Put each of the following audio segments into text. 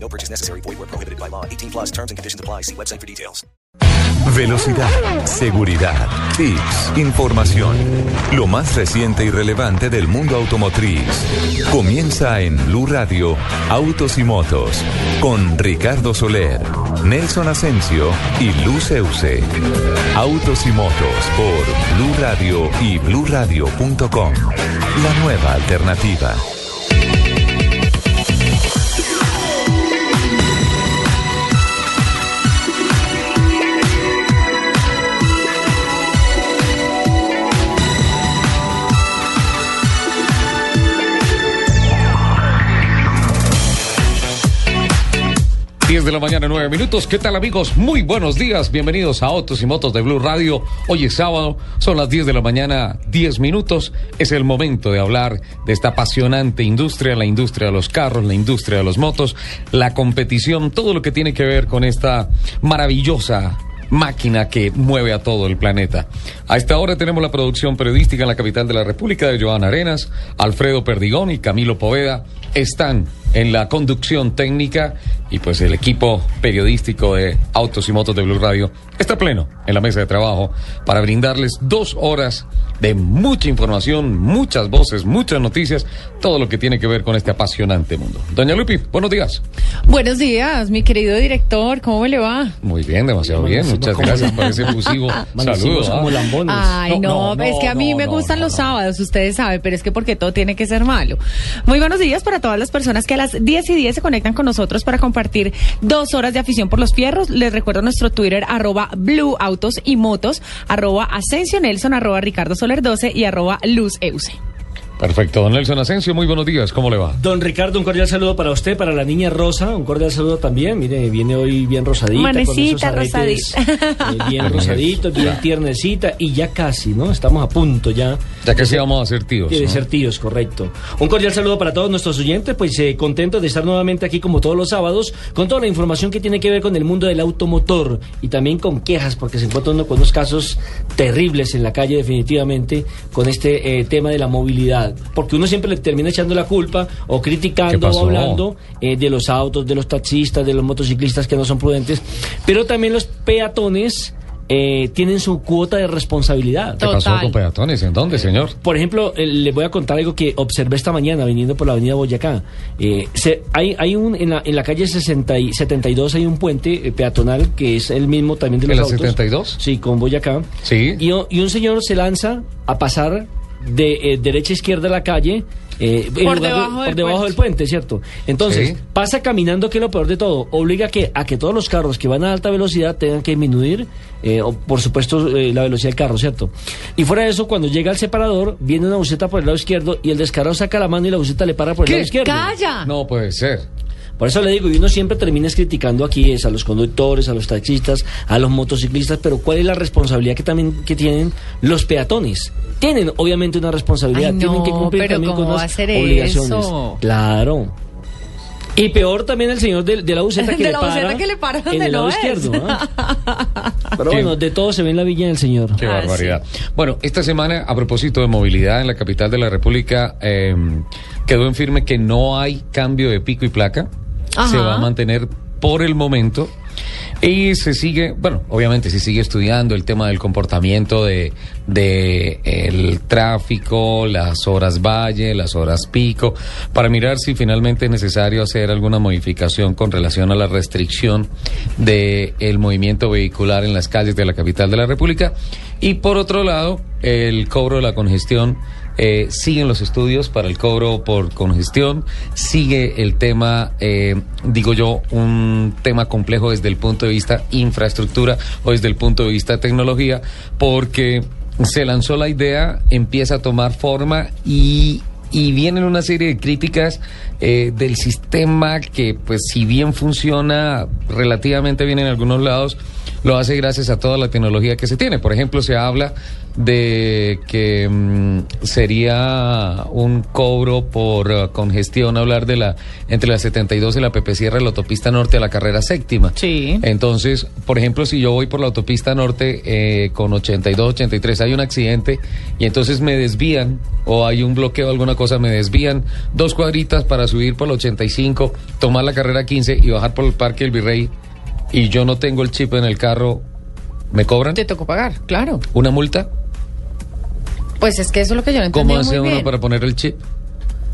No purchase necessary. Void where prohibited by law. 18 plus terms and conditions apply. See website for details. Velocidad, seguridad, tips, información. Lo más reciente y relevante del mundo automotriz. Comienza en Blue Radio, Autos y Motos, con Ricardo Soler, Nelson Asensio y Luz Euse. Autos y Motos por Blue Radio y BlueRadio.com. La nueva alternativa. De la mañana, nueve minutos. ¿Qué tal, amigos? Muy buenos días. Bienvenidos a Autos y Motos de Blue Radio. Hoy es sábado, son las 10 de la mañana, 10 minutos. Es el momento de hablar de esta apasionante industria, la industria de los carros, la industria de los motos, la competición, todo lo que tiene que ver con esta maravillosa máquina que mueve a todo el planeta. A esta hora tenemos la producción periodística en la capital de la República de Joana Arenas, Alfredo Perdigón y Camilo Poveda están en la conducción técnica y pues el equipo periodístico de Autos y Motos de Blue Radio está pleno en la mesa de trabajo para brindarles dos horas de mucha información, muchas voces, muchas noticias, todo lo que tiene que ver con este apasionante mundo. Doña Lupi, buenos días. Buenos días, mi querido director, ¿cómo le va? Muy bien, demasiado bien, muchas gracias por ese efusivo saludo. ¿ah? como lambones. Ay, no, No, no, es que a mí no, me no, gustan no, los no. sábados, ustedes saben, pero es que porque todo tiene que ser malo. Muy buenos días para todas las personas que las 10 y 10 se conectan con nosotros para compartir dos horas de afición por los fierros. Les recuerdo nuestro Twitter, arroba Blue Autos y Motos, arroba Asensio Nelson, arroba Ricardo Soler 12 y arroba Luz Euse. Perfecto, don Nelson Asensio, muy buenos días, ¿cómo le va? Don Ricardo, un cordial saludo para usted, para la niña Rosa, un cordial saludo también. Mire, viene hoy bien rosadita. Manecita, con esos aretes, eh, bien rosadito, bien tiernecita y ya casi, ¿no? Estamos a punto ya. Ya que sí vamos a ser tíos. De ¿no? ser tíos, correcto. Un cordial saludo para todos nuestros oyentes, pues eh, contentos de estar nuevamente aquí como todos los sábados, con toda la información que tiene que ver con el mundo del automotor y también con quejas, porque se encuentra uno con unos casos terribles en la calle definitivamente con este eh, tema de la movilidad, porque uno siempre le termina echando la culpa o ¿Qué criticando o hablando eh, de los autos, de los taxistas, de los motociclistas que no son prudentes, pero también los peatones eh, tienen su cuota de responsabilidad. ¿Qué pasó Total. con peatones? ¿En dónde, señor? Por ejemplo, eh, les voy a contar algo que observé esta mañana viniendo por la avenida Boyacá. Eh, se- hay, hay un, en, la, en la calle 60 y 72 hay un puente eh, peatonal que es el mismo también de los ¿En la autos. 72? Sí, con Boyacá. Sí. Y un señor se lanza a pasar de eh, derecha a izquierda la calle. eh, Por de- debajo del por debajo puente. del puente, ¿cierto? Entonces, Sí. pasa caminando, que es lo peor de todo. Obliga que, a que todos los carros que van a alta velocidad tengan que disminuir, eh, o, por supuesto, eh, la velocidad del carro, ¿cierto? Y fuera de eso, cuando llega al separador, viene una buceta por el lado izquierdo y el descarado saca la mano y la buceta le para por el ¿Qué? lado izquierdo. ¡Calla! No puede ser. Por eso le digo, y uno siempre termina criticando aquí es a los conductores, a los taxistas, a los motociclistas, pero ¿cuál es la responsabilidad que también que tienen los peatones? Tienen obviamente una responsabilidad, Ay, no, tienen que cumplir pero también ¿cómo con hacer obligaciones. eso? Claro. Y peor también el señor de, de la buceta que De le la para buceta que le para en el lado no izquierdo. ¿ah? Pero bueno, de todo se ve en la villa del señor. Qué Ah, barbaridad. Bueno, esta semana, a propósito de movilidad en la capital de la República, eh, quedó en firme que no hay cambio de pico y placa. Ajá. Se va a mantener por el momento. Y se sigue, bueno, obviamente se sigue estudiando el tema del comportamiento de, de el tráfico, las horas valle, las horas pico, para mirar si finalmente es necesario hacer alguna modificación con relación a la restricción de el movimiento vehicular en las calles de la capital de la República. Y por otro lado, el cobro de la congestión eh, siguen los estudios para el cobro por congestión, sigue el tema, eh, digo yo, un tema complejo desde el punto de vista infraestructura o desde el punto de vista tecnología, porque se lanzó la idea, empieza a tomar forma y y vienen una serie de críticas eh, del sistema que, pues, si bien funciona relativamente bien en algunos lados, lo hace gracias a toda la tecnología que se tiene. Por ejemplo, se habla de que mm, sería un cobro por eh, congestión hablar de la entre la 72 y la Pepe Sierra, la autopista norte a la carrera séptima. Sí. Entonces, por ejemplo, si yo voy por la autopista norte eh, con 82, 83, hay un accidente y entonces me desvían o hay un bloqueo, alguna cosa, me desvían dos cuadritas para subir por el 85, tomar la carrera 15 y bajar por el Parque El Virrey y yo no tengo el chip en el carro, ¿me cobran Te tocó pagar, claro. una multa? Pues es que eso es lo que yo no entendí ¿Cómo hace muy uno bien. para poner el chip?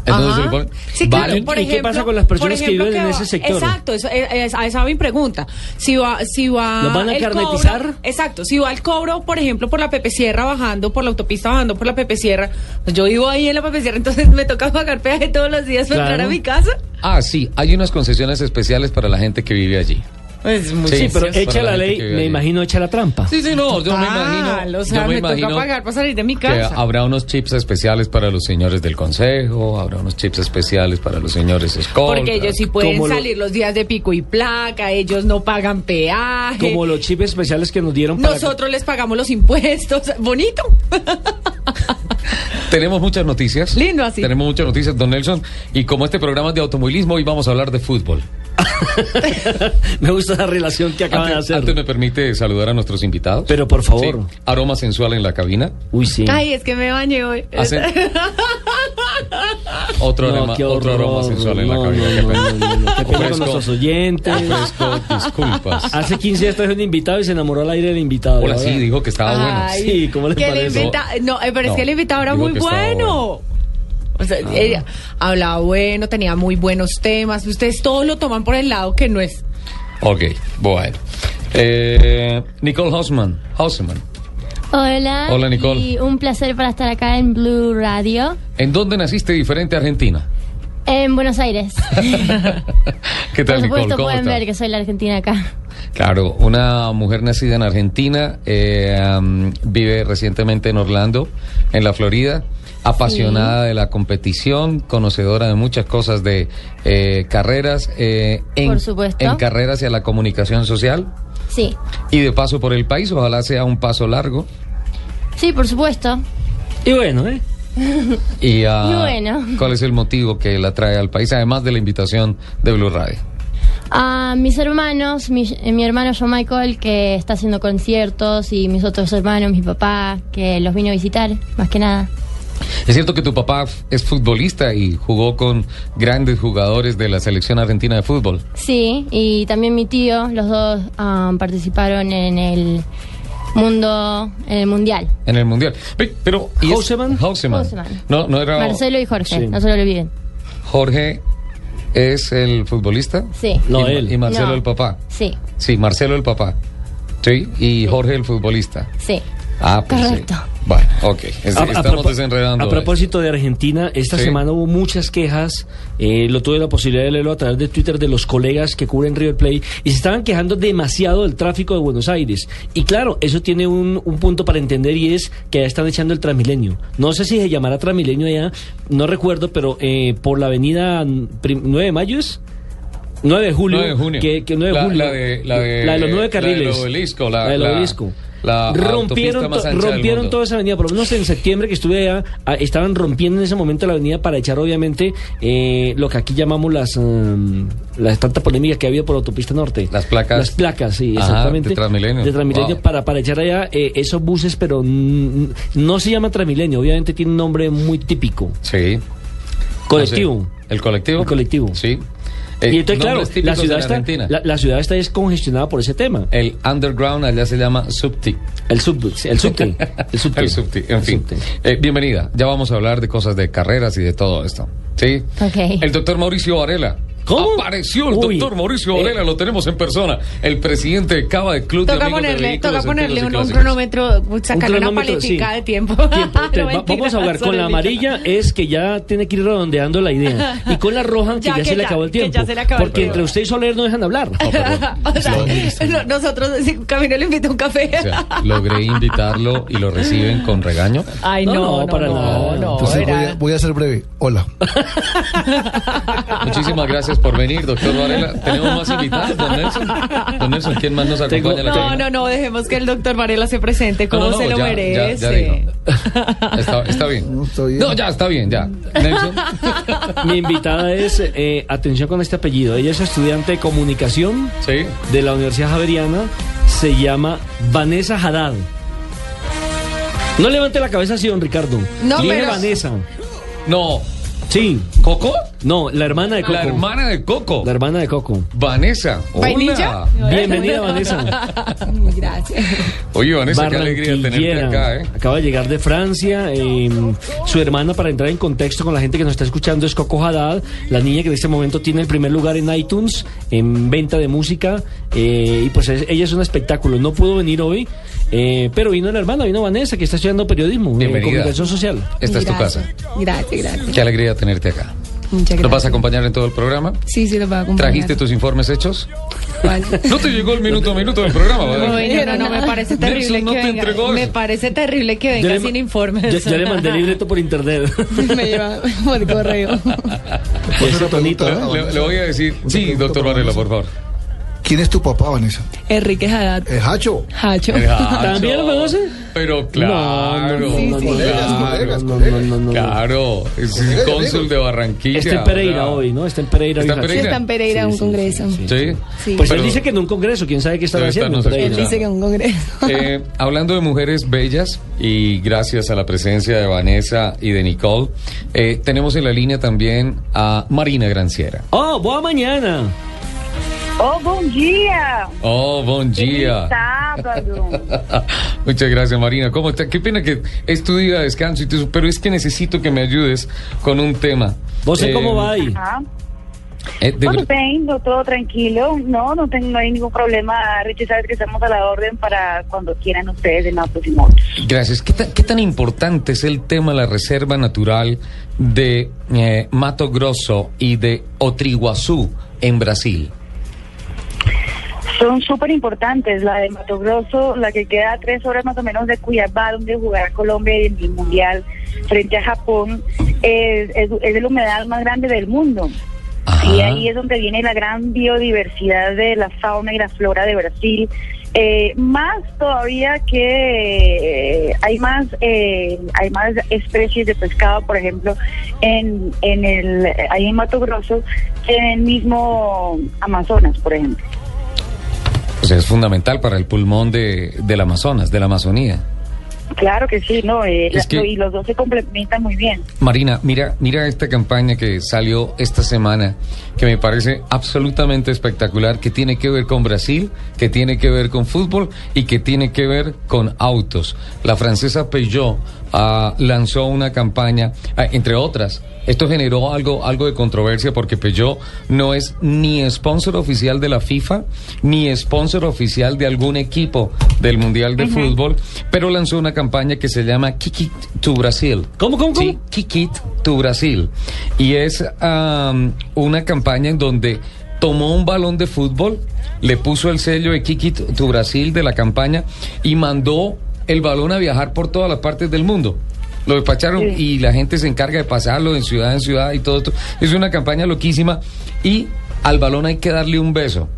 Ajá. se lo ponen. Sí, claro, Vale. por ¿Y qué ejemplo, pasa con las personas por que viven en va- ese sector? Exacto, eso, es, es- a esa va mi pregunta. Si va, si va ¿Los van a el carnetizar? cobro- exacto, si va el cobro, por ejemplo, por la Pepe Sierra bajando, por la autopista bajando por la Pepe Sierra, pues yo vivo ahí en la Pepe Sierra, entonces me toca pagar peaje todos los días para Claro. entrar a mi casa. Ah, sí, hay unas concesiones especiales para la gente que vive allí. Es muy Sí, pero para echa la ley, me imagino echa la trampa. Sí, sí, no, yo me imagino. Total, o sea, yo me, me toca imagino pagar para salir de mi que casa. habrá unos chips especiales para los señores del consejo, habrá unos chips especiales para los señores escoltas. Porque ellos sí pueden Como lo- salir los días de pico y placa, ellos no pagan peaje. Como los chips especiales que nos dieron para... Nosotros les pagamos los impuestos. Bonito. Tenemos muchas noticias. Lindo así. Tenemos muchas noticias, don Nelson. Y como este programa es de automovilismo, hoy vamos a hablar de fútbol. me gusta la relación que acaban de hacer. antes me permite saludar a nuestros invitados. Pero por favor. Sí. Aroma sensual en la cabina. Uy, sí. Ay, es que me bañé hoy. Hacen- Otro, No, aroma, otro aroma sensual en la cabina. no, no. Qué pena con Ofrezco- nuestros oyentes. Ofrezco disculpas. Hace 15 días traje un invitado y se enamoró al aire del invitado. Hola, ¿verdad? sí, dijo que estaba bueno. Sí, ¿cómo le que el parece? No, eh, pero es No, que el invitado era muy bueno. O sea, ella hablaba bueno, tenía muy buenos temas. Ustedes todos lo toman por el lado que no es. Ok, bueno. Eh, Nicole Hausman. Hausman. Hola. Hola, Nicole. Y un placer para estar acá en Blue Radio, ¿En dónde naciste diferente a Argentina? en Buenos Aires. ¿Qué tal, Por Nicole? supuesto ¿Cómo pueden ver que soy la argentina acá. Claro, una mujer nacida en Argentina, eh, am, vive recientemente en Orlando, en la Florida, apasionada de la competición, conocedora de muchas cosas de eh, carreras, eh, en, Por supuesto. en carreras hacia la comunicación social Sí, y de paso por el país, ojalá sea un paso largo. sí, por supuesto. Y bueno, ¿eh? Y, ah, Y bueno. ¿cuál es el motivo que la trae al país, además de la invitación de Blue Radio? A mis hermanos, mi, eh, mi hermano John Michael, que está haciendo conciertos, y mis otros hermanos, mi papá, que los vino a visitar, más que nada. Es cierto que tu papá es futbolista y jugó con grandes jugadores de la selección argentina de fútbol. Sí, y también mi tío, los dos ah, participaron en el mundo, en el mundial. En el mundial. Pero. ¿y es- ¿Houseman? Houseman. Houseman. No, no era. Marcelo y Jorge, Sí. no se lo olviden. Jorge es el futbolista. Sí, No, y, él. Y Marcelo No. el papá. sí, Sí, Marcelo el papá. Sí, y Jorge el futbolista. sí. Ah, pues sí. Correcto. Bueno, ok. Es- A- estamos desenredando. A propósito de Argentina, esta Sí. semana hubo muchas quejas. eh, lo tuve la posibilidad de leerlo a través de Twitter de los colegas que cubren River Plate y se estaban quejando demasiado del tráfico de Buenos Aires. Y claro, eso tiene un, un punto para entender y es que ya están echando el Transmilenio. No sé si se llamará Transmilenio allá, no recuerdo, pero eh, por la avenida mm, prim- 9 de mayo es. 9 de julio. 9 de junio. Que, que 9 de La- julio. la de- la de- los nueve la del carriles. obelisco, la- del obelisco. la rompieron más del rompieron mundo. toda esa avenida. Por lo menos en septiembre que estuve allá, ah, estaban rompiendo en ese momento la avenida para echar, obviamente, eh, lo que aquí llamamos las. um, la tanta polémica que ha habido por la autopista norte. Las placas. Las placas, sí, Ajá, exactamente. de Transmilenio. De Transmilenio Wow. para, para echar allá eh, esos buses, pero mm, no se llama Transmilenio, obviamente tiene un nombre muy típico. Sí. Colectivo. Sé, ¿El colectivo? El colectivo. Sí. Eh, y entonces, claro, la ciudad, está, Argentina. la, la ciudad está descongestionada por ese tema. El underground allá se llama subti. El subte, el subte, el subte. El subti, en El fin. subte. Eh, bienvenida. Ya vamos a hablar de cosas de carreras y de todo esto. ¿Sí? Ok. El doctor Mauricio Varela. ¿Cómo? Apareció el Uy. doctor Mauricio Eh. Varela, lo tenemos en persona. El presidente de Cava de Club de Toca de ponerle, Vehículos toca ponerle un, cronómetro, sacarle una cronómetro, paletica sí. de tiempo. Tiempo. Entonces, No, va- mentira, vamos a jugar con la amarilla es que ya tiene que ir redondeando la idea y con la roja que Ya ya, que se le acabó el que tiempo ya se le acabó el porque entre usted y Soler no dejan hablar No, perdón. O sea, Lo- nosotros, si Camilo le invita un café. o sea, logré invitarlo y lo reciben con regaño. Ay, No, no, para nada. Entonces voy era- a, voy a ser breve. Hola. Muchísimas gracias, gracias por venir, doctor Varela. Tenemos más invitados, don Nelson. Don Nelson, ¿quién más nos acompaña? No, no, no, dejemos que el doctor Varela se presente como no, no, se lo ya, merece. ya. Está, está bien. No, está bien. No, ya está bien, ya. Nelson. Mi invitada es, eh, atención con este apellido, ella es estudiante de comunicación Sí. de la Universidad Javeriana, se llama Vanessa Haddad. No levante la cabeza así, don Ricardo. No, pero- Vanessa. No. Sí. ¿Coco? No, la hermana de Coco. La hermana de Coco. La hermana de Coco. Vanessa. Hola. Bienvenida, Vanessa. Gracias. Oye, Vanessa, qué alegría tenerte acá, ¿eh? Acaba de llegar de Francia. eh, su hermana, para entrar en contexto con la gente que nos está escuchando, es Coco Haddad, la niña que en este momento tiene el primer lugar en iTunes en venta de música. eh, y pues es- ella es un espectáculo. No pudo venir hoy, eh, pero vino la hermana, vino Vanessa, que está estudiando periodismo, en Bienvenida. comunicación social. Esta es tu casa. Gracias, gracias. Qué alegría tenerte acá. Muchas gracias. ¿Nos vas a acompañar en todo el programa? Sí, sí, los voy a acompañar. ¿Trajiste tus informes hechos? ¿Cuál? No te llegó el minuto a minuto del programa, ¿verdad? Bueno, no, no, me parece terrible no que te venga. entregó Me parece terrible que venga le sin informes. Yo, yo le mandé el libreto por internet. me lleva por correo. Ese tonito, pregunta, ¿no? Le, le voy a decir. Sí, doctor Varela, por favor. ¿Quién es tu papá, Vanessa? Enrique Haddad. ¿Es Hacho? Hacho. El Hacho. ¿También lo conoce? Pero claro. No, no, Colegas, colegas, no. Claro, es el cónsul de Barranquilla. Está en Pereira ¿verdad? hoy, ¿no? Está en Pereira. ¿Está en hoy, Hacho. Sí, Pereira? está en Pereira Sí, un sí, congreso. Sí. Sí. Pues Pero- él dice que en un congreso, quién sabe qué está haciendo. Él dice que un congreso. Eh, hablando de mujeres bellas y gracias a la presencia de Vanessa y de Nicole, eh, tenemos en la línea también a Marina Granciera. Oh, boa mañana. Oh, bom dia! Oh, buen día. Sábado. Muchas gracias, Marina. ¿Cómo está? Qué pena que es tu día de descanso, y todo, pero es que necesito que me ayudes con un tema. ¿Vos Eh, cómo va ahí? Ajá. eh, de todo tranquilo. No, no, tengo, no hay ningún problema. Richie, sabes que estamos a la orden para cuando quieran ustedes en autos y motos. Gracias. ¿Qué, tan- qué tan importante es el tema de la reserva natural de eh, Mato Grosso y de Otriguazú en Brasil? Son súper importantes. La de Mato Grosso, la que queda a tres horas más o menos de Cuiabá, donde jugará Colombia en el Mundial frente a Japón, es, es, es el humedal más grande del mundo. Ajá. Y ahí es donde viene la gran biodiversidad de la fauna y la flora de Brasil. Eh, más todavía que eh, hay más eh, hay más especies de pescado, por ejemplo, en, en el ahí en Mato Grosso que en el mismo Amazonas, por ejemplo. Sea, es fundamental para el pulmón de, del Amazonas, de la Amazonía. Claro que sí, no, Eh, la- que- y los dos se complementan muy bien. Marina, mira, mira esta campaña que salió esta semana, que me parece absolutamente espectacular, que tiene que ver con Brasil, que tiene que ver con fútbol y que tiene que ver con autos. La francesa Peugeot ah, lanzó una campaña, ah, entre otras. Esto generó algo, algo de controversia porque Peugeot no es ni sponsor oficial de la FIFA, ni sponsor oficial de algún equipo del Mundial de Fútbol, pero lanzó una campaña que se llama Kiki to Brasil. ¿Cómo, cómo, cómo? Sí, Kikit to Brasil. Y es una campaña en donde tomó un balón de fútbol, le puso el sello de Kikit to Brasil de la campaña y mandó el balón a viajar por todas las partes del mundo. Lo despacharon Sí. y la gente se encarga de pasarlo de ciudad en ciudad y todo esto. Es una campaña loquísima y al balón hay que darle un beso.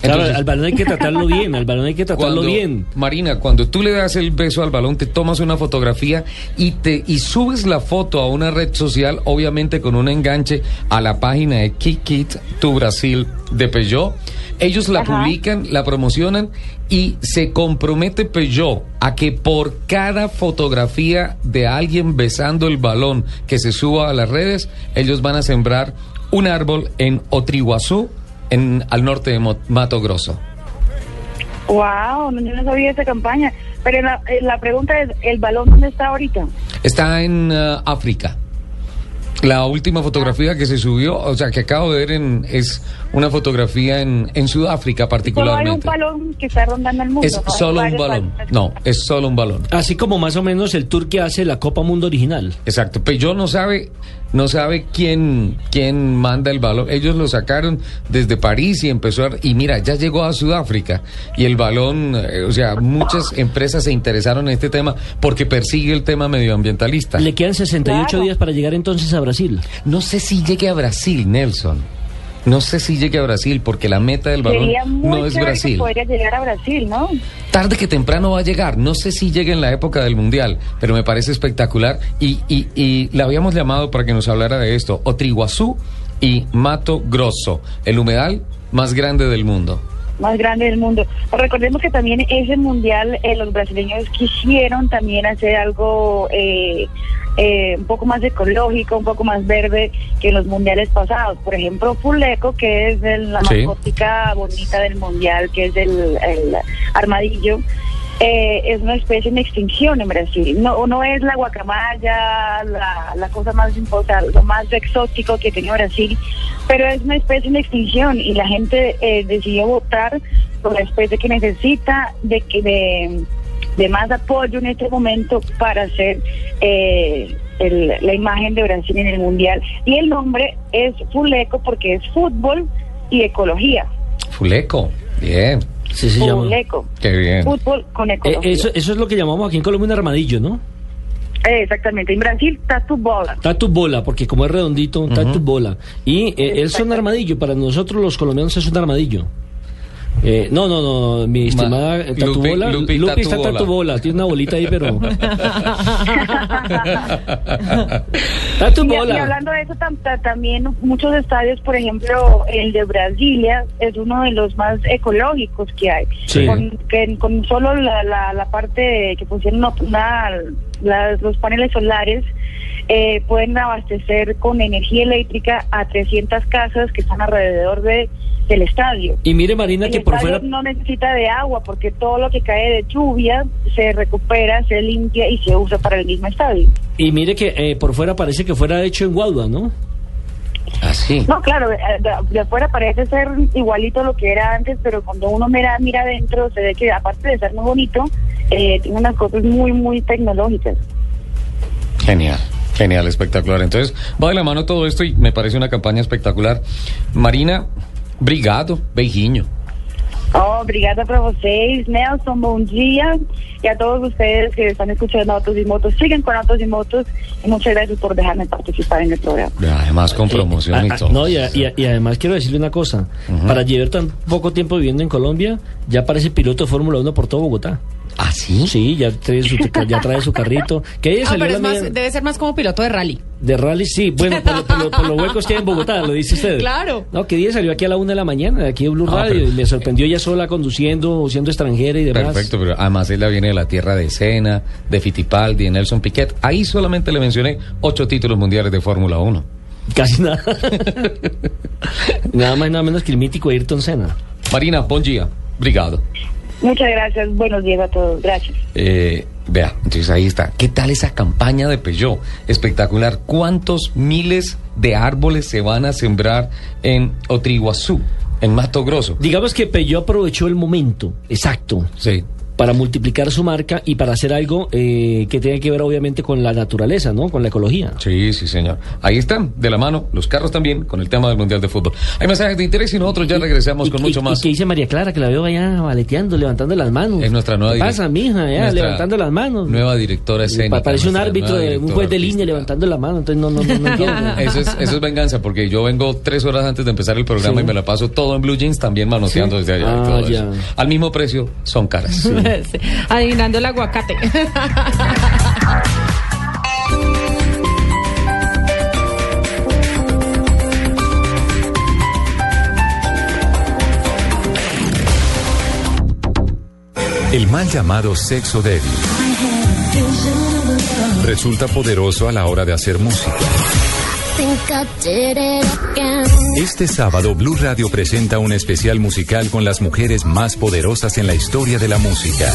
Claro, Entonces, al balón hay que tratarlo bien, al balón hay que tratarlo cuando- bien. Marina, cuando tú le das el beso al balón, te tomas una fotografía y te y subes la foto a una red social, obviamente con un enganche a la página de Kick It to Brasil de Peugeot. Ellos la Ajá. publican, la promocionan y se compromete Peugeot a que por cada fotografía de alguien besando el balón que se suba a las redes, ellos van a sembrar un árbol en Otriguazú, en, al norte de Mato Grosso. Wow, no, yo no sabía esa campaña. Pero la, eh, la pregunta es, ¿el balón dónde está ahorita? Está en uh, África. La última fotografía que se subió, o sea, que acabo de ver en, es una fotografía en, en Sudáfrica Solo hay un particularmente. balón que está rondando el mundo. Es solo un balón. No, es solo un balón. Así como más o menos el tour que hace la Copa Mundo original. Exacto. Pero no sabe, no sabe quién, quién manda el balón. Ellos lo sacaron desde París y empezó a, y mira, ya llegó a Sudáfrica y el balón, eh, o sea, muchas empresas se interesaron en este tema porque persigue el tema medioambientalista. Le quedan 68 Claro. días para llegar entonces a Brasil. No sé si llegue a Brasil, Nelson. No sé si llegue a Brasil, porque la meta del balón Sería muy no es que Brasil. podría llegar a Brasil, ¿no? Tarde que temprano va a llegar. No sé si llegue en la época del Mundial, pero me parece espectacular. Y, y, y la habíamos llamado para que nos hablara de esto. Otriguazú y Mato Grosso, el humedal más grande del mundo. Más grande del mundo. Recordemos que también ese mundial eh, los brasileños quisieron también hacer algo eh, eh, un poco más ecológico, un poco más verde que los mundiales pasados. Por ejemplo, Fuleco, que es el- la Sí. mascotica bonita del mundial, que es el, el armadillo. Eh, es una especie en extinción en Brasil. No, no es la guacamaya, la, la cosa más importante, lo más exótico que tiene Brasil, pero es una especie en extinción y la gente eh, decidió votar por la especie que necesita de que de, de más apoyo en este momento para hacer eh, el- la imagen de Brasil en el mundial. Y el nombre es Fuleco porque es fútbol y ecología. Fuleco, bien. Sí, se llama. Fuleco. Qué bien. Fútbol con Eh, ecología. eso, eso es lo que llamamos aquí en Colombia un armadillo, ¿no? Eh, exactamente. En Brasil, tatu bola. Tatu bola, porque como es redondito, tatu bola. Y eh, él es un armadillo, para nosotros los colombianos es un armadillo. Eh, no, no, no, mi estimada eh, Tatu Lupi- Bola, Lupi Lupi, está Tatu Tatu Bola. Bola, tiene una bolita ahí, pero... Tatu Y, y Bola. hablando de eso, tam- ta- también muchos estadios, por ejemplo, el de Brasilia es uno de los más ecológicos que hay. Sí. Con, que- con solo la, la, la parte que pusieron una- una- las- los paneles solares, eh, pueden abastecer con energía eléctrica a 300 casas que están alrededor de, del estadio. Y mire, Marina, El que por fuera... no necesita de agua porque todo lo que cae de lluvia se recupera, se limpia y se usa para el mismo estadio. Y mire que eh, por fuera parece que fuera hecho en Guadua, ¿no? Así. No, claro, de, de- de afuera parece ser igualito a lo que era antes, pero cuando uno mira mira adentro se ve que aparte de ser muy bonito, eh, tiene unas cosas muy, muy tecnológicas. Genial. Genial, espectacular. Entonces, va de la mano todo esto y me parece una campaña espectacular. Marina, brigado, beijinho. Oh, obrigada para vocês, Nelson, bom dia. Y a todos ustedes que están escuchando Autos y Motos, siguen con Autos y Motos. Y muchas gracias por dejarme participar en el programa. Además, con promoción Ah, y ah, todo. no, y, a- y a- y además quiero decirle una cosa. Para llevar tan poco tiempo viviendo en Colombia, ya parece piloto de Fórmula 1 por todo Bogotá. ¿Ah, sí? Sí, ya trae su, ya trae su carrito. Que ella Ah, salió pero es la más, media- debe ser más como piloto de rally. de rally, sí. Bueno, por, lo- por lo- por los huecos que hay en Bogotá, lo dice usted. Claro. No, que día salió aquí a la una de la mañana, aquí en Blue Ah, Radio, pero- y me sorprendió ella sola conduciendo, siendo extranjera y demás. Perfecto, pero además ella viene de la tierra de Senna, de Fittipaldi, de Nelson Piquet. Ahí solamente le mencioné ocho títulos mundiales de Fórmula 1. Casi nada. nada más y nada menos que el mítico Ayrton Senna. Marina, buen día. Brigado. Muchas gracias, buenos días a todos, gracias. Eh, vea, entonces ahí está. ¿Qué tal esa campaña de Peugeot? Espectacular. ¿Cuántos miles de árboles se van a sembrar en Otriguazú, en Mato Grosso? Digamos que Peugeot aprovechó el momento exacto Sí. Para multiplicar su marca y para hacer algo eh, que tiene que ver obviamente con la naturaleza, ¿no? Con la ecología. Sí, sí, señor. Ahí están, de la mano, los carros también, con el tema del Mundial de Fútbol. Hay mensajes de interés y nosotros ya regresamos Y- con y- mucho y más. que dice María Clara que la veo allá baleteando, levantando las manos. Es nuestra nueva ¿Qué pasa, mija? Ya, levantando las manos. Nueva directora escénica. Pa- Parece un árbitro, de, un directora juez de línea levantando la mano, entonces no, no, no, no entiendo. Eso es, eso es venganza, porque yo vengo tres horas antes de empezar el programa Sí. y me la paso todo en blue jeans, también manoseando Sí. desde allá. y Ah, todo ya. eso. Al mismo precio, son caras. Sí. Adivinando el aguacate. El mal llamado sexo débil resulta poderoso a la hora de hacer música. Este sábado Blue Radio presenta un especial musical con las mujeres más poderosas en la historia de la música.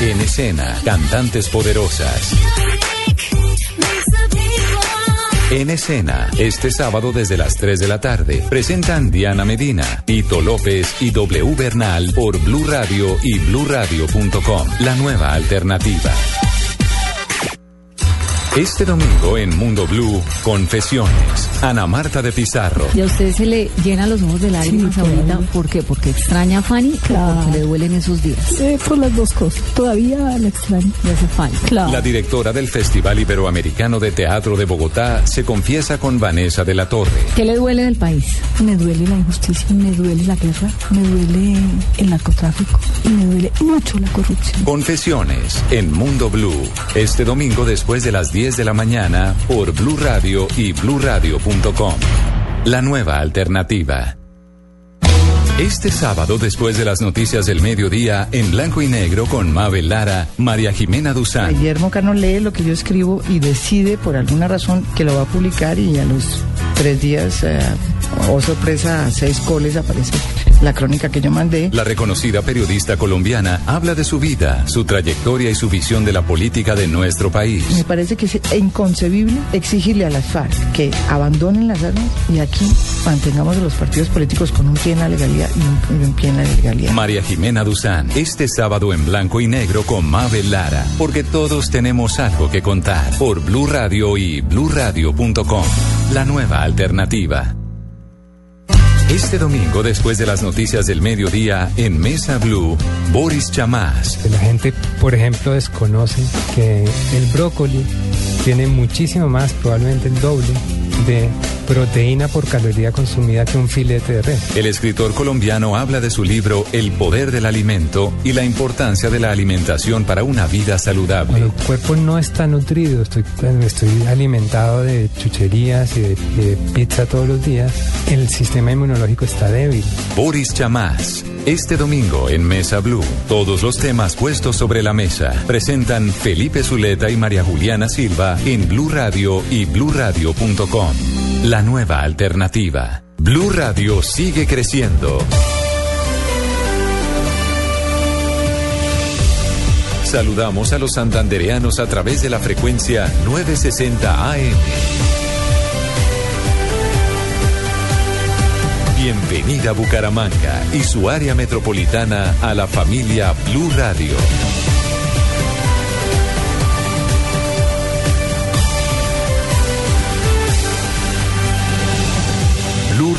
En escena, cantantes poderosas. En escena, este sábado desde las 3 de la tarde, presentan Diana Medina, Tito López y W Bernal por Blue Radio y bluradio.com, la nueva alternativa. Este domingo en Mundo Blue, Confesiones. Ana Marta de Pizarro. ¿Y a usted se le llenan los ojos de lágrimas ahorita? ¿Por qué? ¿Porque extraña a Fanny o porque le duelen esos días? Eh, por las dos cosas. Todavía la extraño. Le hace falta. Claro. La directora del Festival Iberoamericano de Teatro de Bogotá se confiesa con Vanessa de la Torre. ¿Qué le duele del país? Me duele la injusticia, me duele la guerra, me duele el narcotráfico y me duele mucho la corrupción. Confesiones en Mundo Blue. Este domingo después de las 10 de la mañana por Blue Radio y bluradio.com. La nueva alternativa. Este sábado, después de las noticias del mediodía, en blanco y negro con Mabel Lara, María Jimena Duzán. Guillermo Cano lee lo que yo escribo y decide por alguna razón que lo va a publicar y a los tres días, eh, oh sorpresa, a seis coles aparece la crónica que yo mandé. La reconocida periodista colombiana habla de su vida, su trayectoria y su visión de la política de nuestro país. Me parece que es inconcebible exigirle a las FARC que abandonen las armas y aquí mantengamos a los partidos políticos con un pie en la legalidad y un, un pie en la ilegalidad. María Jimena Duzán, este sábado en blanco y negro con Mabel Lara, porque todos tenemos algo que contar por Blue Radio y bluradio.com. La nueva alternativa. Este domingo, después de las noticias del mediodía, en Mesa Blue, Boris Chamás. La gente, por ejemplo, desconoce que el brócoli tiene muchísimo más, probablemente el doble, de proteína por caloría consumida que un filete de res. El escritor colombiano habla de su libro El poder del alimento y la importancia de la alimentación para una vida saludable. Cuando el cuerpo no está nutrido, estoy, estoy alimentado de chucherías y de, de pizza todos los días, el sistema inmunológico está débil. Boris Chamás. Este domingo en Mesa Blue, todos los temas puestos sobre la mesa presentan Felipe Zuleta y María Juliana Silva en Blue Radio y bluradio.com. La nueva alternativa. Blue Radio sigue creciendo. Saludamos a los santandereanos a través de la frecuencia 960 AM. Bienvenida Bucaramanga y su área metropolitana a la familia Blue Radio.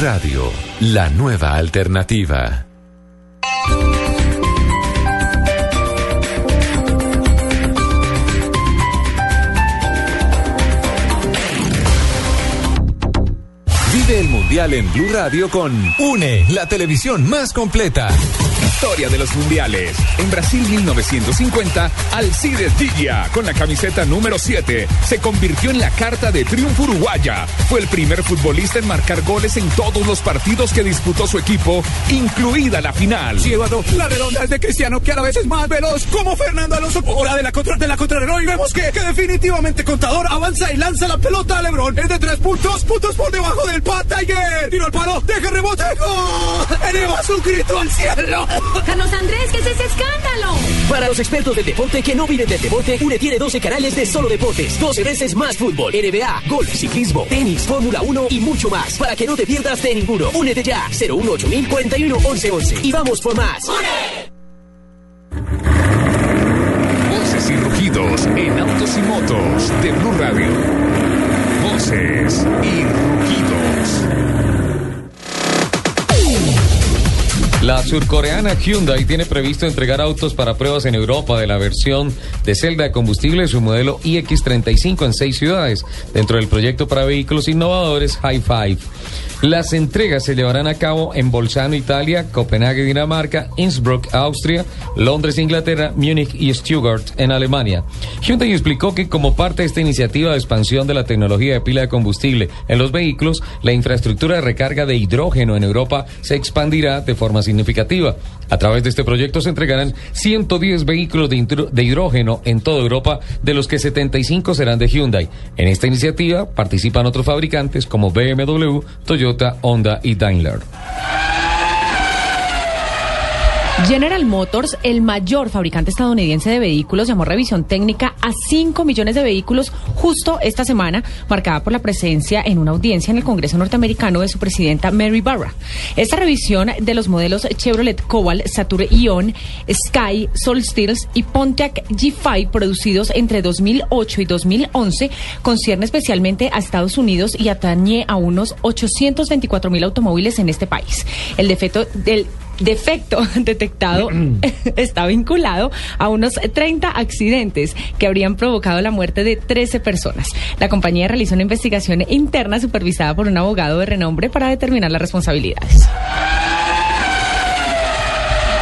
Radio, la nueva alternativa. Vive el Mundial en Blue Radio con UNE, la televisión más completa. Historia de los mundiales. En Brasil 1950, Alcides Dilla, con la camiseta número 7, se convirtió en la carta de triunfo uruguaya. Fue el primer futbolista en marcar goles en todos los partidos que disputó su equipo, incluida la final. Sí, la redonda es de Cristiano, que a la vez es más veloz, como Fernando Alonso. Hora de la contra de la contrarreloj y vemos que, que definitivamente Contador avanza y lanza la pelota a Lebron. Es de tres puntos, puntos por debajo del Pat Tiger. Tiro al palo, deja rebote, ¡gol! Eleva su grito al cielo. Carlos Andrés, ¿qué es ese escándalo? Para los expertos del deporte que no viven del deporte, UNE tiene 12 canales de solo deportes, 12 veces más fútbol, NBA, golf, ciclismo, tenis, Fórmula 1 y mucho más. Para que no te pierdas de ninguno. Únete ya, 018 41 11 Y vamos por más. Voces y rugidos en autos y motos de Blue Radio. Voces y rugidos. La surcoreana Hyundai tiene previsto entregar autos para pruebas en Europa de la versión de celda de combustible, su modelo iX35 en seis ciudades, dentro del proyecto para vehículos innovadores High Five. Las entregas se llevarán a cabo en Bolzano, Italia, Copenhague, Dinamarca, Innsbruck, Austria, Londres, Inglaterra, Múnich y Stuttgart, en Alemania. Hyundai explicó que como parte de esta iniciativa de expansión de la tecnología de pila de combustible en los vehículos, la infraestructura de recarga de hidrógeno en Europa se expandirá de forma significativa. A través de este proyecto se entregarán 110 vehículos de, de hidrógeno en toda Europa, de los que 75 serán de Hyundai. En esta iniciativa participan otros fabricantes como BMW, Toyota, Honda y Daimler. General Motors, el mayor fabricante estadounidense de vehículos, llamó revisión técnica a 5 millones de vehículos justo esta semana, marcada por la presencia en una audiencia en el Congreso norteamericano de su presidenta Mary Barra. Esta revisión de los modelos Chevrolet Cobalt, Saturn Ion, Sky, Solstice y Pontiac G5 producidos entre 2008 y 2011 concierne especialmente a Estados Unidos y atañe a unos 824 mil automóviles en este país. El defecto del defecto detectado está vinculado a unos 30 accidentes que habrían provocado la muerte de 13 personas. La compañía realizó una investigación interna supervisada por un abogado de renombre para determinar las responsabilidades.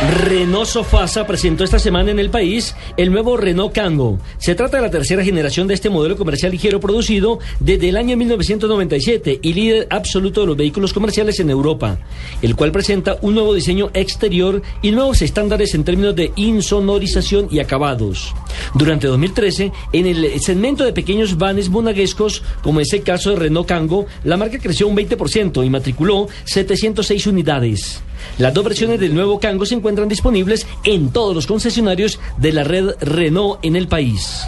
Renault Sofasa presentó esta semana en el país el nuevo Renault Kangoo. Se trata de la tercera generación de este modelo comercial ligero producido desde el año 1997 y líder absoluto de los vehículos comerciales en Europa, el cual presenta un nuevo diseño exterior y nuevos estándares en términos de insonorización y acabados. Durante 2013, en el segmento de pequeños vanes monaguescos, como es el caso de Renault Kangoo, la marca creció un 20% y matriculó 706 unidades. Las dos versiones del nuevo Kangoo se encuentran disponibles en todos los concesionarios de la red Renault en el país.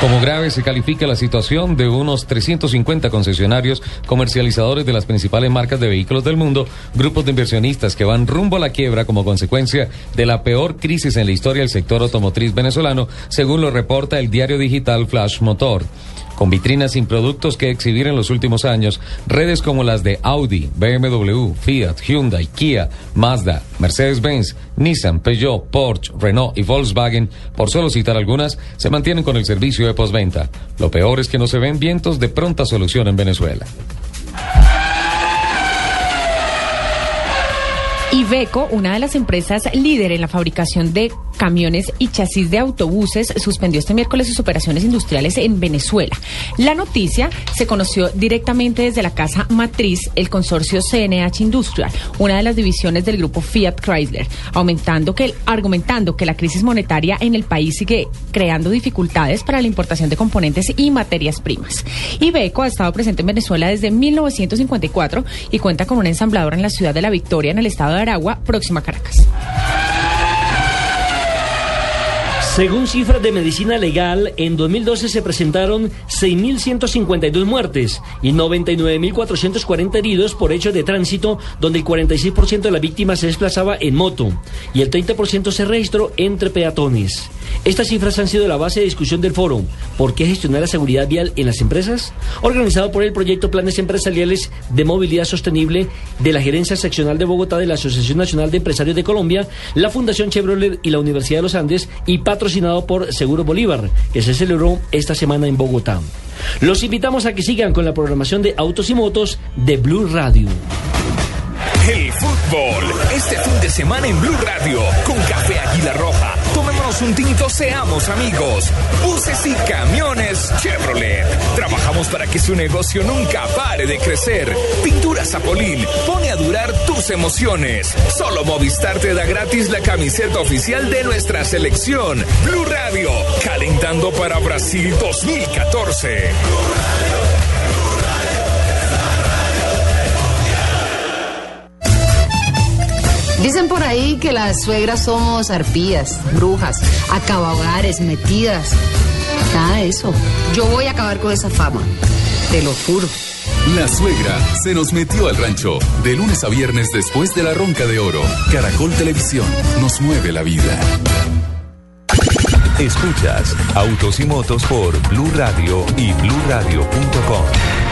Como grave se califica la situación de unos 350 concesionarios comercializadores de las principales marcas de vehículos del mundo, grupos de inversionistas que van rumbo a la quiebra como consecuencia de la peor crisis en la historia del sector automotriz venezolano, según lo reporta el diario digital Flash Motor con vitrinas sin productos que exhibir en los últimos años, redes como las de Audi, BMW, Fiat, Hyundai, Kia, Mazda, Mercedes-Benz, Nissan, Peugeot, Porsche, Renault y Volkswagen, por solo citar algunas, se mantienen con el servicio de postventa. Lo peor es que no se ven vientos de pronta solución en Venezuela. Iveco, una de las empresas líder en la fabricación de camiones y chasis de autobuses, suspendió este miércoles sus operaciones industriales en Venezuela. La noticia se conoció directamente desde la casa matriz, el consorcio CNH Industrial, una de las divisiones del grupo Fiat Chrysler, aumentando que, argumentando que la crisis monetaria en el país sigue creando dificultades para la importación de componentes y materias primas. Iveco ha estado presente en Venezuela desde 1954 y cuenta con una ensambladora en la ciudad de La Victoria, en el estado de Próxima Caracas. Según cifras de medicina legal, en 2012 se presentaron 6.152 muertes y 99.440 heridos por hechos de tránsito, donde el 46% de las víctimas se desplazaba en moto y el 30% se registró entre peatones. Estas cifras han sido la base de discusión del foro ¿Por qué gestionar la seguridad vial en las empresas? Organizado por el proyecto Planes Empresariales de Movilidad Sostenible de la Gerencia Seccional de Bogotá de la Asociación Nacional de Empresarios de Colombia, la Fundación Chevrolet y la Universidad de los Andes y patrocinado por Seguro Bolívar, que se celebró esta semana en Bogotá. Los invitamos a que sigan con la programación de Autos y Motos de Blue Radio. El fútbol, este fin de semana en Blue Radio, con Café Águila Roja. Tomémonos un tinto, seamos amigos. Buses y camiones Chevrolet. Trabajamos para que su negocio nunca pare de crecer. Pintura Zapolín, pone a durar tus emociones. Solo Movistar te da gratis la camiseta oficial de nuestra selección. Blue Radio, calentando para Brasil 2014. Dicen por ahí que las suegras somos arpías, brujas, acabahogares, metidas. Nada de eso. Yo voy a acabar con esa fama. Te lo juro. La suegra se nos metió al rancho. De lunes a viernes después de la ronca de oro. Caracol Televisión nos mueve la vida. Escuchas Autos y Motos por Blue Radio y bluradio.com.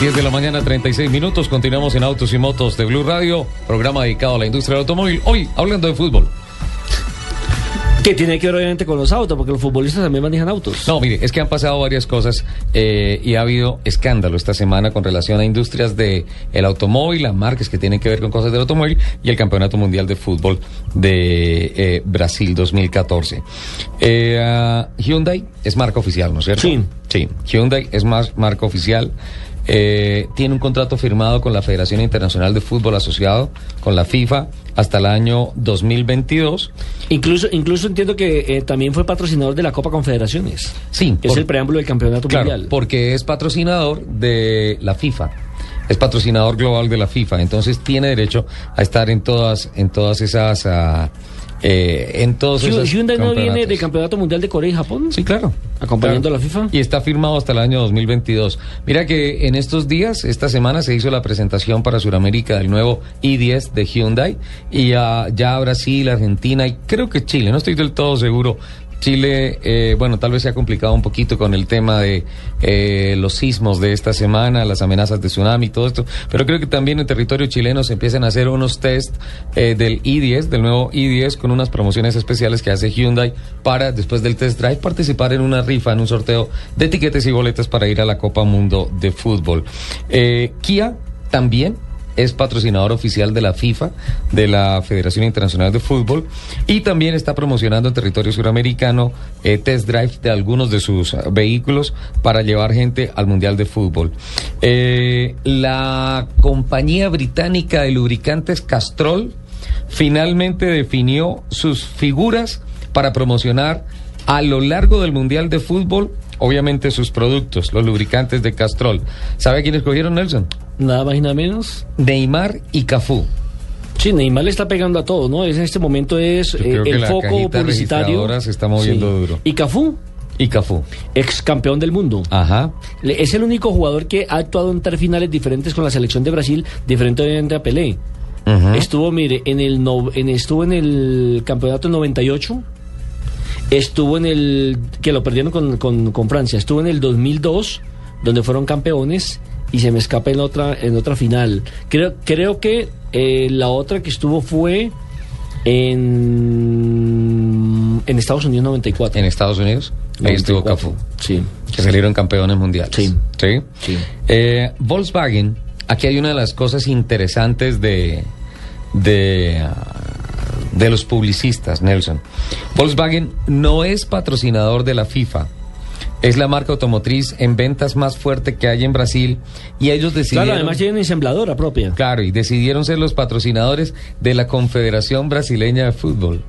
10 de la mañana, 36 minutos. Continuamos en Autos y Motos de Blue Radio, programa dedicado a la industria del automóvil. Hoy, hablando de fútbol. Que tiene que ver obviamente con los autos, porque los futbolistas también manejan autos. No, mire, es que han pasado varias cosas eh, y ha habido escándalo esta semana con relación a industrias de el automóvil, a marcas que tienen que ver con cosas del automóvil y el Campeonato Mundial de Fútbol de eh, Brasil 2014. Eh, ah, Hyundai es marca oficial, ¿no es cierto? Sí. Sí, Hyundai es más marca oficial. Eh, tiene un contrato firmado con la Federación Internacional de Fútbol Asociado, con la FIFA, hasta el año 2022. Incluso, incluso entiendo que eh, también fue patrocinador de la Copa Confederaciones. Sí. Es por- el preámbulo del campeonato Claro, mundial. porque es patrocinador de la FIFA. Es patrocinador global de la FIFA, entonces tiene derecho a estar en todas, en todas esas, ah, eh, en todos Hyun- esos Hyundai no viene del campeonato mundial de Corea y Japón. Sí, claro. Acompañando Claro. a la FIFA. Y está firmado hasta el año 2022. Mira que en estos días, esta semana, se hizo la presentación para Sudamérica del nuevo i10 de Hyundai. Y ah, ya Brasil, Argentina y creo que Chile, no estoy del todo seguro. Chile, eh, bueno, tal vez se ha complicado un poquito con el tema de eh, los sismos de esta semana, las amenazas de tsunami y todo esto, pero creo que también en territorio chileno se empiezan a hacer unos test eh, del i10, del nuevo i10, con unas promociones especiales que hace Hyundai para, después del test drive, participar en una rifa, en un sorteo de tiquetes y boletas para ir a la Copa Mundo de Fútbol. Eh, Kia también es patrocinador oficial de la FIFA, de la Federación Internacional de Fútbol, y también está promocionando en territorio suramericano eh, test drive de algunos de sus eh, vehículos para llevar gente al Mundial de Fútbol. Eh, la compañía británica de lubricantes Castrol finalmente definió sus figuras para promocionar a lo largo del Mundial de Fútbol, obviamente sus productos, los lubricantes de Castrol. ¿Sabe quiénes cogieron, Nelson? Nada más y nada menos. Neymar y Cafú. Sí, Neymar le está pegando a todo, ¿no? Es- En este momento es eh, el foco publicitario. se está moviendo duro. ¿Y Cafú? Y Cafú. Ex campeón del mundo. Ajá. Es el único jugador que ha actuado en tres finales diferentes con la selección de Brasil, diferente obviamente a Pelé. Estuvo, mire, en el no- en, estuvo en el campeonato 98, estuvo en el que lo perdieron con, con- con Francia, estuvo en el 2002, donde fueron campeones y se me escapa en otra en otra final. Creo creo que eh, la otra que estuvo fue en en Estados Unidos 94. En Estados Unidos. Ahí estuvo 94. Cafú. Sí. Que salieron campeones mundiales. Sí. ¿Sí? Sí. Eh, Volkswagen, aquí hay una de las cosas interesantes de, de, de los publicistas, Nelson. Volkswagen no es patrocinador de la FIFA. Es la marca automotriz en ventas más fuerte que hay en Brasil y ellos decidieron... Claro, además tienen ensambladora propia. Claro, y decidieron ser los patrocinadores de la Confederación Brasileña de Fútbol.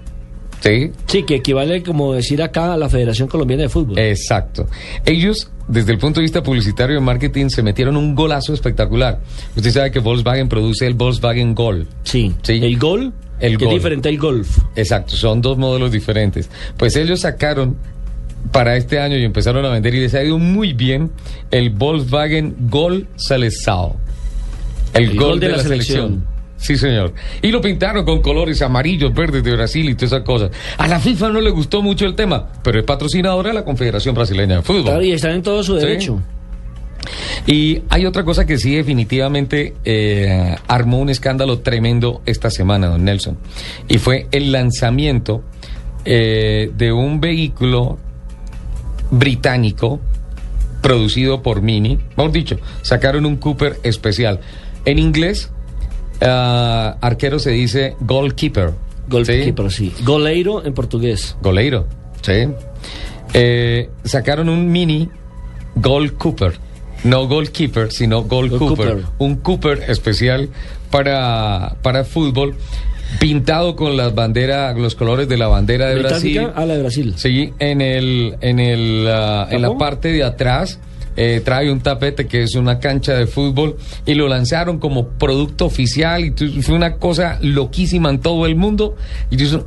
¿Sí? Sí, que equivale como decir acá a la Federación Colombiana de Fútbol. Exacto. Ellos, desde el punto de vista publicitario y marketing, se metieron un golazo espectacular. Usted sabe que Volkswagen produce el Volkswagen Gol. Sí. ¿Sí? El Gol, El que Gol. es diferente al Golf. Exacto, son dos modelos diferentes. Pues ellos sacaron para este año y empezaron a vender y les ha ido muy bien el Volkswagen Gol Seleção. El, gol, de, la, selección. Sí, señor. Y lo pintaron con colores amarillos, verdes de Brasil y todas esas cosas. A la FIFA no le gustó mucho el tema, pero es patrocinadora de la Confederación Brasileña de Fútbol. Claro, y están en todo su Sí. Y hay otra cosa que sí definitivamente eh, armó un escándalo tremendo esta semana, don Nelson. Y fue el lanzamiento eh, de un vehículo británico producido por Mini. Mejor dicho, sacaron un Cooper especial. En inglés, ah, arquero se dice goalkeeper. Goalkeeper, sí. Goleiro en portugués. Goleiro, sí. Eh, sacaron un mini Gold Cooper. No goalkeeper, sino Gold Gold Cooper. Cooper. Un Cooper especial para, para fútbol, pintado con las banderas, los colores de la bandera de Británica Brasil. a la de Brasil. Sí, en el, en el, ah, en la parte de atrás. eh, trae un tapete que es una cancha de fútbol y lo lanzaron como producto oficial y fue una cosa loquísima en todo el mundo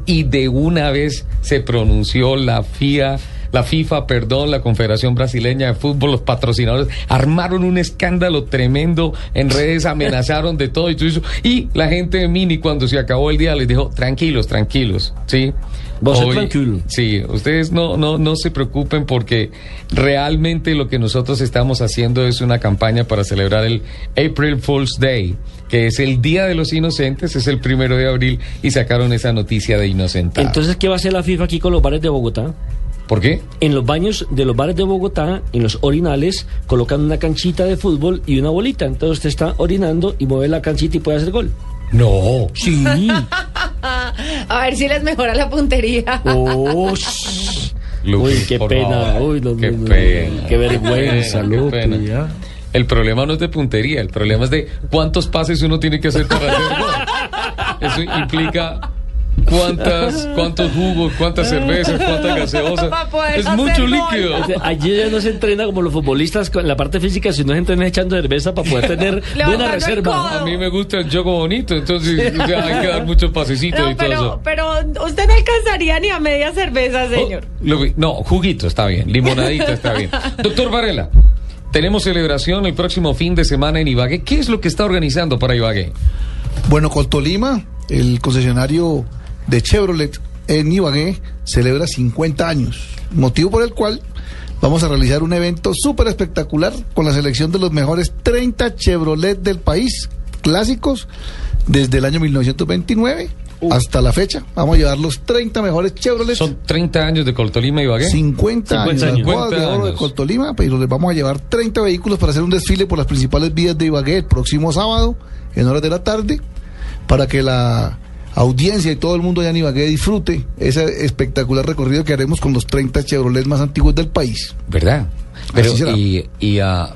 y de una vez se pronunció la FIA la FIFA, perdón, la Confederación Brasileña de Fútbol, los patrocinadores, armaron un escándalo tremendo en redes, amenazaron de todo y todo eso. Y la gente de Mini, cuando se acabó el día, les dijo, tranquilos, tranquilos, ¿sí? Vos Hoy- tranquilo. Sí, ustedes no, no, no se preocupen porque realmente lo que nosotros estamos haciendo es una campaña para celebrar el April Fool's Day, que es el Día de los Inocentes, es el primero de abril y sacaron esa noticia de inocentada. Entonces, ¿qué va a hacer la FIFA aquí con los bares de Bogotá? ¿Por qué? En los baños de los bares de Bogotá, en los orinales, colocan una canchita de fútbol y una bolita. Entonces usted está orinando y mueve la canchita y puede hacer gol. No. Sí. A ver si les mejora la puntería. Oh. Lupi, Uy, qué pena. favor. Uy, no, qué no, no, pena. Qué vergüenza, Qué Lupi. pena. ¿ya? El problema no es de puntería, el problema es de cuántos pases uno tiene que hacer para hacer gol. Eso implica cuántas, cuántos jugos, cuántas cervezas, cuántas gaseosas. Es mucho gol. líquido. O sea, Allí ya no se entrena como los futbolistas con la parte física, sino se entrena echando cerveza para poder tener buena reserva. A mí me gusta el juego bonito, entonces o sea, hay que dar muchos pasecitos No, y todo eso. pero, pero usted no alcanzaría ni a media cerveza, señor. Lo vi- no, juguito está bien, limonadita está bien. Doctor Varela, tenemos celebración el próximo fin de semana en Ibagué. ¿Qué es lo que está organizando para Ibagué? Bueno, Coltolima, el concesionario de Chevrolet en Ibagué, celebra 50 años, motivo por el cual vamos a realizar un evento súper espectacular con la selección de los mejores 30 Chevrolet del país, clásicos, desde el año 1929 hasta la fecha. Vamos a llevar los 30 mejores Chevrolet. Son 30 años de Coltolima Ibagué. 50 años, 50 las años. bodas de oro de 50. Coltolima, pero les vamos a llevar 30 vehículos para hacer un desfile por las principales vías de Ibagué el próximo sábado, en horas de la tarde, para que la audiencia y todo el mundo allá en Ibagué disfrute ese espectacular recorrido que haremos con los 30 Chevrolet más antiguos del país. ¿Verdad? Pero, y, y ah,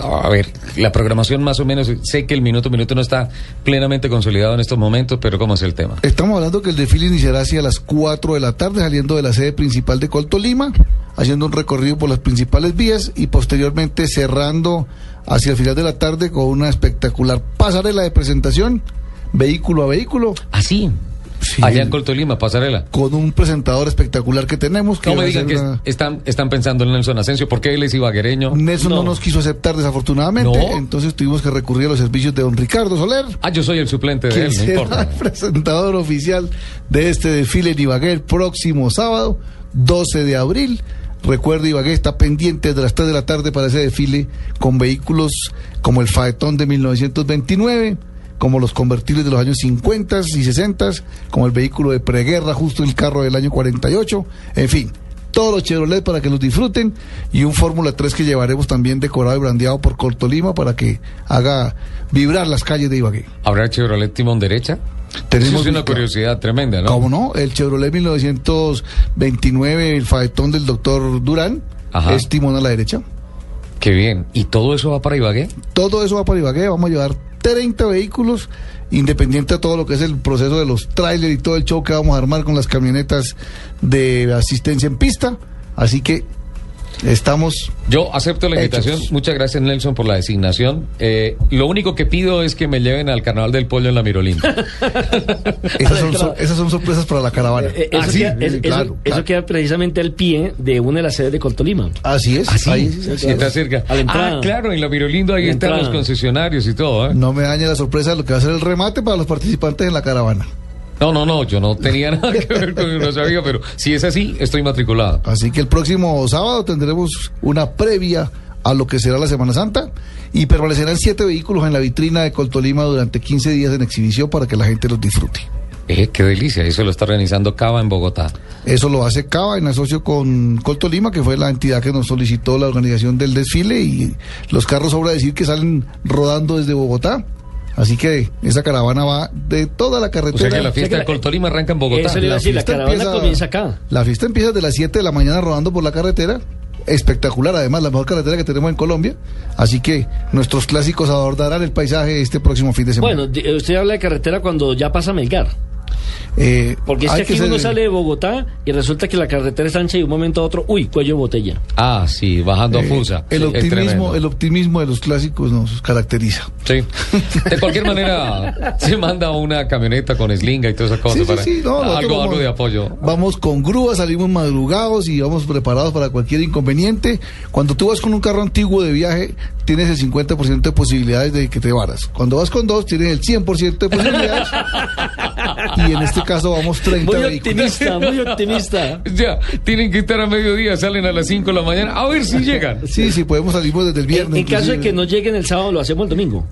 a ver, la programación más o menos, sé que el minuto a minuto no está plenamente consolidado en estos momentos, pero ¿cómo es el tema? Estamos hablando que el desfile iniciará hacia las 4 de la tarde, saliendo de la sede principal de Coltolima, haciendo un recorrido por las principales vías y posteriormente cerrando hacia el final de la tarde con una espectacular pasarela de presentación, vehículo a vehículo. Así. Allá en Coltolima, pasarela. Con un presentador espectacular que tenemos. Que No me digan que una- están, están pensando en Nelson Asensio, porque él es ibaguereño. Nelson no. nos quiso aceptar desafortunadamente, No. entonces tuvimos que recurrir a los servicios de don Ricardo Soler. Ah, yo soy el suplente de él, no importa. el presentador oficial de este desfile en Ibagué el próximo sábado, 12 de abril. Recuerde, Ibagué está pendiente de las 3 de la tarde para ese desfile con vehículos como el Faetón de 1929, como los convertibles de los años 50 y 60, como el vehículo de preguerra, justo el carro del año 48, en fin. Todos los Chevrolet para que los disfruten y un Fórmula 3 que llevaremos también decorado y brandeado por Cortolima para que haga vibrar las calles de Ibagué. ¿Habrá Chevrolet timón derecha? Tenemos Eso es una un- curiosidad tremenda, ¿no? ¿Cómo no? El Chevrolet 1929, el Faetón del doctor Durán, Ajá. es timón a la derecha. Qué bien. ¿Y todo eso va para Ibagué? Todo eso va para Ibagué, vamos a llevar 30 vehículos, independiente de todo lo que es el proceso de los trailers y todo el show que vamos a armar con las camionetas de asistencia en pista. Así que estamos... Yo acepto la Hechos. invitación. Muchas gracias, Nelson, por la designación. Eh, lo único que pido es que me lleven al Carnaval del Pollo en la Mirolinda. Esas son, sor- esas son sorpresas para la caravana. Eh, Eso, ¿Ah, sí? queda, es- eso- Claro, eso queda precisamente al pie de una de las sedes de Coltolima. Así es. Así, ahí- está cerca. A la entrada. Ah, claro, en la Mirolinda ahí La están los concesionarios y todo, ¿eh? No me daña la sorpresa de lo que va a ser el remate para los participantes en la caravana. No, no, no, yo no tenía nada que ver con no sabía, pero si es así, estoy matriculado. Así que el próximo sábado tendremos una previa a lo que será la Semana Santa y permanecerán siete vehículos en la vitrina de Coltolima durante 15 días en exhibición para que la gente los disfrute. Eh, qué delicia, eso lo está organizando Cava en Bogotá. Eso lo hace Cava en asocio con Coltolima, que fue la entidad que nos solicitó la organización del desfile y los carros, sobra decir que salen rodando desde Bogotá. Así que esa caravana va de toda la O carretera. sea que la fiesta de Coltolima arranca en Bogotá. Eso le iba a decir, la fiesta caravana empieza- comienza acá. La fiesta empieza desde las 7 de la mañana rodando por la carretera. Espectacular, además, la mejor carretera que tenemos en Colombia. Así que nuestros clásicos abordarán el paisaje este próximo fin de semana. Bueno, usted habla de carretera cuando ya pasa Melgar. Eh, Porque es hay que aquí ser- uno sale de Bogotá y resulta que la carretera es ancha y de un momento a otro, uy, cuello de botella. Ah, sí, bajando a eh, Fusa. el Sí, optimismo, el optimismo de los clásicos nos caracteriza. Sí. De cualquier manera, se manda una camioneta con slinga y todas esas cosas Sí, sí, para sí, no, algo, vamos- algo de apoyo. Vamos con grúa, salimos madrugados y vamos preparados para cualquier inconveniente. Cuando tú vas con un carro antiguo de viaje, tienes el 50% de posibilidades de que te varas. Cuando vas con dos, tienes el 100% de posibilidades. y en este caso vamos 30 Muy vehículos. optimista, muy optimista. Ya, tienen que estar a mediodía, salen a las 5 de la mañana, a ver si llegan. Sí, sí, podemos salir desde el viernes. en caso de que no lleguen el sábado, lo hacemos el domingo.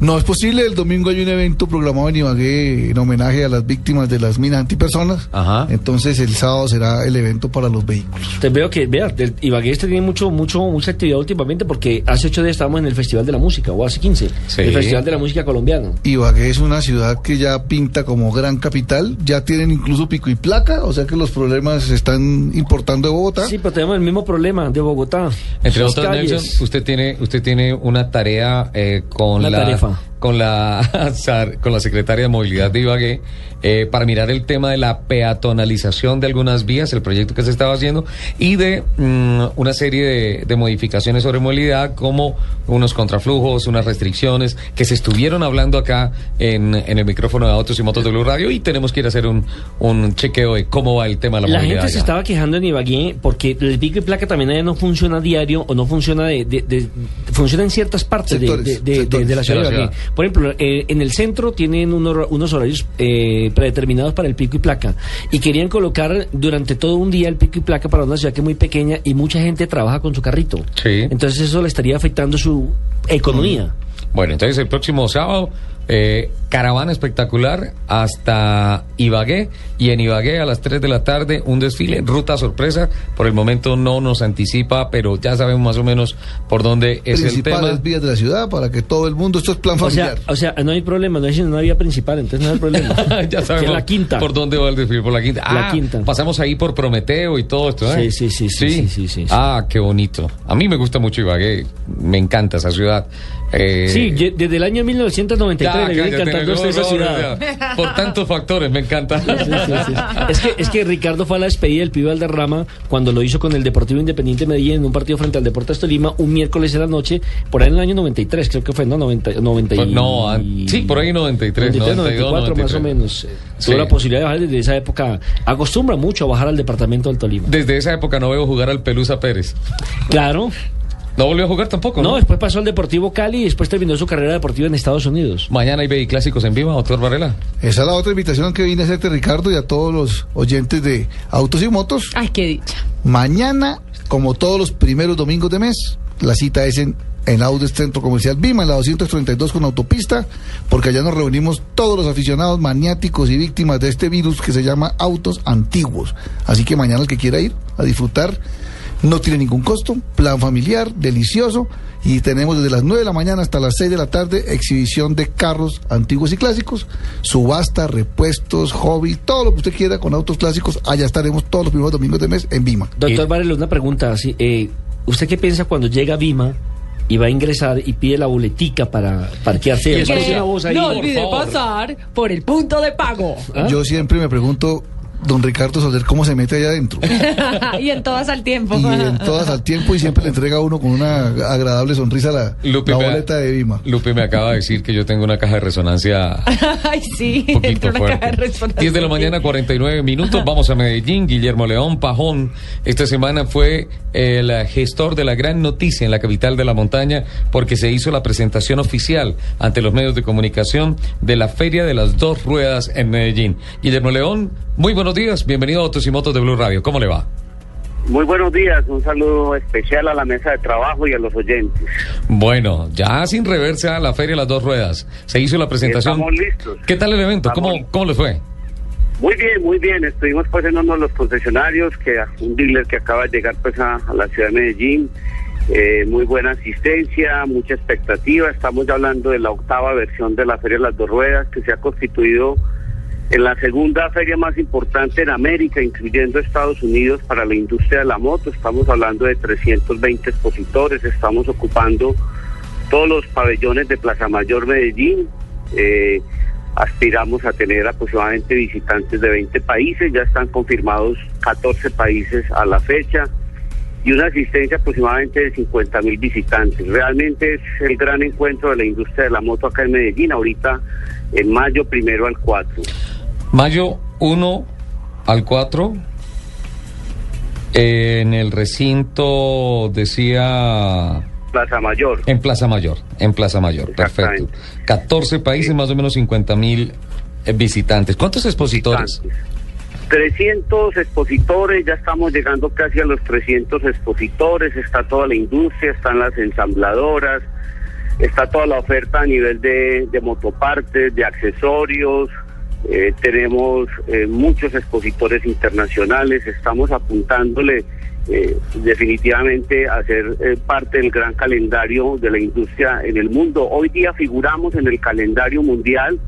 No es posible, el domingo hay un evento programado en Ibagué en homenaje a las víctimas de las minas antipersonas. Ajá. Entonces el sábado será el evento para los vehículos. Te veo que, vea, el- Ibagué este tiene mucho, mucho, mucha actividad últimamente porque hace ocho días estábamos en el Festival de la Música, o hace 15, Sí. el Festival de la Música Colombiana. Ibagué es una ciudad que ya pinta como gran capital, ya tienen incluso pico y placa, o sea que los problemas se están importando de Bogotá. Sí, pero tenemos el mismo problema de Bogotá. Entre Sus calles. Nelson, usted tiene, usted tiene una tarea eh, con Una la tarefa. Con la con la secretaria de movilidad de Ibagué eh, para mirar el tema de la peatonalización de algunas vías, el proyecto que se estaba haciendo y de mm, una serie de, de modificaciones sobre movilidad como unos contraflujos, unas restricciones que se estuvieron hablando acá en, en el micrófono de Autos y Motos de Blue Radio y tenemos que ir a hacer un, un chequeo de cómo va el tema de la, La movilidad. gente se estaba quejando en Ibagué porque el pico y placa también allá no funciona diario o no funciona de, de- de- funciona en ciertas partes de- Sectores, de, de- de- sectores de la ciudad de la Ibagué. Por ejemplo, eh, en el centro tienen unos, unos horarios eh, predeterminados para el pico y placa y querían colocar durante todo un día el pico y placa para una ciudad que es muy pequeña y mucha gente trabaja con su carrito. Sí. Entonces eso le estaría afectando su economía. Bueno, entonces el próximo sábado, eh, caravana espectacular hasta Ibagué y en Ibagué a las 3 de la tarde un desfile, ruta sorpresa. Por el momento no nos anticipa, pero ya sabemos más o menos por dónde es el Principales tema. vías de la ciudad para que todo el mundo, esto es plan O sea, familiar. o sea, no hay problema, no hay una vía principal, entonces no hay problema. ya Que sabemos es la quinta. por dónde va el desfile, por la quinta. La Ah, quinta. Pasamos ahí por Prometeo y todo esto, ¿eh? Sí, sí, sí, sí, sí, sí, sí, sí. Ah, qué bonito. A mí me gusta mucho Ibagué, me encanta esa ciudad. Eh, Sí, desde el año 1993 ya, le a usted esa ciudad. ya. Por tantos factores, me encanta. Sí, sí, sí. Es que, es que Ricardo fue a la despedida del Pibe Valderrama cuando lo hizo con el Deportivo Independiente Medellín en un partido frente al Deportes Tolima un miércoles de la noche, por ahí en el año 93, creo que fue, ¿no? 90, 90 y- Pues no, sí, por ahí 93, 93, 92, 94 más o 93. menos. Eh, Sí. Tuvo la posibilidad de bajar desde esa época. Acostumbra mucho a bajar al departamento del Tolima. Desde esa época no veo jugar al Pelusa Pérez. Claro. ¿No volvió a jugar tampoco? No, después pasó al Deportivo Cali y después terminó su carrera deportiva en Estados Unidos. Mañana hay clásicos en vivo, doctor Varela. Esa es la otra invitación que vine a hacerte, Ricardo, y a todos los oyentes de Autos y Motos. Ay, qué dicha. Mañana, como todos los primeros domingos de mes, la cita es en, en Audes Centro Comercial Vima, en la 232 con autopista, porque allá nos reunimos todos los aficionados maniáticos y víctimas de este virus que se llama autos antiguos. Así que mañana el que quiera ir a disfrutar no tiene ningún costo, plan familiar, delicioso, y tenemos desde las 9 de la mañana hasta las 6 de la tarde exhibición de carros antiguos y clásicos, subasta, repuestos, hobby, todo lo que usted quiera con autos clásicos, allá estaremos todos los primeros domingos de mes en Vima. Doctor Varela, una pregunta así. eh, ¿Usted qué piensa cuando llega a Vima y va a ingresar y pide la boletica para parquearse? Y ¿Le eso parece que una voz ahí? no olvide favor. pasar por el punto de pago. ¿Ah? Yo siempre me pregunto, don Ricardo Soler, ¿cómo se mete allá adentro? y en todas al tiempo. Y en todas al tiempo y siempre le entrega a uno con una agradable sonrisa la, Lupe, la boleta de Vima. Lupe me acaba de decir que yo tengo una caja de resonancia Ay, sí. un poquito una caja de fuerte. resonancia. 10 de la mañana, 49 minutos. Vamos a Medellín. Guillermo León Pajón. Esta semana fue el gestor de la gran noticia en la capital de la montaña porque se hizo la presentación oficial ante los medios de comunicación de la Feria de las Dos Ruedas en Medellín. Guillermo León, muy buenos días. Bienvenido a Autos y Motos de Blue Radio. ¿Cómo le va? Muy buenos días, un saludo especial a la mesa de trabajo y a los oyentes. Bueno, ya sin reversa la Feria de las Dos Ruedas. Se hizo la presentación. Estamos listos. ¿Qué tal el evento? ¿Cómo, ¿Cómo le fue? Muy bien, muy bien. Estuvimos pues en uno de los concesionarios, que un dealer que acaba de llegar pues a, a la ciudad de Medellín. Eh, muy buena asistencia, mucha expectativa. Estamos ya hablando de la octava versión de la Feria de las Dos Ruedas, que se ha constituido en la segunda feria más importante en América, incluyendo Estados Unidos, para la industria de la moto. Estamos hablando de 320 expositores, estamos ocupando todos los pabellones de Plaza Mayor Medellín. Eh, aspiramos a tener aproximadamente visitantes de 20 países, ya están confirmados 14 países a la fecha y una asistencia aproximadamente de 50 mil visitantes. Realmente es el gran encuentro de la industria de la moto acá en Medellín, ahorita en mayo primero al 4. Mayo 1 al 4. En el recinto decía. Plaza Mayor. En Plaza Mayor, en Plaza Mayor, perfecto. 14 países, más o menos 50 mil eh, visitantes. ¿Cuántos expositores? 300 expositores, ya estamos llegando casi a los 300 expositores, está toda la industria, están las ensambladoras, está toda la oferta a nivel de, de motopartes, de accesorios, eh, tenemos eh, muchos expositores internacionales, estamos apuntándole eh, definitivamente a ser eh, parte del gran calendario de la industria en el mundo. Hoy día figuramos en el calendario mundial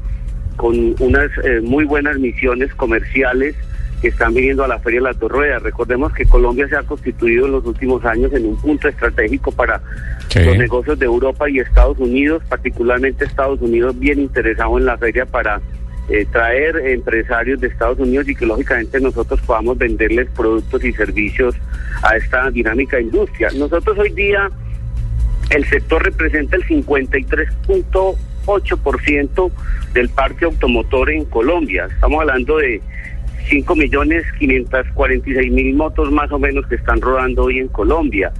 con unas eh, muy buenas misiones comerciales que están viniendo a la Feria de las Dos Ruedas. Recordemos que Colombia se ha constituido en los últimos años en un punto estratégico para Sí. los negocios de Europa y Estados Unidos, particularmente Estados Unidos bien interesado en la feria para eh, traer empresarios de Estados Unidos y que lógicamente nosotros podamos venderles productos y servicios a esta dinámica industria. Nosotros hoy día el sector representa el 53.8% del parque automotor en Colombia. Estamos hablando de 5 millones 546 mil motos más o menos que están rodando hoy en Colombia.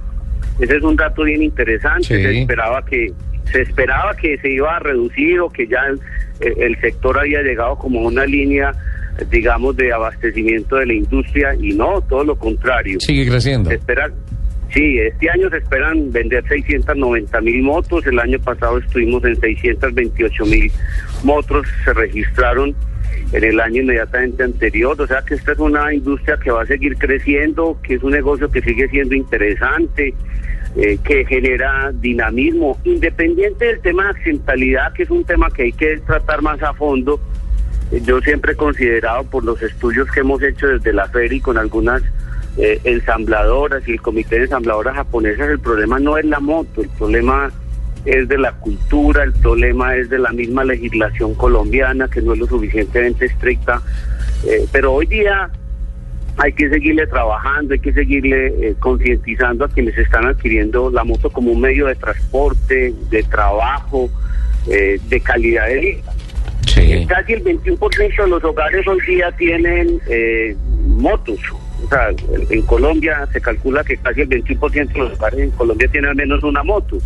Ese es un dato bien interesante. Sí. Se esperaba que se esperaba que se iba a reducir o que ya el, el sector había llegado como una línea, eh, digamos, de abastecimiento de la industria y no, todo lo contrario. Sigue creciendo. Se espera, sí, este año se esperan vender 690 mil motos, el año pasado estuvimos en 628 mil motos, se registraron en el año inmediatamente anterior, o sea que esta es una industria que va a seguir creciendo, que es un negocio que sigue siendo interesante, eh, que genera dinamismo, independiente del tema de accidentalidad, que es un tema que hay que tratar más a fondo. eh, Yo siempre he considerado por los estudios que hemos hecho desde la feria y con algunas eh, ensambladoras y el comité de ensambladoras japonesas, el problema no es la moto, el problema es de la cultura, el problema es de la misma legislación colombiana que no es lo suficientemente estricta. Eh, pero hoy día hay que seguirle trabajando, hay que seguirle eh, concientizando a quienes están adquiriendo la moto como un medio de transporte, de trabajo, eh, de calidad de vida. Eh, Casi el 21% de los hogares hoy día tienen eh, motos. O sea, en- Colombia se calcula que casi el 21% de los hogares en Colombia tienen al menos una moto.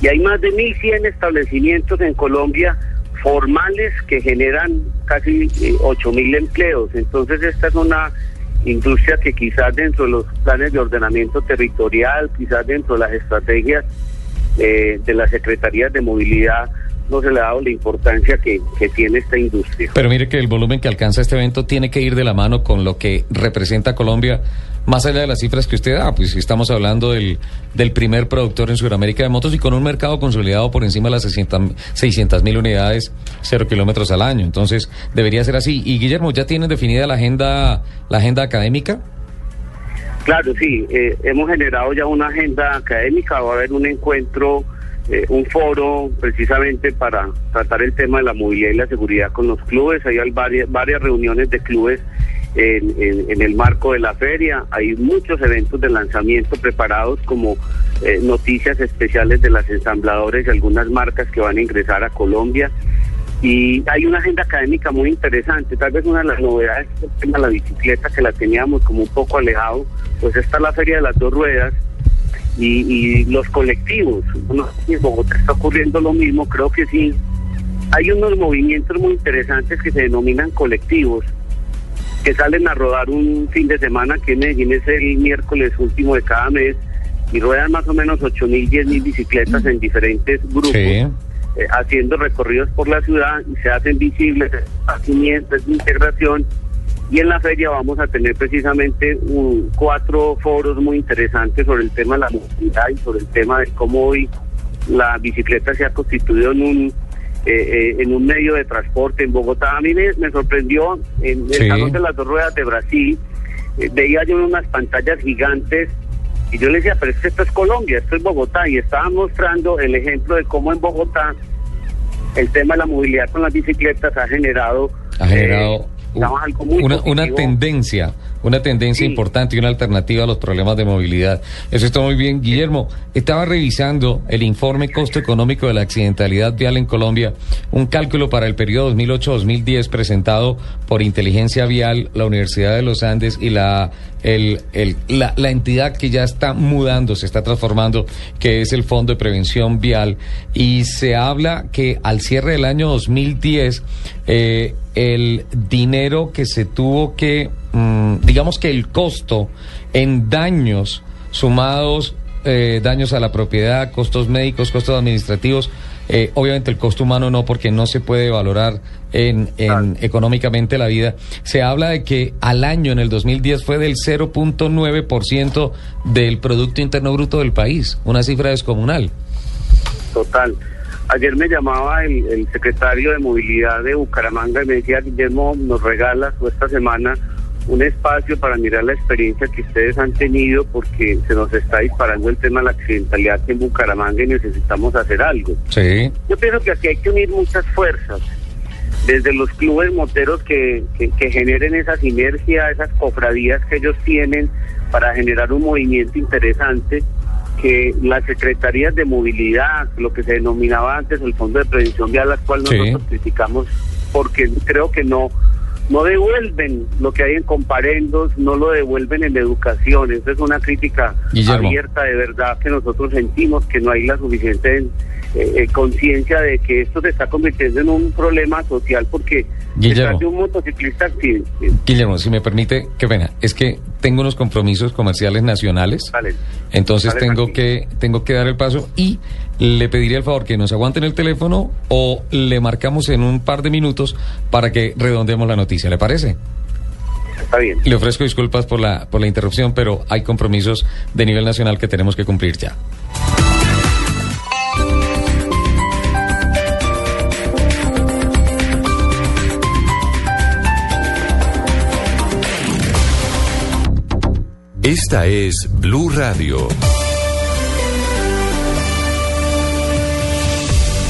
Y hay más de 1.100 establecimientos en Colombia formales que generan casi eh, 8.000 empleos. Entonces esta es una industria que quizás dentro de los planes de ordenamiento territorial, quizás dentro de las estrategias eh, de las secretarías de movilidad, no se le ha dado la importancia que, que tiene esta industria. Pero mire que el volumen que alcanza este evento tiene que ir de la mano con lo que representa Colombia, más allá de las cifras que usted da, pues si estamos hablando del, del primer productor en Sudamérica de motos y con un mercado consolidado por encima de las 600 mil unidades, cero kilómetros al año. Entonces, debería ser así. Y Guillermo, ¿ya tienen definida la agenda, la agenda académica? Claro, sí, eh, hemos generado ya una agenda académica, va a haber un encuentro, eh, un foro precisamente para tratar el tema de la movilidad y la seguridad con los clubes, hay varias, varias reuniones de clubes en, el marco de la feria, hay muchos eventos de lanzamiento preparados como eh, noticias especiales de las ensambladoras y algunas marcas que van a ingresar a Colombia. Y hay una agenda académica muy interesante, tal vez una de las novedades es el tema de la bicicleta que la teníamos como un poco alejado, pues está la Feria de las Dos Ruedas y, y los colectivos. No sé si en Bogotá está ocurriendo lo mismo, creo que sí. Hay unos movimientos muy interesantes que se denominan colectivos, que salen a rodar un fin de semana que en Medellín es el miércoles último de cada mes y ruedan más o menos 8 mil, 10 mil bicicletas en diferentes grupos Sí. eh, haciendo recorridos por la ciudad y se hacen visibles esparcimientos de integración y en la feria vamos a tener precisamente un- cuatro foros muy interesantes sobre el tema de la movilidad y sobre el tema de cómo hoy la bicicleta se ha constituido en un eh, eh, en un medio de transporte en Bogotá. A mí me, me sorprendió en el Sí. Salón de las Dos Ruedas de Brasil, eh, veía yo unas pantallas gigantes y yo le decía, pero es que esto es Colombia, esto es Bogotá, y estaban mostrando el ejemplo de cómo en Bogotá el tema de la movilidad con las bicicletas ha generado, Ha generado una, una tendencia, una tendencia importante y una alternativa a los problemas de movilidad. Eso está muy bien. Guillermo, estaba revisando el informe costo económico de la accidentalidad vial en Colombia, un cálculo para el periodo 2008-2010 presentado por Inteligencia Vial, la Universidad de los Andes y la, el, el- la, la entidad que ya está mudando, se está transformando, que es el Fondo de Prevención Vial. Y se habla que al cierre del año 2010, eh, el dinero que se tuvo que, mm, digamos que el costo en daños sumados eh, daños a la propiedad, costos médicos, costos administrativos. Eh, obviamente el costo humano no, porque no se puede valorar en, en económicamente la vida. Se habla de que al año en el 2010 fue del 0.9% del Producto Interno Bruto del país, una cifra descomunal. Total. Ayer me llamaba el, el secretario de Movilidad de Bucaramanga y me decía, Guillermo, nos regalas o esta semana un espacio para mirar la experiencia que ustedes han tenido porque se nos está disparando el tema de la accidentalidad en Bucaramanga y necesitamos hacer algo. Sí. Yo pienso que aquí hay que unir muchas fuerzas, desde los clubes moteros que, que, que generen esa sinergia, esas cofradías que ellos tienen para generar un movimiento interesante, que las secretarías de movilidad, lo que se denominaba antes el Fondo de Prevención Vial, las cuales Sí. nosotros criticamos porque creo que no no devuelven lo que hay en comparendos, no lo devuelven en educación. Esa es una crítica Guillermo. abierta de verdad que nosotros sentimos que no hay la suficiente eh, eh, conciencia de que esto se está convirtiendo en un problema social porque Guillermo. detrás de un motociclista accidente. Guillermo, si me permite, qué pena, es que tengo unos compromisos comerciales nacionales, Vale. entonces Vale, tengo que tengo que dar el paso y le pediría el favor que nos aguanten el teléfono o le marcamos en un par de minutos para que redondeemos la noticia, ¿le parece? Está bien. Le ofrezco disculpas por la por la interrupción, pero hay compromisos de nivel nacional que tenemos que cumplir ya. Esta es Blue Radio.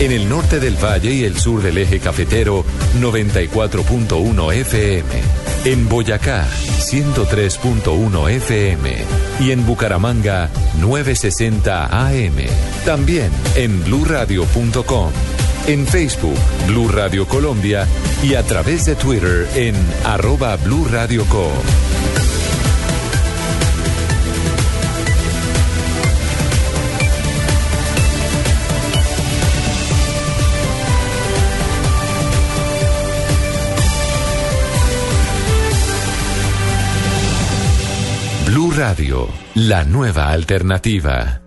En el norte del valle y el sur del eje cafetero, 94.1 FM. En Boyacá, 103.1 FM. Y en Bucaramanga, 960 AM. También en bluradio.com. En Facebook, Blue Radio Colombia y a través de Twitter en arroba. Radio, la nueva alternativa.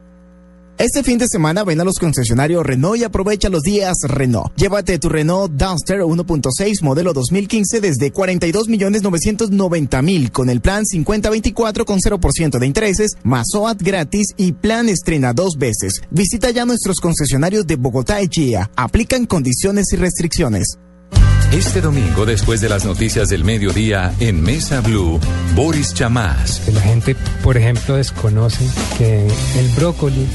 Este fin de semana ven a los concesionarios Renault y aprovecha los días Renault. Llévate tu Renault Duster 1.6 modelo 2015 desde 42 millones 990 mil con el plan 5024 con 0% de intereses, más gratis y plan estrena dos veces. Visita ya nuestros concesionarios de Bogotá y Chía. Aplican condiciones y restricciones. Este domingo, después de las noticias del mediodía, en Mesa Blue, Boris Chamás. La gente, por ejemplo, desconoce que el brócoli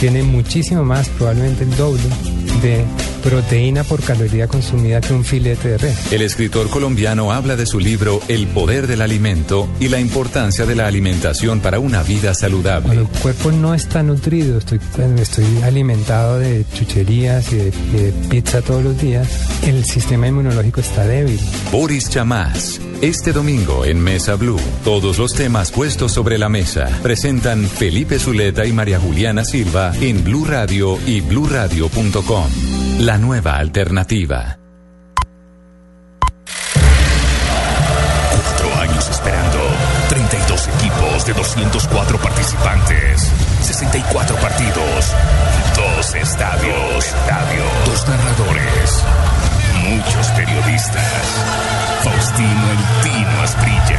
tiene muchísimo más, probablemente el doble, de proteína por caloría consumida que un filete de res. El escritor colombiano habla de su libro El poder del alimento y la importancia de la alimentación para una vida saludable. Cuando el cuerpo no está nutrido, estoy, estoy alimentado de chucherías y de, y de pizza todos los días, el sistema inmunológico está débil. Boris Chamás. Este domingo en Mesa Blue, todos los temas puestos sobre la mesa presentan Felipe Zuleta y María Juliana Silva en Blue Radio y bluradio.com. La nueva alternativa. Cuatro años esperando. 32 equipos de 204 participantes. 64 partidos. Dos estadios. estadios. Dos narradores. Muchos periodistas. Faustino El Tino Asprilla.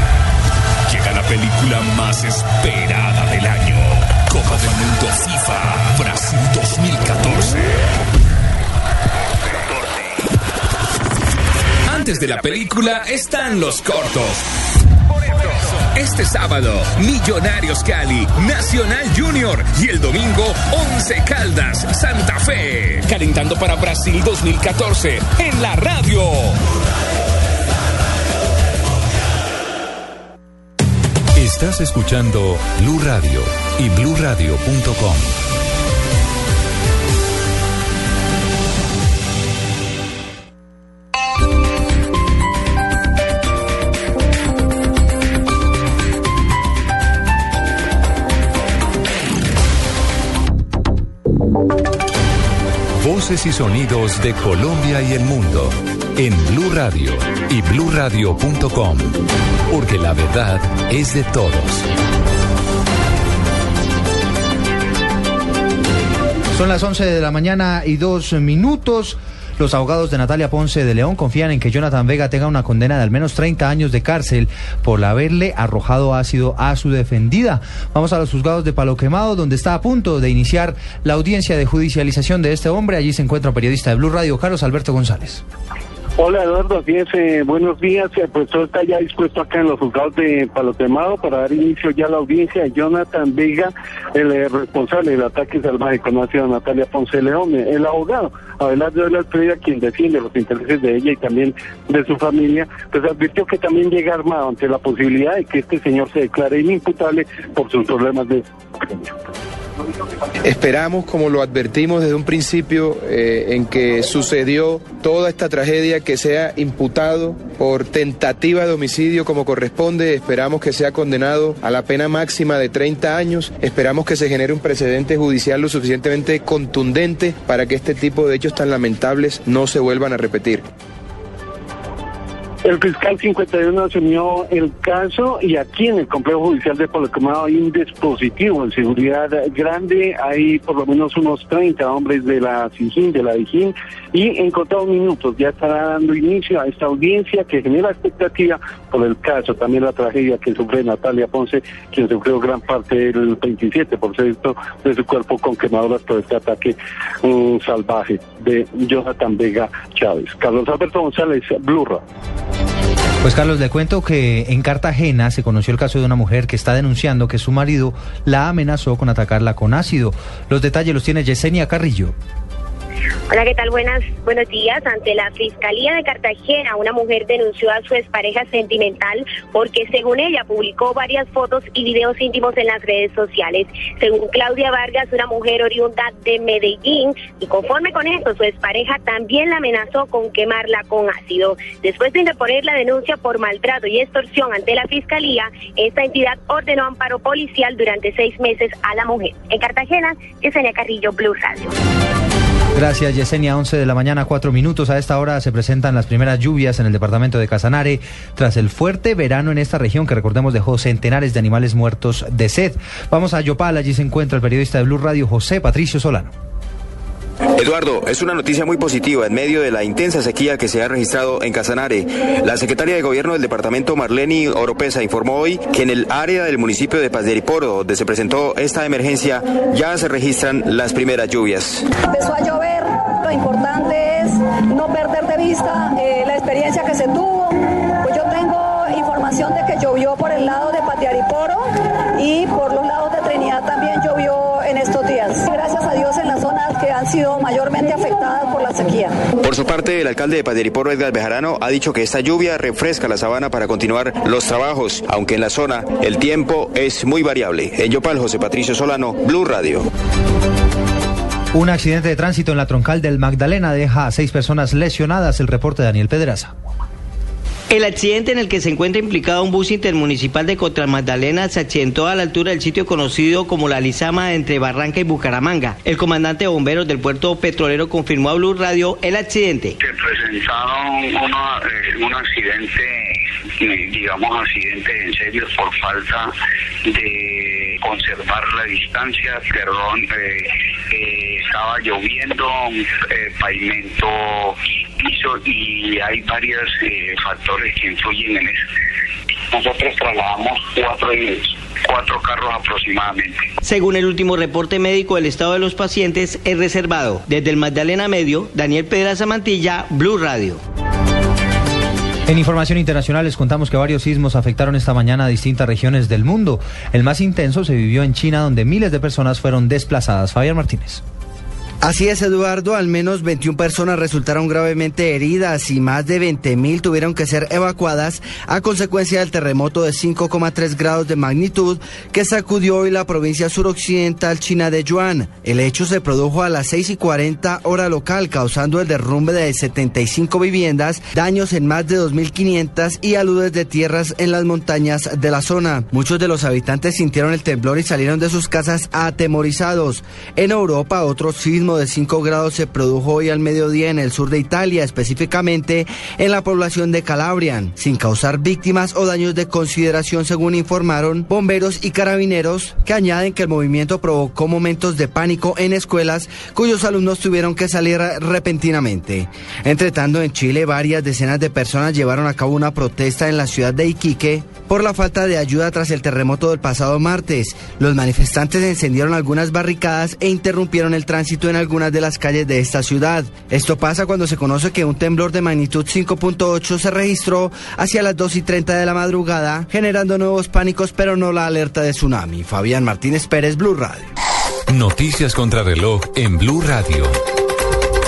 Llega la película más esperada del año. Copa del Mundo FIFA. Brasil 2014. Antes de la película están los cortos. Este sábado, Millonarios Cali, Nacional Junior y el domingo, Once Caldas, Santa Fe. Calentando para Brasil 2014 en la radio. Estás escuchando Blue Radio y bluradio.com. Y sonidos de Colombia y el mundo en Blue Radio y bluradio.com, porque la verdad es de todos. Son las 11 de la mañana y dos minutos. Los abogados de Natalia Ponce de León confían en que Jonathan Vega tenga una condena de al menos 30 años de cárcel por haberle arrojado ácido a su defendida. Vamos a los juzgados de Palo Quemado, donde está a punto de iniciar la audiencia de judicialización de este hombre. Allí se encuentra un periodista de Blue Radio, Carlos Alberto González. Hola Eduardo, así eh, buenos días. El profesor está ya dispuesto acá en los juzgados de Palotemado para dar inicio ya a la audiencia de Jonathan Vega, el eh, responsable del ataque salvaje conocido a Natalia Ponce León, eh, el abogado. Abelardo de la Estrella, quien defiende los intereses de ella y también de su familia, pues advirtió que también llega armado ante la posibilidad de que este señor se declare inimputable por sus problemas de Esperamos, como lo advertimos desde un principio, eh, en que sucedió toda esta tragedia, que sea imputado por tentativa de homicidio como corresponde. Esperamos que sea condenado a la pena máxima de 30 años. Esperamos que se genere un precedente judicial lo suficientemente contundente para que este tipo de hechos tan lamentables no se vuelvan a repetir. El fiscal 51 asumió el caso y aquí en el complejo judicial de Polocomado hay un dispositivo de seguridad grande. Hay por lo menos unos 30 hombres de la SIGIN, de la DIGIN y en contados minutos ya estará dando inicio a esta audiencia que genera expectativa por el caso, también la tragedia que sufre Natalia Ponce, quien sufrió gran parte del 27% de su cuerpo con quemaduras por este ataque um, salvaje de Jonathan Vega Chávez. Carlos Alberto González, Blurra. Pues Carlos, le cuento que en Cartagena se conoció el caso de una mujer que está denunciando que su marido la amenazó con atacarla con ácido. Los detalles los tiene Yesenia Carrillo. Hola, ¿qué tal? Buenas, buenos días. Ante la Fiscalía de Cartagena, una mujer denunció a su expareja sentimental porque, según ella, publicó varias fotos y videos íntimos en las redes sociales. Según Claudia Vargas, una mujer oriunda de Medellín, y conforme con esto, su expareja también la amenazó con quemarla con ácido. Después de interponer la denuncia por maltrato y extorsión ante la Fiscalía, esta entidad ordenó amparo policial durante seis meses a la mujer. En Cartagena, Yesenia Carrillo, Blue Radio. Gracias, Yesenia. 11 de la mañana, 4 minutos. A esta hora se presentan las primeras lluvias en el departamento de Casanare tras el fuerte verano en esta región que recordemos dejó centenares de animales muertos de sed. Vamos a Yopal, allí se encuentra el periodista de Blue Radio, José Patricio Solano. Eduardo, es una noticia muy positiva en medio de la intensa sequía que se ha registrado en Casanare. La secretaria de Gobierno del departamento, Marlene Oropesa, informó hoy que en el área del municipio de Paz de Ariporo, donde se presentó esta emergencia, ya se registran las primeras lluvias. Empezó a llover, lo importante es no perder de vista eh, la experiencia que se tuvo. Pues yo tengo información de que llovió por el lado de Patiariporo y por los lados de Trinidad también llovió en estos días. Gracias a Dios en las zonas que han sido mayormente afectadas por la sequía. Por su parte, el alcalde de Paderiporo, Edgar Bejarano, ha dicho que esta lluvia refresca la sabana para continuar los trabajos, aunque en la zona el tiempo es muy variable. En Yopal, José Patricio Solano, Blue Radio. Un accidente de tránsito en la troncal del Magdalena deja a seis personas lesionadas. El reporte de Daniel Pedraza. El accidente en el que se encuentra implicado un bus intermunicipal de Contra Magdalena se accidentó a la altura del sitio conocido como la Lizama entre Barranca y Bucaramanga. El comandante de bomberos del puerto petrolero confirmó a Blue Radio el accidente. Se presentaron eh, un accidente, eh, digamos accidente en serio por falta de conservar la distancia, perdón, eh, eh, estaba lloviendo, eh, pavimento piso y hay varios eh, factores que influyen en eso. Nosotros trasladamos cuatro, cuatro carros aproximadamente. Según el último reporte médico, el estado de los pacientes es reservado. Desde el Magdalena Medio, Daniel Pedraza Mantilla, Blue Radio. En información internacional les contamos que varios sismos afectaron esta mañana a distintas regiones del mundo. El más intenso se vivió en China, donde miles de personas fueron desplazadas. Fabián Martínez. Así es, Eduardo. Al menos 21 personas resultaron gravemente heridas y más de 20 mil tuvieron que ser evacuadas a consecuencia del terremoto de 5,3 grados de magnitud que sacudió hoy la provincia suroccidental china de Yuan. El hecho se produjo a las 6 y 40 hora local, causando el derrumbe de 75 viviendas, daños en más de 2.500 y aludes de tierras en las montañas de la zona. Muchos de los habitantes sintieron el temblor y salieron de sus casas atemorizados. En Europa, otro sismo de 5 grados se produjo hoy al mediodía en el sur de Italia, específicamente en la población de Calabrian, sin causar víctimas o daños de consideración según informaron bomberos y carabineros, que añaden que el movimiento provocó momentos de pánico en escuelas cuyos alumnos tuvieron que salir repentinamente. Entre tanto, en Chile varias decenas de personas llevaron a cabo una protesta en la ciudad de Iquique por la falta de ayuda tras el terremoto del pasado martes. Los manifestantes encendieron algunas barricadas e interrumpieron el tránsito en algunas de las calles de esta ciudad. Esto pasa cuando se conoce que un temblor de magnitud 5.8 se registró hacia las 2 y 30 de la madrugada, generando nuevos pánicos, pero no la alerta de tsunami. Fabián Martínez Pérez, Blue Radio. Noticias contra reloj en Blue Radio.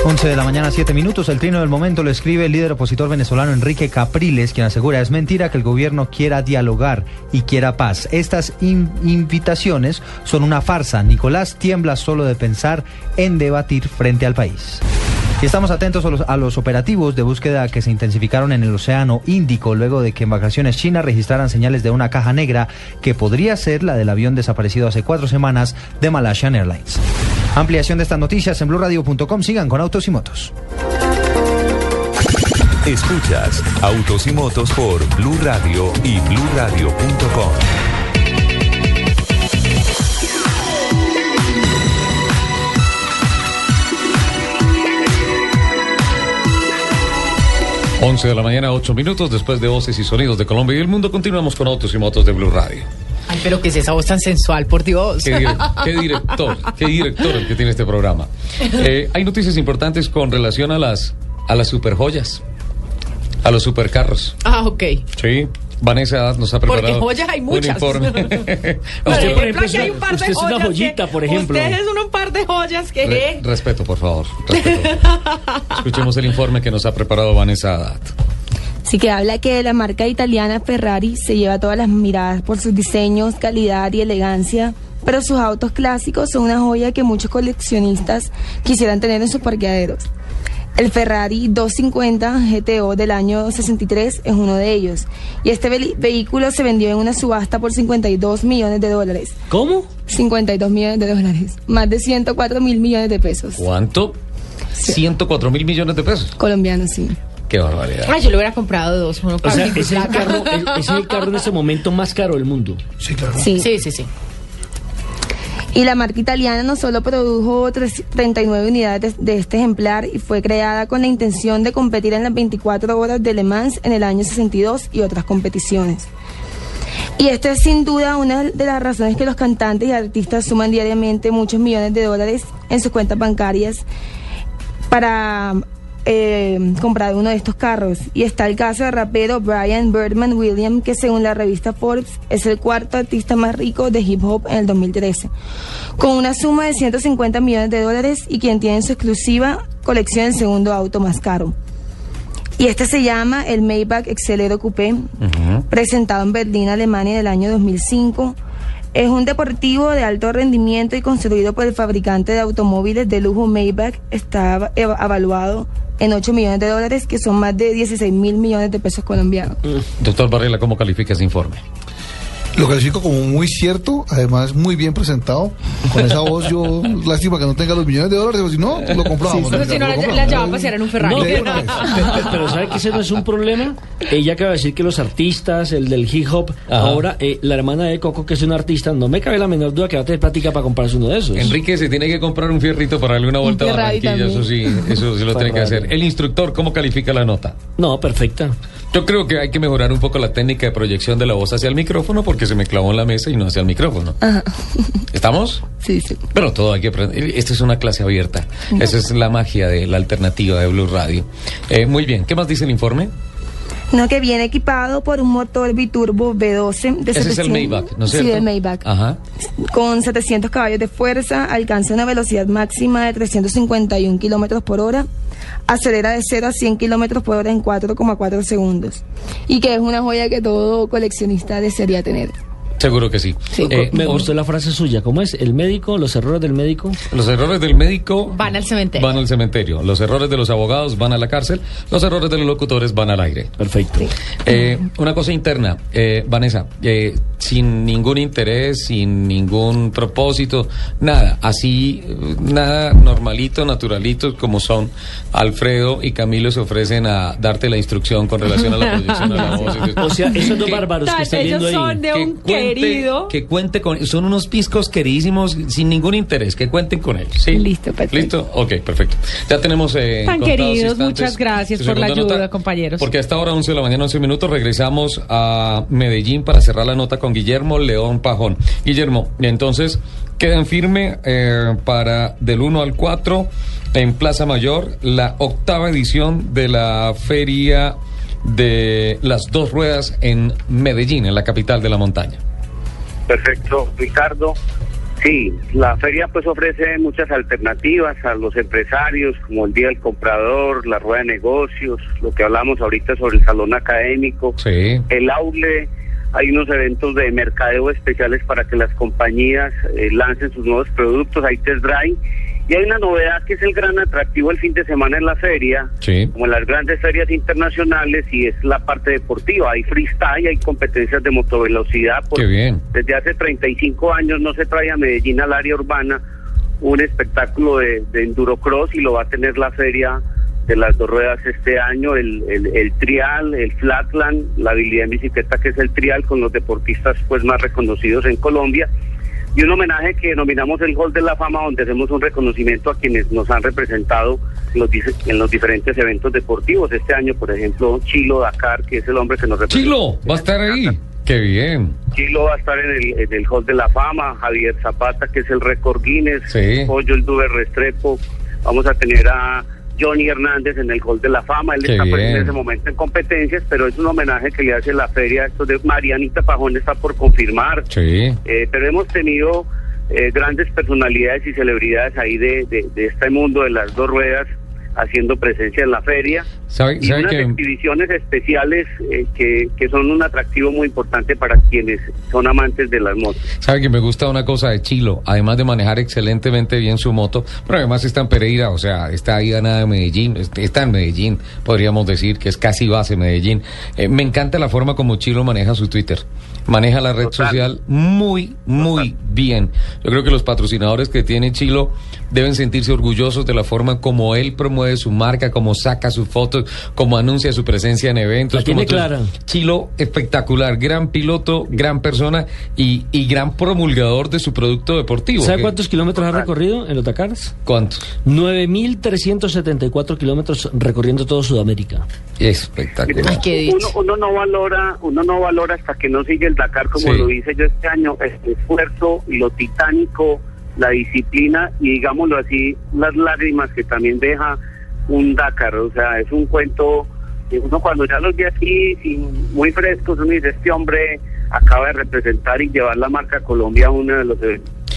11 de la mañana, 7 minutos. El trino del momento lo escribe el líder opositor venezolano Enrique Capriles, quien asegura es mentira que el gobierno quiera dialogar y quiera paz. Estas in- invitaciones son una farsa. Nicolás tiembla solo de pensar en debatir frente al país. Y estamos atentos a los, a los operativos de búsqueda que se intensificaron en el Océano Índico luego de que embarcaciones chinas registraran señales de una caja negra que podría ser la del avión desaparecido hace cuatro semanas de Malaysian Airlines. Ampliación de estas noticias en blurradio.com. Sigan con Autos y Motos. Escuchas Autos y Motos por Blue Radio y bluradio.com. Once de la mañana, 8 minutos después de voces y sonidos de Colombia y el mundo. Continuamos con Autos y Motos de Blue Radio. Ay, pero que es esa voz tan sensual, por Dios. Qué, dire- qué director, qué director el que tiene este programa. Eh, hay noticias importantes con relación a las a las superjoyas, a los supercarros. Ah, ok. Sí, Vanessa nos ha Porque preparado joyas hay un muchas. informe. Por Usted, ejemplo, ejemplo, aquí hay un par de usted es una joyita, que- por ejemplo. Ustedes son un par de joyas que... Re- respeto, por favor. respeto. Escuchemos el informe que nos ha preparado Vanessa Haddad. Sí que habla que la marca italiana Ferrari se lleva todas las miradas por sus diseños, calidad y elegancia, pero sus autos clásicos son una joya que muchos coleccionistas quisieran tener en sus parqueaderos. El Ferrari 250 GTO del año 63 es uno de ellos. Y este ve- vehículo se vendió en una subasta por 52 millones de dólares. ¿Cómo? 52 millones de dólares. Más de 104 mil millones de pesos. ¿Cuánto? 104 mil millones de pesos. Colombianos, sí. Qué barbaridad. Ay, yo le hubiera comprado dos. Uno O para sea, mí, es el, carro, es, es el carro en este momento más caro del mundo. Sí, claro. Sí. Sí, sí, sí. Y la marca italiana no solo produjo tres- 39 unidades de, de este ejemplar y fue creada con la intención de competir en las 24 horas de Le Mans en el año 62 y otras competiciones. Y esta es sin duda una de las razones que los cantantes y artistas suman diariamente muchos millones de dólares en sus cuentas bancarias para eh, comprar uno de estos carros. Y está el caso del rapero Brian Birdman Williams, que según la revista Forbes es el cuarto artista más rico de hip hop en el 2013, con una suma de 150 millones de dólares y quien tiene en su exclusiva colección el segundo auto más caro. Y este se llama el Maybach Excelero Coupé, presentado en Berlín, Alemania, del año 2005. Es un deportivo de alto rendimiento y construido por el fabricante de automóviles de lujo Maybach. Está eva- evaluado en 8 millones de dólares, que son más de 16 mil millones de pesos colombianos. Doctor Barrela, ¿cómo califica ese informe? Lo califico como muy cierto, además muy bien presentado. Con esa voz yo, lástima que no tenga los millones de dólares, pero si no, lo compramos. Pero si no, la, la llevaba a pasear en un Ferrari. No, pero, ¿sabe que ese no es un problema? Ella acaba de decir que los artistas, el del hip hop, Ajá. ahora eh, la hermana de Coco, que es una artista, no me cabe la menor duda que va a tener plática para comprarse uno de esos. Enrique se tiene que comprar un fierrito para darle una vuelta a Ferrari Barranquilla, eso sí, eso sí lo tiene que hacer. El instructor, ¿cómo califica la nota? No, perfecta. Yo creo que hay que mejorar un poco la técnica de proyección de la voz hacia el micrófono porque se me clavó en la mesa y no hacia el micrófono. Ajá. ¿Estamos? Sí, sí. Pero todo hay que aprender. Esta es una clase abierta. Esa es la magia de la alternativa de Blue Radio. Eh, muy bien, ¿qué más dice el informe? No, que viene equipado por un motor biturbo V12 de Ese es el 700 Maybach, ¿no es Sí, cierto? el Maybach. Ajá. Con 700 caballos de fuerza, alcanza una velocidad máxima de 351 kilómetros por hora, acelera de 0 a 100 kilómetros por hora en 4,4 segundos. Y que es una joya que todo coleccionista desearía tener. Seguro que sí. Eh, me gustó la frase suya. ¿Cómo es? ¿El médico? ¿Los errores del médico? Los errores del médico Van al cementerio. van al cementerio. Los errores de los abogados van a la cárcel. Los errores de los locutores van al aire. Perfecto. Eh, una cosa interna, eh, Vanessa, eh, sin ningún interés, sin ningún propósito, nada, así, nada normalito, naturalito como son. Alfredo y Camilo se ofrecen a darte la instrucción con relación a la proyección de la voz. O sea, esos dos bárbaros que están Ellos viendo ahí. son de un querido. que cuente con, son unos piscos queridísimos sin ningún interés, que cuenten con ellos. ¿sí? Listo, perfecto. Listo, ok, perfecto. Ya tenemos. Eh, Tan queridos, muchas gracias por la ayuda, compañeros. Porque hasta ahora, 11 de la mañana, 11 minutos, regresamos a Medellín para cerrar la nota con Guillermo León Pajón. Guillermo, entonces quedan firme eh, para del 1 al 4 en Plaza Mayor la octava edición de la feria de las dos ruedas en Medellín, en la capital de la montaña. Perfecto, Ricardo. Sí, la feria pues ofrece muchas alternativas a los empresarios, como el Día del Comprador, la Rueda de Negocios, lo que hablamos ahorita sobre el Salón Académico, Sí. el aule, hay unos eventos de mercadeo especiales para que las compañías eh, lancen sus nuevos productos, hay test drive, y hay una novedad que es el gran atractivo el fin de semana en la feria, Sí. como en las grandes ferias internacionales, y es la parte deportiva, hay freestyle, hay competencias de motovelocidad, por- Qué bien. desde hace 35 años no se trae a Medellín al área urbana un espectáculo de, de endurocross y lo va a tener la feria de las dos ruedas este año, el, el, el trial, el flatland, la habilidad en bicicleta que es el trial con los deportistas pues más reconocidos en Colombia y un homenaje que denominamos el Hall de la Fama donde hacemos un reconocimiento a quienes nos han representado en los, en los diferentes eventos deportivos. Este año, por ejemplo, Chilo Dakar, que es el hombre que nos representa. Chilo, va a estar ahí. Qué bien. Chilo va a estar en el, en el Hall de la Fama, Javier Zapata, que es el récord Guinness, Sí. Pollo el Duber Restrepo, vamos a tener a Johnny Hernández en el Hall de la Fama, él Qué está pues, en ese momento en competencias, pero es un homenaje que le hace la feria, esto de Marianita Pajón está por confirmar, Sí. eh, pero hemos tenido eh, grandes personalidades y celebridades ahí de, de, de este mundo de las dos ruedas haciendo presencia en la feria ¿Sabe, y sabe unas que exhibiciones especiales eh, que, que son un atractivo muy importante para quienes son amantes de las motos. Sabe que me gusta una cosa de Chilo, además de manejar excelentemente bien su moto, pero además está en Pereira, o sea, está ahí a nada de Medellín, está en Medellín, podríamos decir que es casi base Medellín. Eh, me encanta la forma como Chilo maneja su Twitter, maneja la red Total. social muy, muy bien. Yo creo que los patrocinadores que tiene Chilo deben sentirse orgullosos de la forma como él promueve su marca, como saca sus fotos, como anuncia su presencia en eventos. La tiene como clara. Chilo, espectacular, gran piloto, gran persona y, y gran promulgador de su producto deportivo. ¿Sabe que- cuántos kilómetros ha recorrido en los Dakars? ¿Cuántos? 9.374 kilómetros recorriendo todo Sudamérica. Espectacular. Uno, uno no valora, uno no valora hasta que no sigue el Dakar como Sí. lo hice yo este año, el esfuerzo, lo titánico, la disciplina y digámoslo así, las lágrimas que también deja un Dakar, o sea, es un cuento uno cuando ya los ve aquí muy frescos, uno dice, este hombre acaba de representar y llevar la marca Colombia a uno de los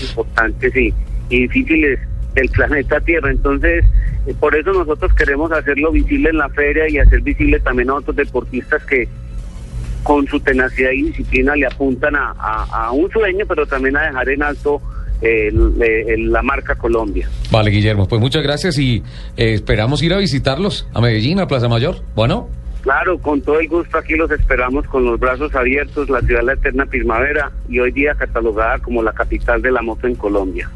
importantes y, difíciles del planeta Tierra. Entonces, eh, por eso nosotros queremos hacerlo visible en la feria y hacer visible también a otros deportistas que con su tenacidad y disciplina le apuntan a, a- un sueño, pero también a dejar en alto el- el- la marca Colombia. Vale, Guillermo, pues muchas gracias y eh, esperamos ir a visitarlos a Medellín, a Plaza Mayor. Bueno, Claro, con todo el gusto aquí los esperamos con los brazos abiertos, la ciudad de la eterna primavera y hoy día catalogada como la capital de la moto en Colombia.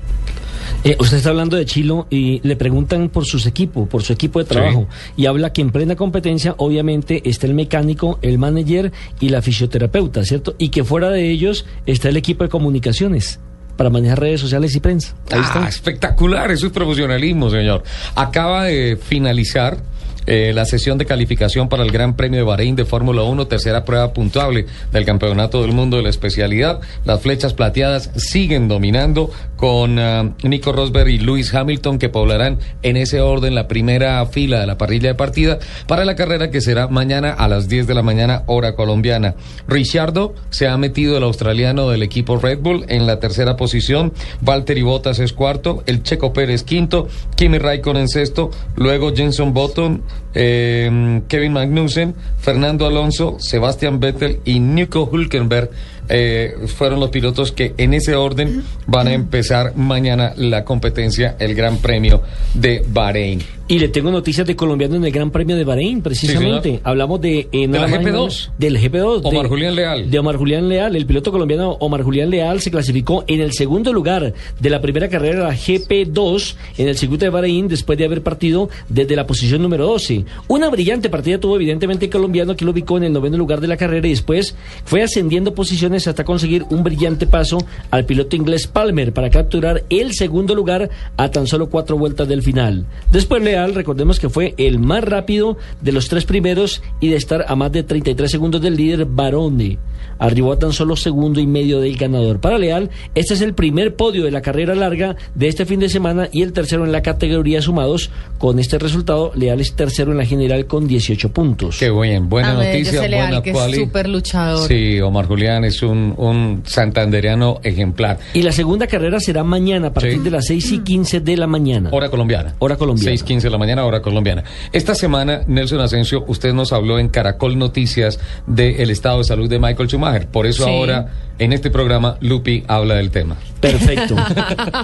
Eh, usted está hablando de Chilo y le preguntan por sus equipos, por su equipo de trabajo. Y habla que en plena competencia, obviamente, está el mecánico, el manager y la fisioterapeuta, ¿cierto? Y que fuera de ellos está el equipo de comunicaciones para manejar redes sociales y prensa. Ahí Ah, está. espectacular, eso es profesionalismo, señor. Acaba de finalizar eh, la sesión de calificación para el Gran Premio de Bahrein de Fórmula 1, tercera prueba puntuable del Campeonato del Mundo de la especialidad. Las flechas plateadas siguen dominando con ah, Nico Rosberg y Lewis Hamilton que poblarán en ese orden la primera fila de la parrilla de partida para la carrera que será mañana a las 10 de la mañana hora colombiana. Richardo se ha metido el australiano del equipo Red Bull en la tercera posición, Valtteri Bottas es cuarto, el Checo Pérez quinto, Kimi Raikkonen sexto, luego Jenson Button, eh, Kevin Magnussen, Fernando Alonso, Sebastian Vettel y Nico Hulkenberg eh, fueron los pilotos que en ese orden van a empezar mañana la competencia, el Gran Premio de Bahrein. Y le tengo noticias de colombiano en el Gran Premio de Bahrein, precisamente. Hablamos de... eh, nada la más y nada GP2. menos- Del GP2. Omar de- Julián Leal. De Omar Julián Leal. El piloto colombiano Omar Julián Leal se clasificó en el segundo lugar de la primera carrera, la GP2, en el circuito de Bahrein, después de haber partido desde la posición número 12. Una brillante partida tuvo evidentemente el colombiano, que lo ubicó en el noveno lugar de la carrera y después fue ascendiendo posiciones hasta conseguir un brillante paso al piloto inglés Palmer para capturar el segundo lugar a tan solo cuatro vueltas del final. Después Leal, recordemos que fue el más rápido de los tres primeros y de estar a más de 33 segundos del líder Barone. Arribó a tan solo segundo y medio del ganador. Para Leal, este es el primer podio de la carrera larga de este fin de semana y el tercero en la categoría sumados. Con este resultado, Leal es tercero en la general con 18 puntos. Qué bien, buena A ver, yo noticia, Leal, buena que es súper luchador. Sí, Omar Julián es un, un santandereano ejemplar. Y la segunda carrera será mañana a partir de las 6 y 15 de la mañana. Hora colombiana. Hora colombiana. 6:15 de la mañana, hora colombiana. Esta semana, Nelson Asensio, usted nos habló en Caracol Noticias del estado de salud de Michael Schumacher. Por eso Sí. ahora, en este programa, Lupi habla del tema. Perfecto.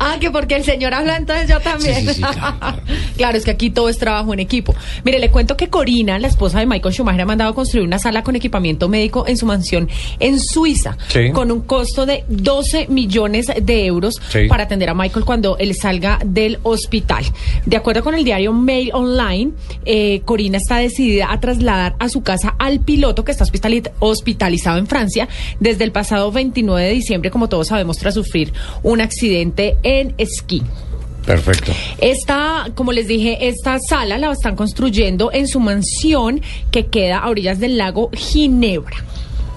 ah, que porque el señor habla, entonces yo también. Sí, sí, sí, claro, es que aquí todo es trabajo en equipo. Mire, le cuento que Corina, la esposa de Michael Schumacher, ha mandado a construir una sala con equipamiento médico en su mansión en Suiza, Sí. con un costo de 12 millones de euros Sí. para atender a Michael cuando él salga del hospital. De acuerdo con el diario Mail Online, eh, Corina está decidida a trasladar a su casa al piloto que está hospitali- hospitalizado en Francia desde el pasado 29 de diciembre, como todos sabemos, tras sufrir un accidente en esquí. Perfecto. Esta, como les dije, esta sala la están construyendo en su mansión que queda a orillas del lago Ginebra.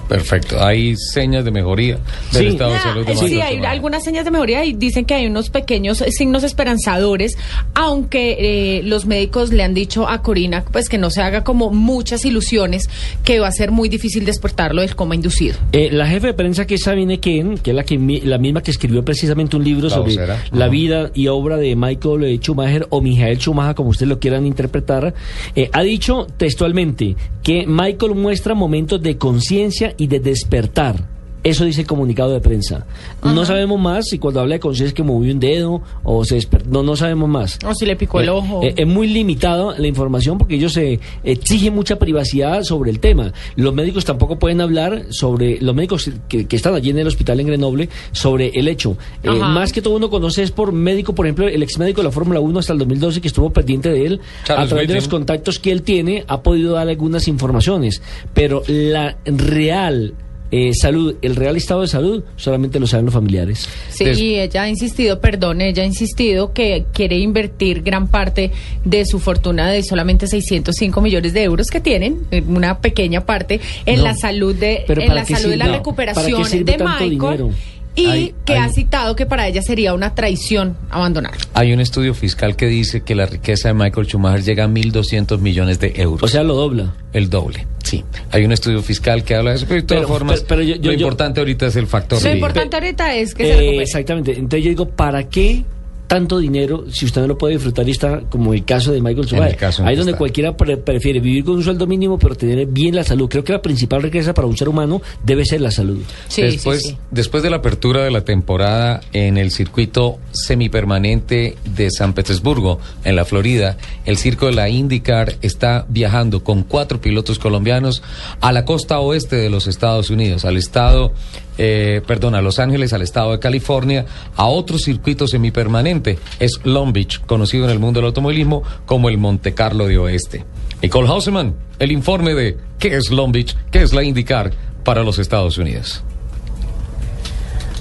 Perfecto. Hay señas de mejoría del Sí. estado de Ah, salud de sí, Michael hay algunas señas de mejoría y dicen que hay unos pequeños signos esperanzadores, aunque eh, los médicos le han dicho a Corina pues que no se haga como muchas ilusiones, que va a ser muy difícil despertarlo del coma inducido. Eh, la jefe de prensa que es Sabine Ken, que es la, que, mi- la misma que escribió precisamente un libro La sobre vocera. la vida y obra de Michael eh, Schumacher o Michael Schumacher, como ustedes lo quieran interpretar, eh, ha dicho textualmente que Michael muestra momentos de conciencia y de despertar. Eso dice el comunicado de prensa. No sabemos más si cuando habla de conciencia es que movió un dedo o se despertó. No, no sabemos más. O si le picó el Eh, ojo. eh, es muy limitado la información porque ellos eh, exigen mucha privacidad sobre el tema. Los médicos tampoco pueden hablar sobre, los médicos que, que están allí en el hospital en Grenoble, sobre el hecho. Eh, más que todo uno conoce es por médico, por ejemplo, el ex médico de la Fórmula 1 hasta el 2012 que estuvo pendiente de él, Charles a través de los contactos que él tiene, ha podido dar algunas informaciones. Pero la real... eh, salud, el real estado de salud solamente lo saben los familiares. Sí, y ella ha insistido, perdón, ella ha insistido que quiere invertir gran parte de su fortuna de solamente 605 millones de euros que tienen, eh, una pequeña parte, en No. la salud de en ¿para la salud de la sirve? ¿Para recuperación qué sirve de tanto Michael. dinero? Y Hay- que hay- ha citado que para ella sería una traición abandonar. Hay un estudio fiscal que dice que la riqueza de Michael Schumacher llega a 1.200 millones de euros. O sea, lo dobla. el doble, sí. Hay un estudio fiscal que habla de eso, pero de todas Pero- formas, pero- pero yo- yo- lo yo- importante ahorita es el factor Lo importante ahorita es que se Eh, recupere. exactamente. Entonces yo digo, ¿para qué tanto dinero si usted no lo puede disfrutar y está como el caso de Michael en Ahí donde está. cualquiera pre- prefiere vivir con un sueldo mínimo pero tener bien la salud. Creo que la principal riqueza para un ser humano debe ser la salud. Sí, después, sí, sí. después de la apertura de la temporada en el circuito semipermanente de San Petersburgo, en la Florida, el circo de la IndyCar está viajando con cuatro pilotos colombianos a la costa oeste de los Estados Unidos, al estado, eh, perdón, a Los Ángeles, al estado de California, a otro circuito semipermanente, es Long Beach, conocido en el mundo del automovilismo como el Monte Carlo de Oeste. Nicole Hauseman, el informe de qué es Long Beach, qué es la IndyCar para los Estados Unidos.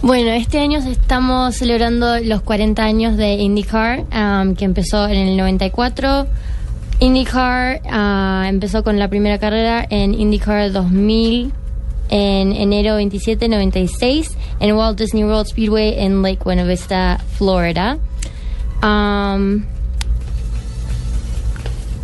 Bueno, este año estamos celebrando los 40 años de IndyCar, um, que empezó en el 94. IndyCar ah, empezó con la primera carrera en IndyCar 2000 en enero 27 96 en Walt Disney World Speedway en Lake Buena Vista, Florida. Um,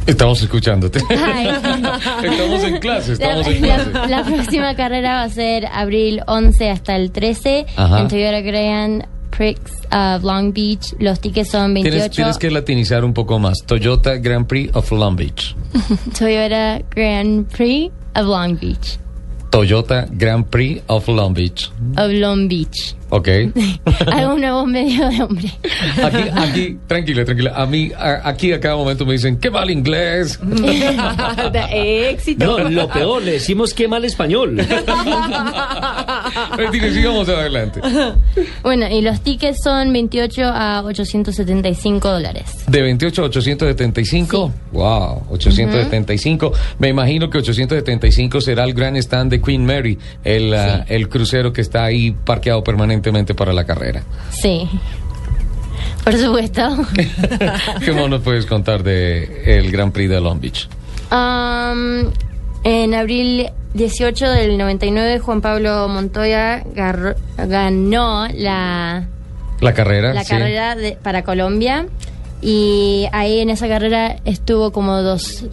Estamos escuchándote. Ay. estamos en clase, estamos la, en clase. la- la próxima carrera va a ser abril 11 hasta el 13 Ajá. en Toyota Grand Prix of Long Beach. Los tickets son 28. Tienes, tienes que latinizar un poco más. Toyota Grand Prix of Long Beach. Toyota Grand Prix of Long Beach. Toyota Grand Prix of Long Beach. of Long Beach. Ok. Hago una voz medio de hombre. Aquí, aquí, tranquila, tranquila. A mí, a- aquí a cada momento me dicen, qué mal inglés. De éxito. No, lo peor, le decimos qué mal español. Mentira, sigamos adelante. Bueno, y los tickets son 28 a 875 dólares. De 28 a 875. Wow, 875. Me imagino que 875 será el gran stand de Queen Mary, el, ah, el crucero que está ahí parqueado permanentemente para la carrera. Sí. Por supuesto. ¿Qué más nos puedes contar de el Grand Prix de Long Beach? Um, en abril 18 del 99, Juan Pablo Montoya garro- ganó la, La carrera. la sí. carrera de- para Colombia y ahí en esa carrera estuvo como dos,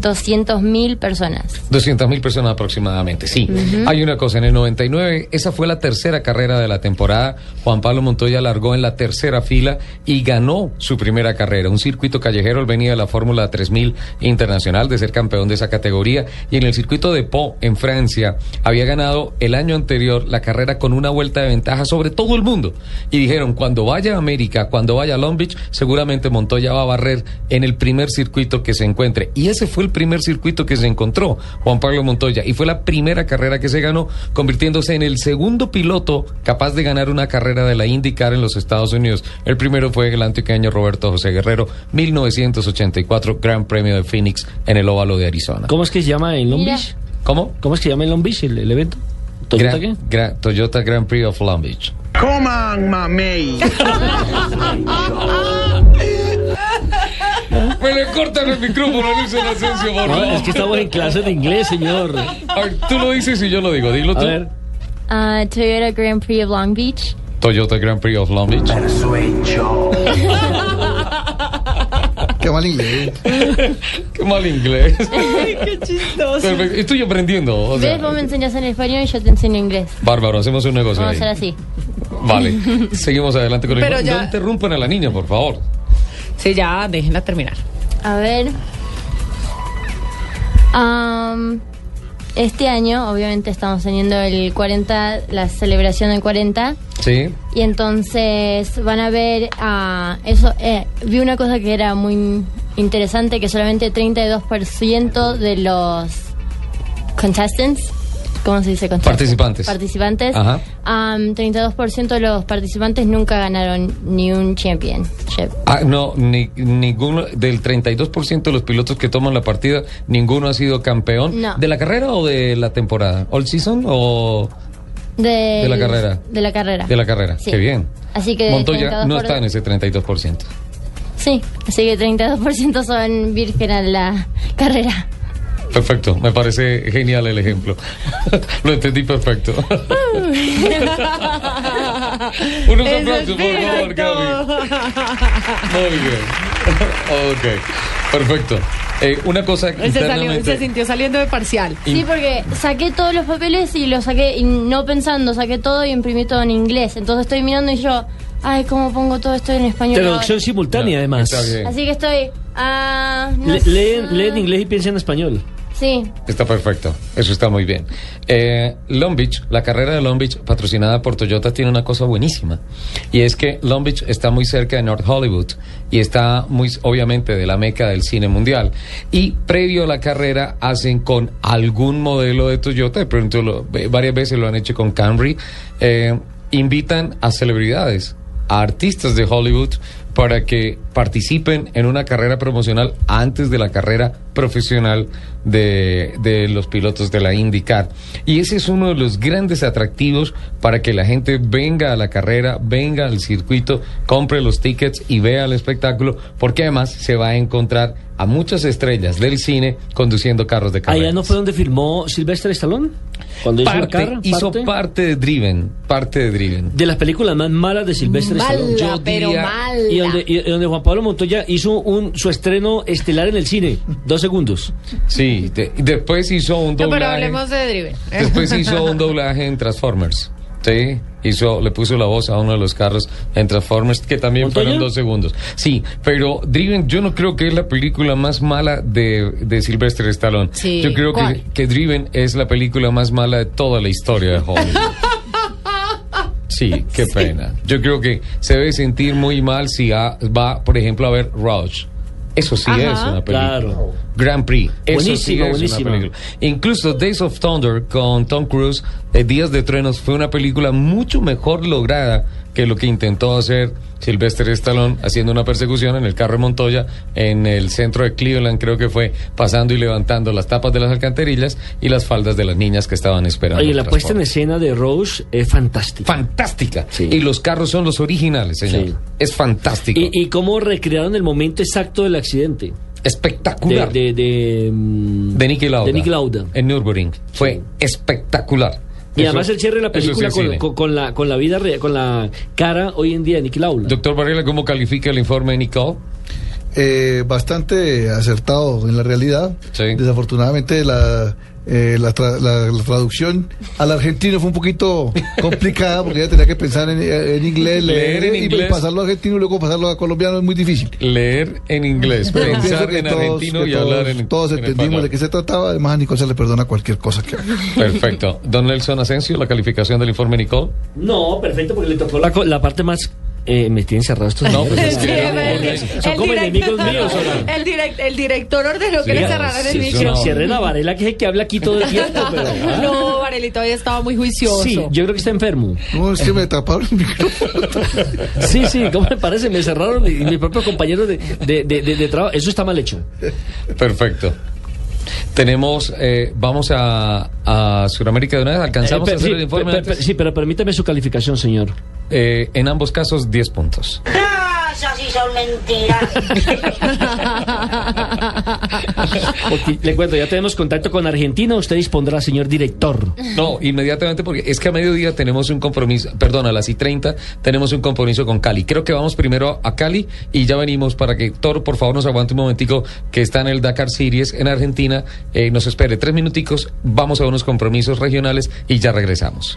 200 mil personas. 200 mil personas aproximadamente, sí. Hay una cosa, en el 99, esa fue la tercera carrera de la temporada. Juan Pablo Montoya largó en la tercera fila y ganó su primera carrera. Un circuito callejero, él venía de la Fórmula 3000 Internacional, de ser campeón de esa categoría. Y en el circuito de Po, en Francia, había ganado el año anterior la carrera con una vuelta de ventaja sobre todo el mundo. Y dijeron, cuando vaya a América, cuando vaya a Long Beach, seguramente Montoya va a barrer en el primer circuito que se encuentre. Y ese fue el primer circuito que se encontró, Juan Pablo Montoya. Y fue la primera carrera que se ganó, convirtiéndose en el segundo piloto capaz de ganar una carrera de la IndyCar en los Estados Unidos. El primero fue el antioqueño Roberto José Guerrero, 1984 Gran Premio de Phoenix en el óvalo de Arizona. ¿Cómo es que se llama en Long. Beach? ¿Cómo? ¿Cómo es que se llama en Long Beach el, el evento? ¿Toyota qué? Gra- Toyota Grand Prix of Long Beach. Coman, mamey. Me le cortan el micrófono a Luis Asensio, por No, favor. es que estamos en clase de inglés, señor. A ver, tú lo dices y yo lo digo. Dilo tú. A ver. Ah, Toyota Grand Prix of Long Beach. Toyota Grand Prix of Long Beach. Qué mal inglés. Qué mal inglés. qué chistoso. Perfecto. Estoy aprendiendo. O sea, ¿Ves? Vos me enseñas en español y yo te enseño inglés. bárbaro, hacemos un negocio Vamos a ahí. hacer así. Vale. Seguimos adelante con el Pero ya- No interrumpan a la niña, por favor. Sí, ya, déjenla terminar. A ver. Este año, obviamente, estamos teniendo el 40, la celebración del 40. Sí. Y entonces van a ver a eso. eh, vi una cosa que era muy interesante: que solamente 32% de los contestants, ¿cómo se dice? Participantes. Participantes. Ajá. am, 32% de los participantes nunca ganaron ni un championship. Ah, no, ni, ninguno, del 32% de los pilotos que toman la partida, ninguno ha sido campeón. No. ¿De la carrera o de la temporada? ¿All season o De, De la carrera. De la carrera. de la carrera? Sí. Qué bien. Así que Montoya 32%. no está en ese 32%. Sí, así que 32% son virgen a la carrera. Perfecto, me parece genial el ejemplo. Lo entendí perfecto. Unos Eso aplausos, es por favor, perfecto. Muy bien. ok, perfecto. Eh, una cosa se, salió, se sintió saliendo de parcial. Sí, porque saqué todos los papeles y los saqué, y no pensando, saqué todo y imprimí todo en inglés. Entonces estoy mirando y yo, ay, ¿cómo pongo todo esto en español? Traducción ahora? simultánea, además. Así que estoy, ah, no Le- leen, leen inglés y piensen en español. Sí, Está perfecto, eso está muy bien. Eh, Long Beach, la carrera de Long Beach, patrocinada por Toyota, tiene una cosa buenísima. Y es que Long Beach está muy cerca de North Hollywood y está muy, obviamente, de la meca del cine mundial. Y previo a la carrera hacen con algún modelo de Toyota, de pronto eh, varias veces lo han hecho con Camry, eh, invitan a celebridades, a artistas de Hollywood para que participen en una carrera promocional antes de la carrera profesional de, de los pilotos de la IndyCar. Y ese es uno de los grandes atractivos para que la gente venga a la carrera, venga al circuito, compre los tickets y vea el espectáculo, porque además se va a encontrar a muchas estrellas del cine conduciendo carros de carrera. ¿Allá no fue donde filmó Sylvester Stallone? Cuando hizo la Parte, carrera. hizo parte parte de Driven, parte de Driven. de las películas más malas de Sylvester Mala, Stallone. Yo pero diría- mala. Y donde, y donde Juan Pablo Montoya hizo un, su estreno estelar en el cine. Dos segundos. Sí, de- después hizo un No, pero doblaje. hablemos de Driven. Después hizo un doblaje en Transformers. Sí. hizo, le puso la voz a uno de los carros en Transformers, que también ¿Montoya? fueron dos segundos. Sí, pero Driven yo no creo que es la película más mala de, de Sylvester Stallone. Sí, Yo creo que, que Driven es la película más mala de toda la historia de Hollywood. Sí, qué pena. Yo creo que se debe sentir muy mal si a- va, por ejemplo, a ver Rush. Eso sí Ajá. es una película. Claro. Grand Prix. Eso sí Buenísima, es buenísima. una película. Incluso Days of Thunder con Tom Cruise, eh, Días de Truenos, fue una película mucho mejor lograda que lo que intentó hacer Sylvester Stallone haciendo una persecución en el carro de Montoya en el centro de Cleveland, creo que fue pasando y levantando las tapas de las alcantarillas y las faldas de las niñas que estaban esperando. Oye, la puesta en escena de Rose es fantástica. Fantástica. Y los carros son los originales, señor. Sí. Es fantástico. ¿Y, y cómo recrearon el momento exacto del accidente? Espectacular. De, de, de, mm, de Nicky Lauda. de Niki Lauda. En Nürburgring. Fue espectacular. Y Eso- además el cierre de la sí película con, cine. con- con la, con la vida real, con la cara hoy en día de Nicky Lauda. Doctor Varela, ¿cómo califica el informe de Nicole? Eh, bastante acertado en la realidad. Desafortunadamente la, eh, la, tra- la- la traducción al argentino fue un poquito complicada porque ella tenía que pensar en, en inglés, Leer leer, en y inglés. pasarlo a argentino y luego pasarlo a colombiano es muy difícil. Leer en inglés, pensar en todos- argentino y hablar todos- en Todos en entendimos español. de qué se trataba, además a Nicole se le perdona cualquier cosa que haga. Perfecto. Don Nelson Asensio, la calificación del informe Nicole. No, perfecto, porque le tocó la, co- la parte más... Eh, me tienen cerrado estos No, pues es Sí, que- el- Son el como enemigos míos, ahora. El, direct- el director ordenó que Sí, le cerraran el sí, micrófono. Cierre la Varela, que es el que habla aquí todo el tiempo. Pero, ah. No, Varelito hoy estaba muy juicioso. Sí, yo creo que está enfermo. No, es que me taparon el micrófono. Sí, sí, ¿cómo me parece? Me cerraron y, propios compañeros de, de, de, de- de trabajo. Eso está mal hecho. Perfecto. Tenemos, eh, vamos a, a Sudamérica de una vez, alcanzamos Eh, a hacer sí, el informe. per- per- antes? sí, pero permítame su calificación, señor. Eh, en ambos casos, 10 puntos. Esas sí son mentiras. Porque, le cuento, ya tenemos contacto con Argentina. Usted dispondrá, señor director. No, inmediatamente porque es que a mediodía tenemos un compromiso, perdón, a las y 30 tenemos un compromiso con Cali. Creo que vamos primero a Cali y ya venimos para que Toro, por favor, nos aguante un momentico que está en el Dakar Series en Argentina. Eh, nos espere tres minuticos, vamos a unos compromisos regionales y ya regresamos.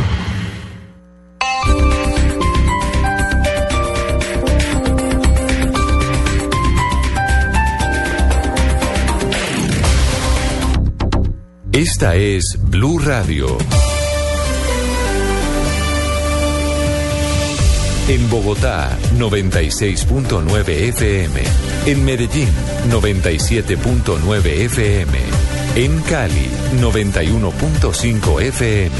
Esta es Blue Radio. En Bogotá, 96.9 FM. En Medellín, 97.9 FM. En Cali, 91.5 FM.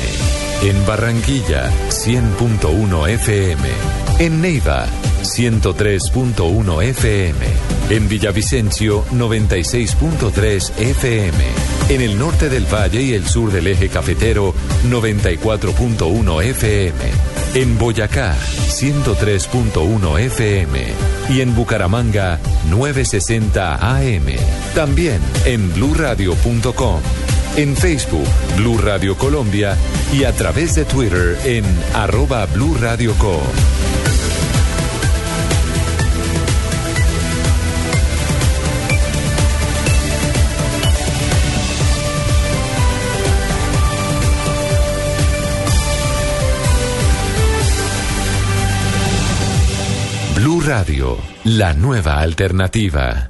En Barranquilla, 100.1 FM. En Neiva, 103.1 FM. En Villavicencio, 96.3 FM. En el norte del valle y el sur del eje cafetero, 94.1 FM. En Boyacá, 103.1 FM. Y en Bucaramanga, 960 AM. También en bluradio.com. En Facebook, Blue Radio Colombia y a través de Twitter en arroba Blue Co. Blue Radio, la nueva alternativa.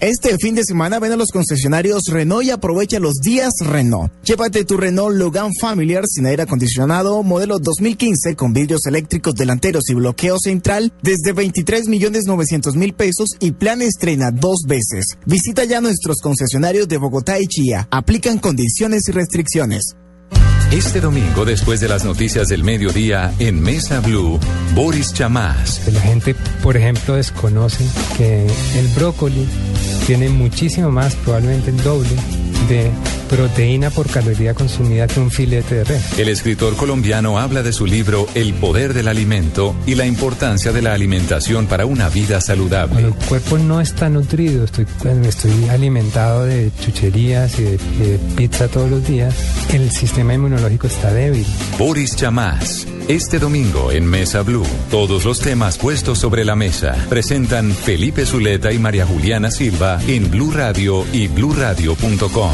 Este fin de semana ven a los concesionarios Renault y aprovecha los días Renault. Llévate tu Renault Logan Familiar sin aire acondicionado, modelo 2015 con vidrios eléctricos delanteros y bloqueo central desde 23 millones 900 mil pesos y plan estrena dos veces. Visita ya nuestros concesionarios de Bogotá y Chía. Aplican condiciones y restricciones. Este domingo, después de las noticias del mediodía, en Mesa Blue, Boris Chamás. La gente, por ejemplo, desconoce que el brócoli tiene muchísimo más, probablemente el doble, de proteína por caloría consumida que un filete de res. El escritor colombiano habla de su libro El poder del alimento y la importancia de la alimentación para una vida saludable. Cuando el cuerpo no está nutrido, estoy, estoy alimentado de chucherías y de, de pizza todos los días, el sistema inmunológico está débil. Boris Chamás. Este domingo en Mesa Blue, todos los temas puestos sobre la mesa presentan Felipe Zuleta y María Juliana Silva en Blue Radio y bluradio.com.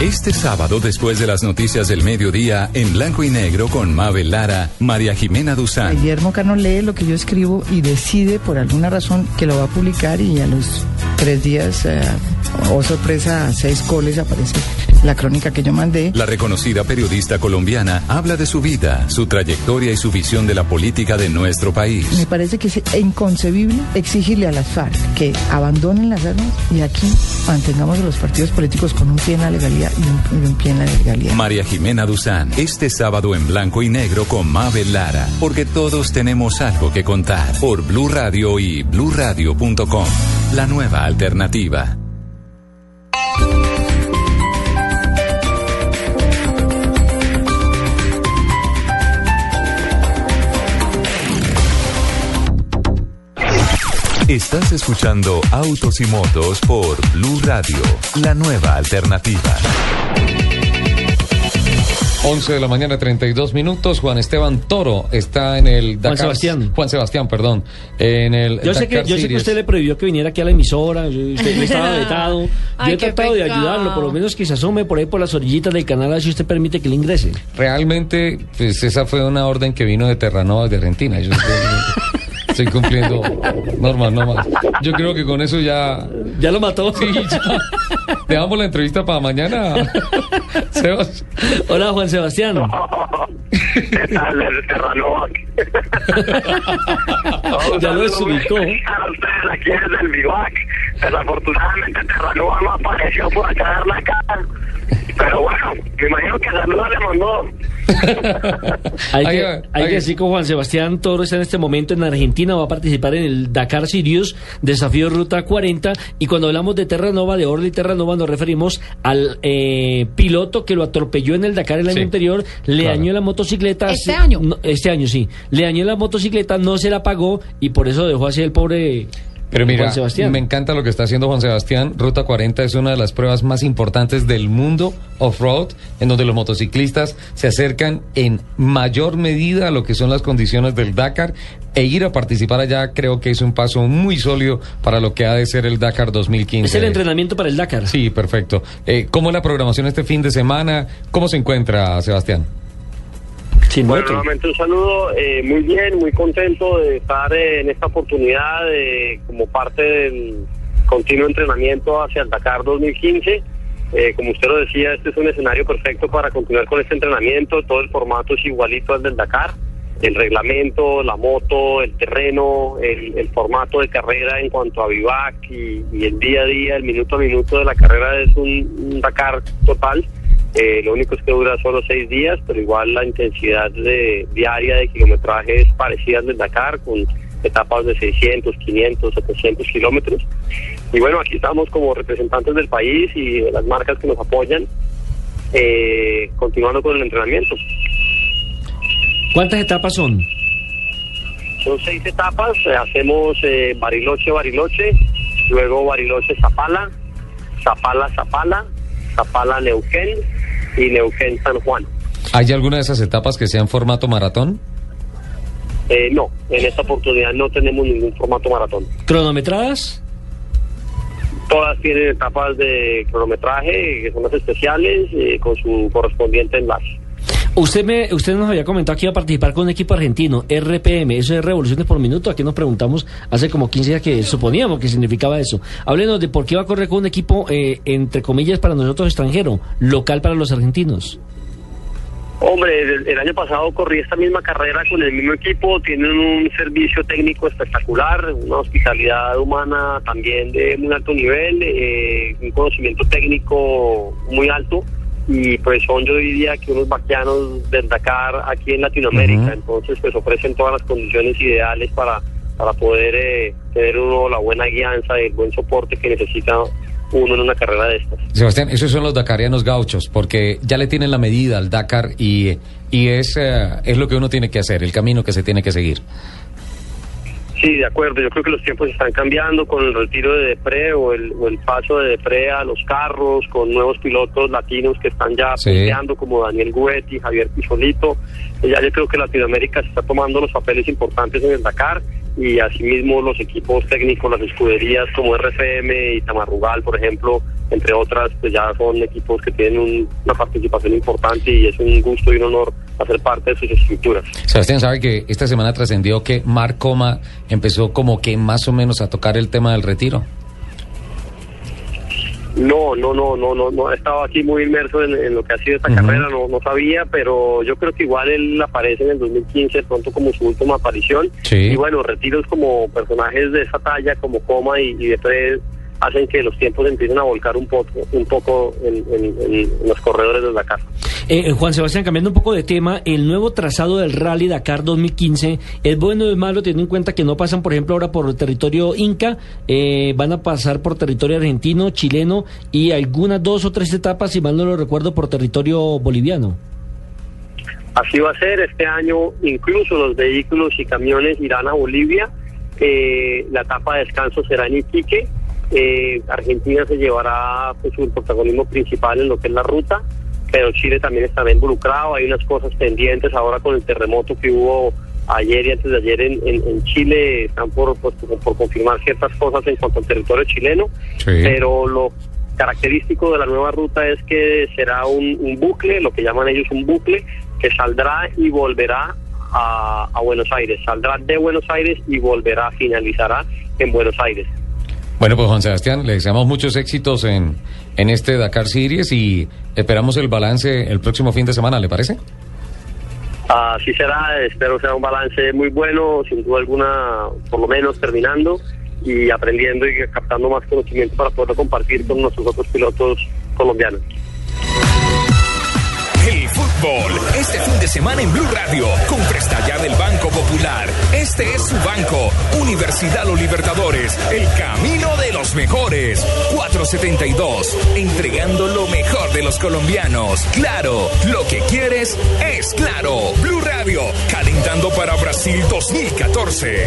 Este sábado, después de las noticias del mediodía, en blanco y negro con Mabel Lara, María Jimena Duzán. Guillermo Cano lee lo que yo escribo y decide por alguna razón que lo va a publicar y a los tres días, eh, oh sorpresa, a seis coles aparece la crónica que yo mandé. La reconocida periodista colombiana habla de su vida, su trayectoria y su visión de la política de nuestro país. Me parece que es inconcebible exigirle a las FARC que abandonen las armas y aquí mantengamos a los partidos políticos con un pie en la legalidad un, y un pie en la legalidad. María Jimena Duzán, este sábado en blanco y negro con Mabel Lara, porque todos tenemos algo que contar por Blue Radio y bluradio.com. La nueva alternativa. Estás escuchando Autos y Motos por Blue Radio, la nueva alternativa. 11 de la mañana, 32 minutos. Juan Esteban Toro está en el Dakar. Sebastián. Juan Sebastián, perdón. En el Yo sé, que, yo sé que usted le prohibió que viniera aquí a la emisora, usted le estaba vetado. Yo he tratado de ayudarlo, por lo menos que se asome por ahí por las orillitas del canal, a ver si usted permite que le ingrese. Realmente, pues esa fue una orden que vino de Terranova, de Argentina. Yo estoy, cumpliendo normas, normas. Yo creo que con eso ya... ¿Ya lo mató? Sí, ya. Dejamos la entrevista para mañana. Sebas. Hola, Juan Sebastián. ¿Qué tal, el Terranova? Ya lo desubicó. Aquí desde el Vivac. Desafortunadamente Terranova no apareció por acá dar la cara. Pero bueno, me imagino que Saluda le mandó. Hay que, hay ahí que decir que Juan Sebastián Toro está en este momento en Argentina, va a participar en el Dakar Sirius, desafío Ruta 40, y cuando hablamos de Terranova, de Orly Terranova, nos referimos al eh, piloto que lo atropelló en el Dakar el año Sí, anterior, le claro. dañó la motocicleta. ¿Este año? no, este año, sí. Le dañó la motocicleta, no se la pagó, y por eso dejó así el pobre Pero mira, Juan Sebastián. me encanta lo que está haciendo Juan Sebastián. Ruta 40 es una de las pruebas más importantes del mundo off-road, en donde los motociclistas se acercan en mayor medida a lo que son las condiciones del Dakar. E ir a participar allá creo que es un paso muy sólido para lo que ha de ser el Dakar 2015. Es el entrenamiento para el Dakar. Sí, perfecto. Eh, ¿Cómo es la programación este fin de semana? ¿Cómo se encuentra, Sebastián? Sin Bueno, nuevamente un saludo, eh, muy bien, muy contento de estar en esta oportunidad eh, como parte del continuo entrenamiento hacia el Dakar 2015. Eh, como usted lo decía, este es un escenario perfecto para continuar con este entrenamiento. Todo el formato es igualito al del Dakar. El reglamento, la moto, el terreno, el, el formato de carrera en cuanto a vivac y, y el día a día, el minuto a minuto de la carrera es un, un Dakar total. Eh, lo único es que dura solo seis días, pero igual la intensidad de, diaria de kilometraje es parecida al del Dakar, con etapas de 600, 500, 700 kilómetros. Y bueno, aquí estamos como representantes del país y de las marcas que nos apoyan, eh, continuando con el entrenamiento. ¿Cuántas etapas son? Son seis etapas, eh, hacemos eh, Bariloche, Bariloche, luego Bariloche, Zapala, Zapala, Zapala, Zapala, Neuquén y Neuquén, San Juan. ¿Hay alguna de esas etapas que sea en formato maratón? Eh, no, en esta oportunidad no tenemos ningún formato maratón. ¿Cronometradas? Todas tienen etapas de cronometraje, que son las especiales, eh, con su correspondiente enlace. Usted me, usted nos había comentado que iba a participar con un equipo argentino, RPM, eso es revoluciones por minuto. Aquí nos preguntamos hace como 15 días que suponíamos que significaba eso. Háblenos de por qué va a correr con un equipo, eh, entre comillas, para nosotros extranjero, local para los argentinos. Hombre, el, el año pasado corrí esta misma carrera con el mismo equipo, tienen un servicio técnico espectacular, una hospitalidad humana también de muy alto nivel, eh, un conocimiento técnico muy alto y pues son yo diría que unos vaquianos del Dakar aquí en Latinoamérica, entonces pues ofrecen todas las condiciones ideales para, para poder eh, tener uno la buena guianza y el buen soporte que necesita uno en una carrera de estas. Sebastián, esos son los dakarianos gauchos, porque ya le tienen la medida al Dakar y, y es, eh, es lo que uno tiene que hacer, el camino que se tiene que seguir. Sí, de acuerdo. Yo creo que los tiempos están cambiando con el retiro de Depre o el, o el paso de Depre a los carros, con nuevos pilotos latinos que están ya Sí. peleando, como Daniel Guetti, Javier Pisolito. Ya yo creo que Latinoamérica se está tomando los papeles importantes en el Dakar y asimismo los equipos técnicos, las escuderías como RFM y Tamarrugal, por ejemplo, entre otras, pues ya son equipos que tienen un- una participación importante y es un gusto y un honor hacer parte de sus estructuras. Sebastián sabe que esta semana trascendió que Marc Coma empezó como que más o menos a tocar el tema del retiro. No, no, no, no, no, no he estado aquí muy inmerso en, en lo que ha sido esta carrera, no, no sabía, pero yo creo que igual él aparece en el 2015 de pronto como su última aparición. Sí. Y bueno, retiros como personajes de esa talla, como Coma y, y Depre, hacen que los tiempos empiecen a volcar un poco, un poco en, en- en- en los corredores de Dakar. Eh, Juan Sebastián, cambiando un poco de tema, el nuevo trazado del Rally Dakar 2015, ¿es bueno o es malo teniendo en cuenta que no pasan, por ejemplo, ahora por el territorio inca, eh, van a pasar por territorio argentino, chileno y algunas dos o tres etapas, si mal no lo recuerdo, por territorio boliviano? Así va a ser este año, incluso los vehículos y camiones irán a Bolivia. Eh, la etapa de descanso será en Iquique. Eh, Argentina se llevará pues, su protagonismo principal en lo que es la ruta, pero Chile también estará involucrado. Hay unas cosas pendientes ahora con el terremoto que hubo ayer y antes de ayer en, en- en Chile. Están por, pues, por, por confirmar ciertas cosas en cuanto al territorio chileno, pero lo característico de la nueva ruta es que será un, un bucle, lo que llaman ellos un bucle, que saldrá y volverá a, a Buenos Aires. Saldrá de Buenos Aires y volverá, finalizará en Buenos Aires. Bueno, pues Juan Sebastián, le deseamos muchos éxitos en, en este Dakar Series y esperamos el balance el próximo fin de semana, ¿le parece? Así será, espero sea un balance muy bueno, sin duda alguna, por lo menos terminando y aprendiendo y captando más conocimiento para poderlo compartir con nuestros otros pilotos colombianos. El fútbol, este fin de semana en Blue Radio, con ya del Banco Popular. Este es su banco, Universidad Los Libertadores, el camino de los mejores. 472, entregando lo mejor de los colombianos. Claro, lo que quieres es claro. Blue Radio, calentando para Brasil 2014.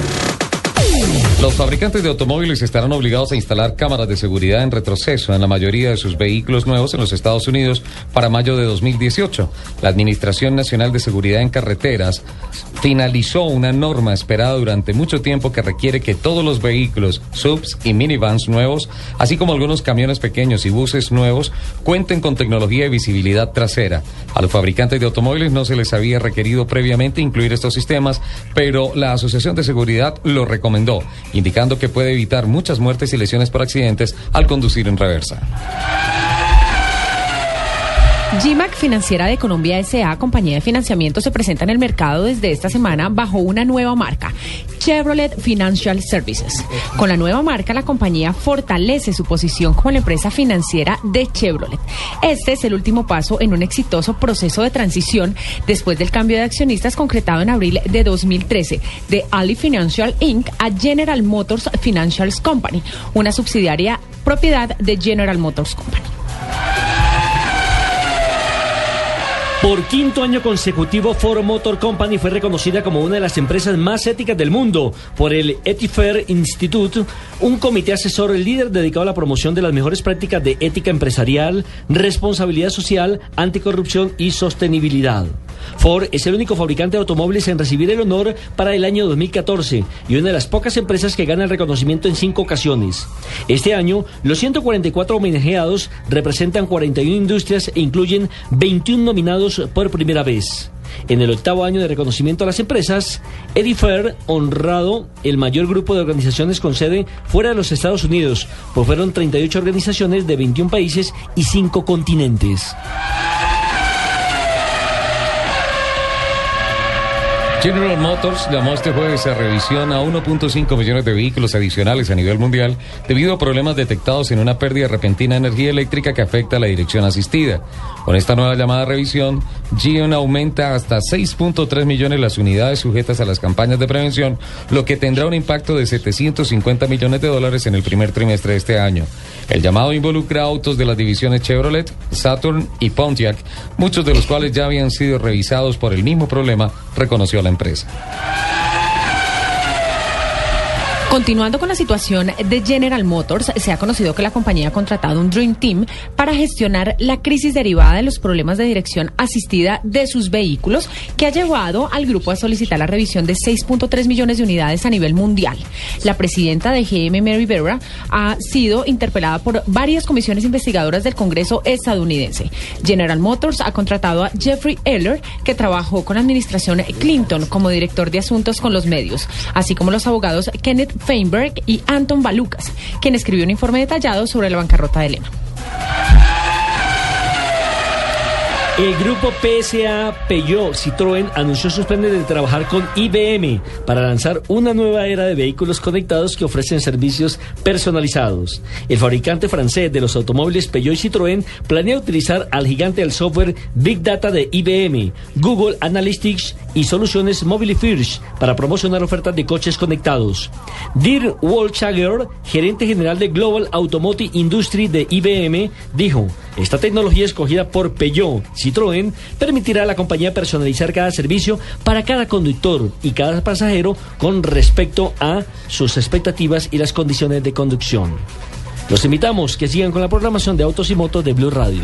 Los fabricantes de automóviles estarán obligados a instalar cámaras de seguridad en retroceso en la mayoría de sus vehículos nuevos en los Estados Unidos para mayo de 2018. La Administración Nacional de Seguridad en Carreteras finalizó una norma esperada durante mucho tiempo que requiere que todos los vehículos, subs y minivans nuevos, así como algunos camiones pequeños y buses nuevos, cuenten con tecnología de visibilidad trasera. A los fabricantes de automóviles no se les había requerido previamente incluir estos sistemas, pero la Asociación de Seguridad lo recomendó, indicando que puede evitar muchas muertes y lesiones por accidentes al conducir en reversa. GMAC Financiera de Colombia S.A., compañía de financiamiento, se presenta en el mercado desde esta semana bajo una nueva marca, Chevrolet Financial Services. Con la nueva marca, la compañía fortalece su posición como la empresa financiera de Chevrolet. Este es el último paso en un exitoso proceso de transición después del cambio de accionistas concretado en abril de 2013 de Ali Financial Inc. a General Motors Financial Company, una subsidiaria propiedad de General Motors Company. Por quinto año consecutivo, Ford Motor Company fue reconocida como una de las empresas más éticas del mundo por el Ethifair Institute, un comité asesor líder dedicado a la promoción de las mejores prácticas de ética empresarial, responsabilidad social, anticorrupción y sostenibilidad. Ford es el único fabricante de automóviles en recibir el honor para el año 2014 y una de las pocas empresas que gana el reconocimiento en cinco ocasiones. Este año, los 144 homenajeados representan 41 industrias e incluyen 21 nominados por primera vez. En el octavo año de reconocimiento a las empresas, Eddie Fair, honrado el mayor grupo de organizaciones con sede fuera de los Estados Unidos, pues fueron 38 organizaciones de 21 países y 5 continentes. General Motors llamó este jueves a revisión a 1.5 millones de vehículos adicionales a nivel mundial debido a problemas detectados en una pérdida repentina de energía eléctrica que afecta a la dirección asistida. Con esta nueva llamada a revisión, GM aumenta hasta 6.3 millones las unidades sujetas a las campañas de prevención, lo que tendrá un impacto de 750 millones de dólares en el primer trimestre de este año. El llamado involucra autos de las divisiones Chevrolet, Saturn y Pontiac, muchos de los cuales ya habían sido revisados por el mismo problema, reconoció la empresa. Continuando con la situación de General Motors, se ha conocido que la compañía ha contratado un Dream Team para gestionar la crisis derivada de los problemas de dirección asistida de sus vehículos, que ha llevado al grupo a solicitar la revisión de 6.3 millones de unidades a nivel mundial. La presidenta de GM, Mary Berra, ha sido interpelada por varias comisiones investigadoras del Congreso estadounidense. General Motors ha contratado a Jeffrey Eller, que trabajó con la administración Clinton como director de asuntos con los medios, así como los abogados Kenneth Feinberg y Anton Balucas, quien escribió un informe detallado sobre la bancarrota de Lema. El grupo PSA Peugeot Citroën anunció sus planes de trabajar con IBM para lanzar una nueva era de vehículos conectados que ofrecen servicios personalizados. El fabricante francés de los automóviles Peugeot y Citroën planea utilizar al gigante del software Big Data de IBM, Google Analytics y soluciones Mobile First para promocionar ofertas de coches conectados. Dirk Wolchager, gerente general de Global Automotive Industry de IBM, dijo, esta tecnología escogida por Peugeot Citroën permitirá a la compañía personalizar cada servicio para cada conductor y cada pasajero con respecto a sus expectativas y las condiciones de conducción. Los invitamos que sigan con la programación de Autos y Motos de Blue Radio.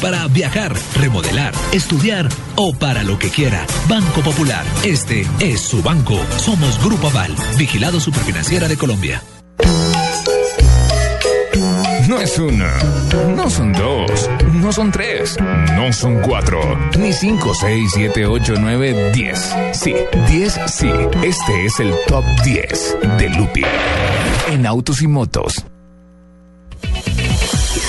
para viajar, remodelar, estudiar o para lo que quiera. Banco Popular, este es su banco. Somos Grupo Aval, vigilado superfinanciera de Colombia. No es una, no son dos, no son tres, no son cuatro, ni cinco, seis, siete, ocho, nueve, diez. Sí, diez, sí. Este es el top 10 de Lupi en autos y motos.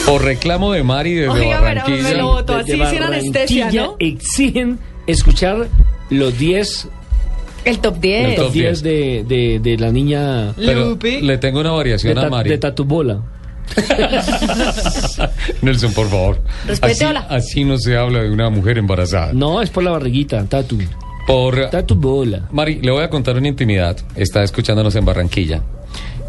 Por reclamo de Mari desde Oiga, pero Barranquilla. me lo votó así sin anestesia, ¿no? Exigen escuchar los 10 El top 10. El top 10 de, de, de la niña Pero le tengo una variación a ta- Mari. de Tatubola. Nelson, por favor. Respete, así, así no se habla de una mujer embarazada. No, es por la barriguita, Tatu. Por Tatu bola. Mari, le voy a contar una intimidad. Está escuchándonos en Barranquilla.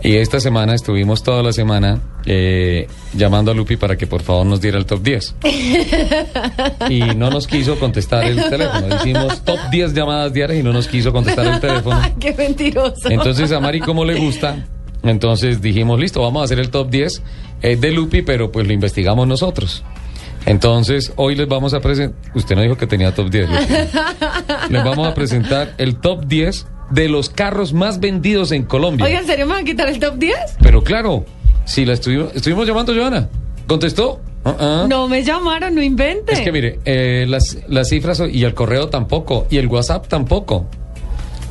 Y esta semana estuvimos toda la semana eh, llamando a Lupi para que por favor nos diera el top 10. Y no nos quiso contestar el teléfono. Hicimos top 10 llamadas diarias y no nos quiso contestar el teléfono. Qué mentiroso. Entonces a Mari como le gusta, entonces dijimos, listo, vamos a hacer el top 10 eh, de Lupi, pero pues lo investigamos nosotros. Entonces, hoy les vamos a presentar, usted no dijo que tenía top 10, Lupi. les vamos a presentar el top 10 de los carros más vendidos en Colombia. Oiga, ¿en serio me van a quitar el top 10? Pero claro, si la estuvimos, estuvimos llamando, Joana, ¿contestó? Uh-uh. No me llamaron, no invente. Es que mire, eh, las, las cifras y el correo tampoco, y el WhatsApp tampoco.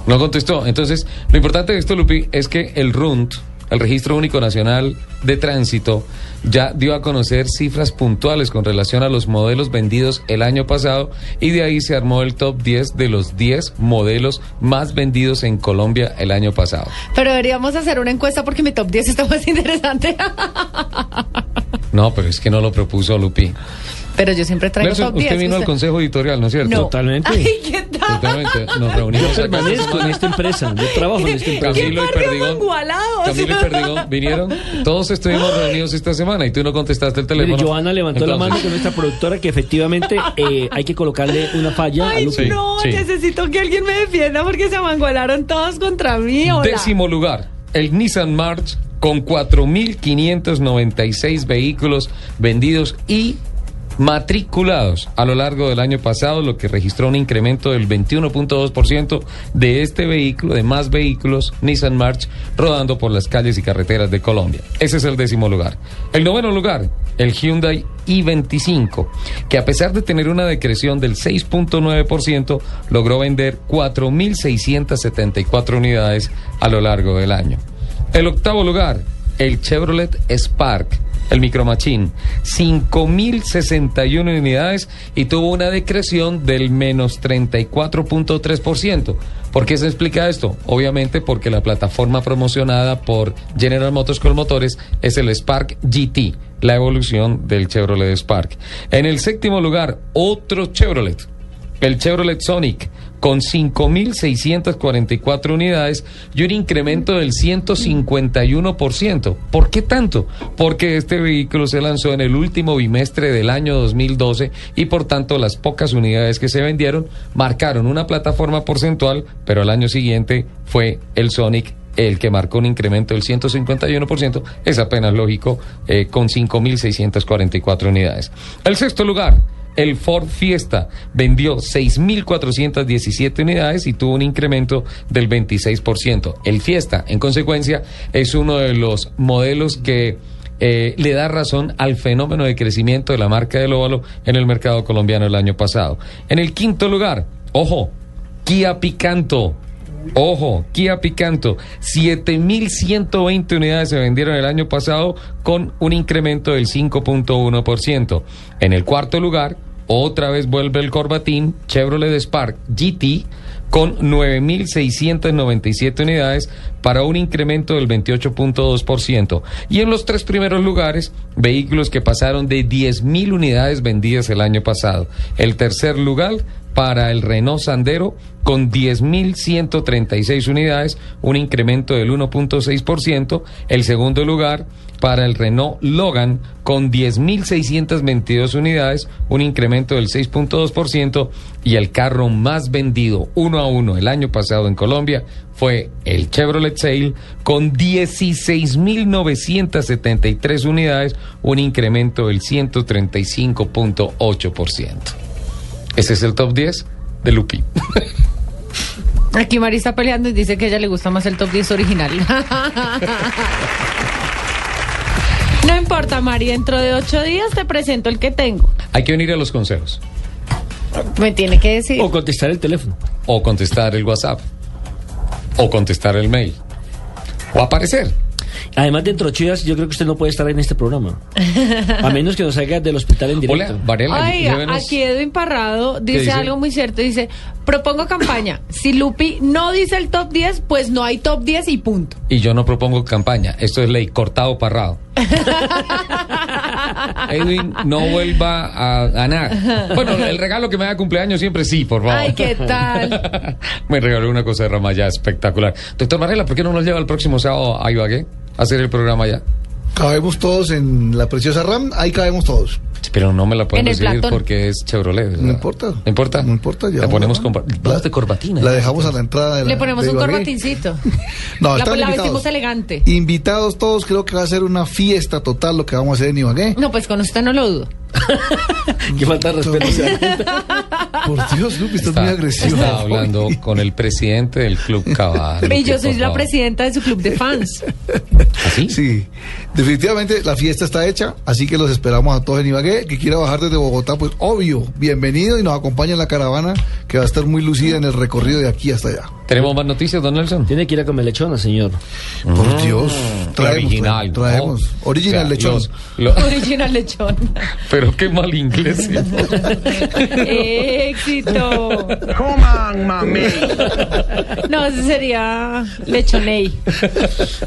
No contestó. Entonces, lo importante de esto, Lupi, es que el RUNT, el Registro Único Nacional de Tránsito, ya dio a conocer cifras puntuales con relación a los modelos vendidos el año pasado y de ahí se armó el top 10 de los 10 modelos más vendidos en Colombia el año pasado. Pero deberíamos hacer una encuesta porque mi top 10 está más interesante. No, pero es que no lo propuso Lupi. Pero yo siempre traigo Nelson, top 10. usted vino al consejo editorial, ¿no es cierto? No. Totalmente. Ay, ¿qué tal? Totalmente. Nos reunimos Yo permanezco en esta empresa, yo trabajo en esta empresa. Camilo y Perdigón. Camilo y Perdigón vinieron. Todos estuvimos reunidos esta semana y tú no contestaste el Mire, teléfono. Joana levantó la mano con nuestra productora que efectivamente eh, hay que colocarle una falla a Ay, Lupi. no, sí. necesito que alguien me defienda porque se mangualaron todos contra mí. Hola. Décimo lugar, el Nissan March con 4.596 vehículos vendidos y matriculados a lo largo del año pasado, lo que registró un incremento del 21.2% de este vehículo, de más vehículos Nissan March rodando por las calles y carreteras de Colombia. Ese es el décimo lugar. El noveno lugar, el Hyundai i25, que a pesar de tener una decreción del 6.9%, logró vender 4.674 unidades a lo largo del año. El octavo lugar, el Chevrolet Spark, el Micro Machine, 5.061 unidades y tuvo una decreción del menos 34.3%. ¿Por qué se explica esto? Obviamente porque la plataforma promocionada por General Motors con motores es el Spark GT, la evolución del Chevrolet Spark. En el séptimo lugar, otro Chevrolet, el Chevrolet Sonic con 5.644 unidades y un incremento del 151%. ¿Por qué tanto? Porque este vehículo se lanzó en el último bimestre del año 2012 y por tanto las pocas unidades que se vendieron marcaron una plataforma porcentual, pero al año siguiente fue el Sonic el que marcó un incremento del 151%, es apenas lógico, eh, con 5.644 unidades. El sexto lugar, el Ford Fiesta vendió 6.417 unidades y tuvo un incremento del 26%. El Fiesta, en consecuencia, es uno de los modelos que eh, le da razón al fenómeno de crecimiento de la marca del óvalo en el mercado colombiano el año pasado. En el quinto lugar, ojo, Kia Picanto. Ojo, Kia Picanto, 7.120 unidades se vendieron el año pasado con un incremento del 5.1%. En el cuarto lugar, otra vez vuelve el Corbatín Chevrolet Spark GT con 9.697 unidades para un incremento del 28.2%. Y en los tres primeros lugares, vehículos que pasaron de 10.000 unidades vendidas el año pasado. El tercer lugar para el Renault Sandero con 10.136 unidades, un incremento del 1.6%. El segundo lugar para el Renault Logan con 10.622 unidades, un incremento del 6.2%. Y el carro más vendido uno a uno el año pasado en Colombia fue el Chevrolet Sail con 16.973 unidades, un incremento del 135.8%. Ese es el top 10 de Lupi. Aquí Mari está peleando y dice que a ella le gusta más el top 10 original. no importa, Mari, dentro de ocho días te presento el que tengo. Hay que venir a los consejos. Me tiene que decir. O contestar el teléfono. O contestar el WhatsApp. O contestar el mail. O aparecer. Además, dentro de ocho días, yo creo que usted no puede estar en este programa. A menos que nos salga del hospital en directo. Hola, Varela. Ay, llévenos- aquí Edwin Parrado dice, dice? algo muy cierto. Dice, propongo campaña. Si Lupi no dice el top 10, pues no hay top 10 y punto. Y yo no propongo campaña. Esto es ley, cortado parrado. Edwin, no vuelva a ganar. Bueno, el regalo que me da cumpleaños siempre sí, por favor. Ay, ¿qué tal? me regaló una cosa de Ramayá espectacular. Doctor Varela, ¿por qué no nos lleva el próximo sábado a Ibagué a hacer el programa ya? Cabemos todos en la preciosa RAM, ahí cabemos todos. Pero no me la pueden recibir Platón. porque es Chevrolet. ¿verdad? No importa. ¿No importa? No importa, ya vamos, ponemos dos de corbatina. La dejamos a la entrada de la Le ponemos de un corbatincito. No, la, están la vestimos elegante. Invitados todos, creo que va a ser una fiesta total lo que vamos a hacer en Ibagué. No, pues con usted no lo dudo. Qué falta de respeto. Por Dios, Lupi, estás Está, muy agresivo. está hablando con el presidente del Club Cabal. y yo soy la presidenta de su club de fans. ¿Así? Sí, definitivamente la fiesta está hecha, así que los esperamos a todos en Ibagué. Que quiera bajar desde Bogotá, pues obvio, bienvenido y nos acompaña en la caravana que va a estar muy lucida en el recorrido de aquí hasta allá. ¿Tenemos más noticias, don Nelson? Tiene que ir a comer lechona, señor. Por Dios, traemos, original. traemos. ¿no? Original O sea, lechón. los- lo- Original lechón. pero qué mal inglés. Éxito. Coman, mamey. No, ese sería lechoney.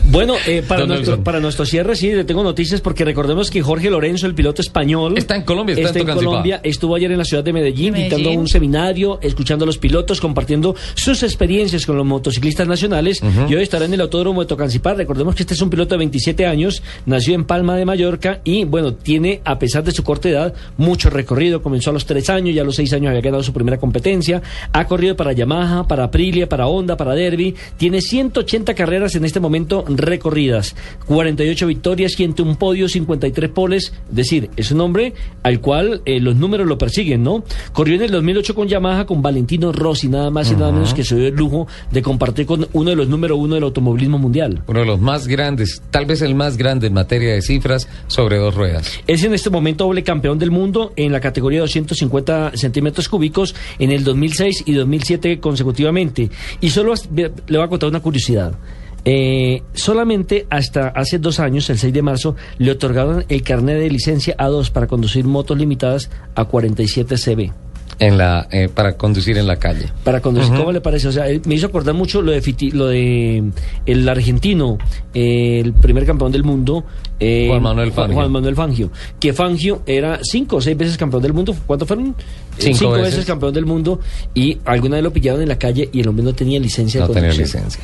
Bueno, eh, para, Don nuestro, Nelson. para nuestro cierre, sí, le tengo noticias porque recordemos que Jorge Lorenzo, el piloto español, Está en Colombia, está en en. Colombia, estuvo ayer en la ciudad de Medellín, De dictando Medellín. un seminario escuchando a los pilotos, compartiendo sus experiencias con los motociclistas nacionales. Y hoy estará en el Autódromo de Tocancipá. Recordemos que este es un piloto de 27 años, nació en Palma de Mallorca y, bueno, tiene, a pesar de su corta edad, mucho recorrido. Comenzó a los 3 años, ya a los 6 años había ganado su primera competencia. Ha corrido para Yamaha, para Aprilia, para Honda, para Derby. Tiene 180 carreras en este momento recorridas, 48 victorias, 101 podios, 53 poles. Es decir, es un hombre al cual eh, los números lo persiguen, ¿no? Corrió en el 2008 con Yamaha, con Valentino Rossi, nada más y nada menos que se dio el lujo de compartir con uno de los número uno del automovilismo mundial. Uno de los más grandes, tal vez el más grande en materia de cifras sobre dos ruedas. Es en este momento doble campeón del mundo en la categoría de 250 centímetros cúbicos en el 2006 y 2007 consecutivamente. Y solo le voy a contar una curiosidad. Eh, solamente hasta hace dos años, el 6 de marzo, le otorgaron el carnet de licencia A2 para conducir motos limitadas a 47 CB. En la, eh, para conducir en la calle. Para conducir. ¿cómo le parece? O sea, eh, me hizo acordar mucho lo de, Fiti- lo de el argentino, eh, el primer campeón del mundo. eh, Juan Manuel Fangio. Juan Manuel Fangio. Que Fangio era cinco o seis veces campeón del mundo. ¿Cuántos fueron? Cinco veces. veces. campeón del mundo. Y alguna vez lo pillaron en la calle y el hombre no tenía licencia No de tenía licencia.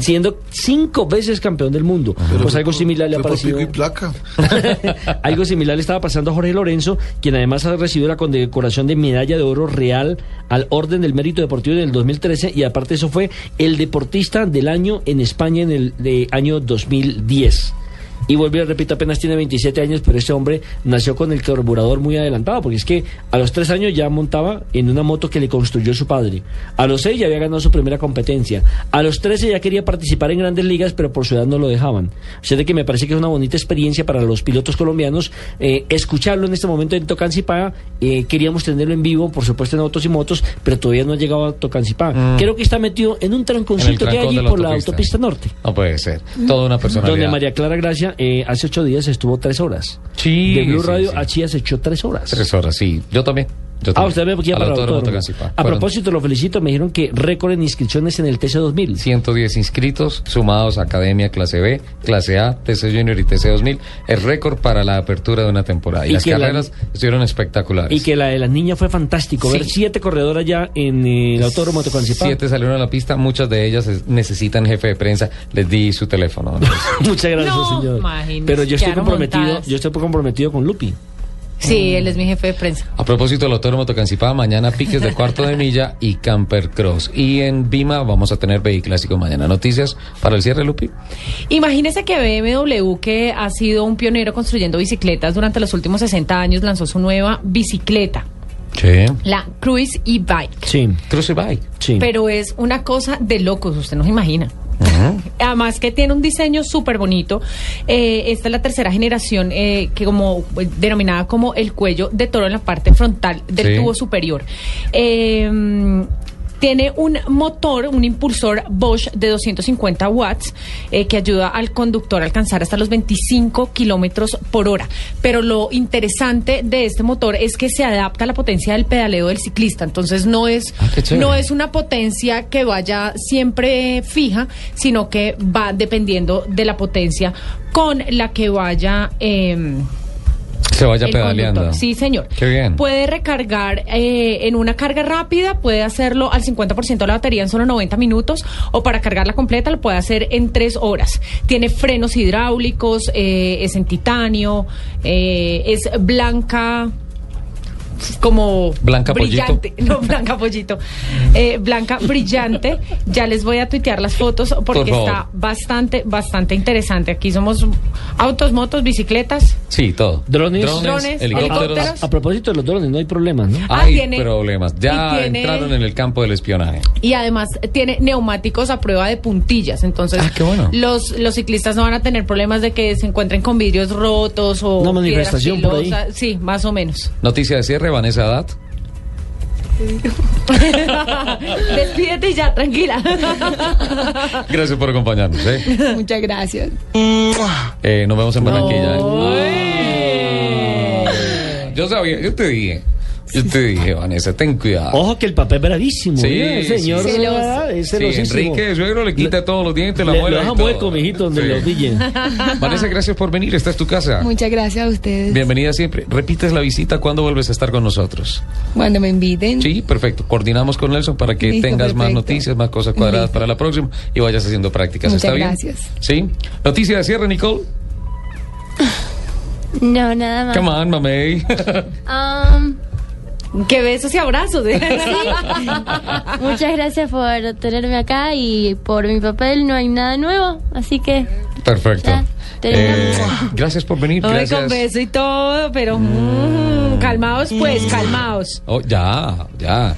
Siendo cinco veces campeón del mundo. Pero pues algo similar le ha parecido. y placa. Algo similar le estaba pasando a Jorge Lorenzo, quien además ha recibido la condecoración de medalla de oro real al Orden del Mérito Deportivo en el 2013 y aparte eso fue el deportista del año en España en el de año 2010. Y vuelvo y repito, apenas tiene 27 años, pero este hombre nació con el carburador muy adelantado, porque es que a los 3 años ya montaba en una moto que le construyó su padre. A los 6 ya había ganado su primera competencia. A los 13 ya quería participar en grandes ligas, pero por su edad no lo dejaban. O sea, de que me parece que es una bonita experiencia para los pilotos colombianos eh, escucharlo en este momento en Tocancipá. Eh, queríamos tenerlo en vivo, por supuesto, en Autos y Motos, pero todavía no ha llegado a Tocancipá. Mm. Creo que está metido en un tranconcito que hay allí la por la autopista. autopista norte. No puede ser. Toda una personalidad. Donde María Clara Gracia eh, hace ocho días estuvo tres horas. Sí, De Blue sí, Radio sí. a Chía se echó tres horas. Tres horas, sí. Yo también. Yo Ah, usted para autódromo autódromo. Tocancipá. A propósito, lo felicito, me dijeron que récord en inscripciones en el TC2000. 110 inscritos, sumados a Academia Clase B, Clase A, TC Junior y TC 2000. El récord para la apertura de una temporada. Y, Y las la- carreras estuvieron espectaculares. Y que la de las niñas fue fantástico. Sí. Ver siete corredoras ya en eh, el autódromo de. Siete salieron a la pista, muchas de ellas es- necesitan jefe de prensa. Les di su teléfono. Muchas gracias, No, señor. Pero yo estoy comprometido, montadas. yo estoy comprometido con Lupi. Sí, él es mi jefe de prensa. A propósito del Autódromo Tocancipá, mañana piques de cuarto de milla y camper cross. Y en Vima vamos a tener vehiclásicos mañana. Noticias para el cierre, Lupi. Imagínese que BMW, que ha sido un pionero construyendo bicicletas durante los últimos 60 años, lanzó su nueva bicicleta, Sí. la Cruise e-Bike. Sí. Cruise Bike. Sí. Pero es una cosa de locos, usted no se imagina. Además que tiene un diseño súper bonito. Eh, esta es la tercera generación eh, que como eh, denominada como el cuello de toro en la parte frontal del Sí. tubo superior. Eh, tiene un motor, un impulsor Bosch de 250 watts eh, que ayuda al conductor a alcanzar hasta los 25 kilómetros por hora. Pero lo interesante de este motor es que se adapta a la potencia del pedaleo del ciclista. Entonces no es, Ah, no es una potencia que vaya siempre fija, sino que va dependiendo de la potencia con la que vaya. em, Se vaya el pedaleando. conductor. Sí, señor. Qué bien. Puede recargar eh, en una carga rápida, puede hacerlo al 50% de la batería en solo 90 minutos o para cargarla completa lo puede hacer en 3 horas. Tiene frenos hidráulicos, eh, es en titanio, eh, es blanca como Blanca pollito. brillante, no blanca pollito, Eh, blanca brillante. Ya les voy a tuitear las fotos porque Por está bastante, bastante interesante. Aquí somos autos, motos, bicicletas. Sí, todo. Drones. Drones, helicópteros. helicópteros. A propósito de los drones, no hay problema, ¿no? Ah, Hay tiene- problemas. Ya tiene- entraron en el campo del espionaje. y además tiene neumáticos a prueba de puntillas. Entonces, Ah, qué bueno. los, los ciclistas no van a tener problemas de que se encuentren con vidrios rotos o Una manifestación por ahí. Sí, más o menos. Noticia de cierre, Vanessa Adat. Despídete y ya, tranquila. Gracias por acompañarnos. ¿eh? Muchas gracias. Eh, nos vemos en Barranquilla. ¿eh? Yo sabía, yo te dije. Yo te dije, Vanessa, ten cuidado. Ojo que el papá es bravísimo. Sí, ¿eh? El señor sí. ¿verdad? es Sí. Enrique de suegro le quita todos los dientes, la Le- muela lo deja hueco, mijito, donde Sí. lo pillen. Vanessa, gracias por venir. Esta es tu casa. Muchas gracias a ustedes. Bienvenida siempre. Repites la visita cuando vuelves a estar con nosotros. Cuando me inviten. Sí, perfecto. Coordinamos con Nelson para que Listo, tengas más noticias, más cosas cuadradas Listo. para la próxima y vayas haciendo prácticas. Muchas ¿Está bien? gracias. Sí. Noticia de cierre, Nicole. No, nada más. Come on, mamey. Um, Que besos y abrazos. muchas gracias por tenerme acá y por mi papel no hay nada nuevo, así que Perfecto. Ya. Eh, gracias por venir. Gracias. con beso y todo, pero mm, calmaos pues, calmaos. Oh, ya, ya.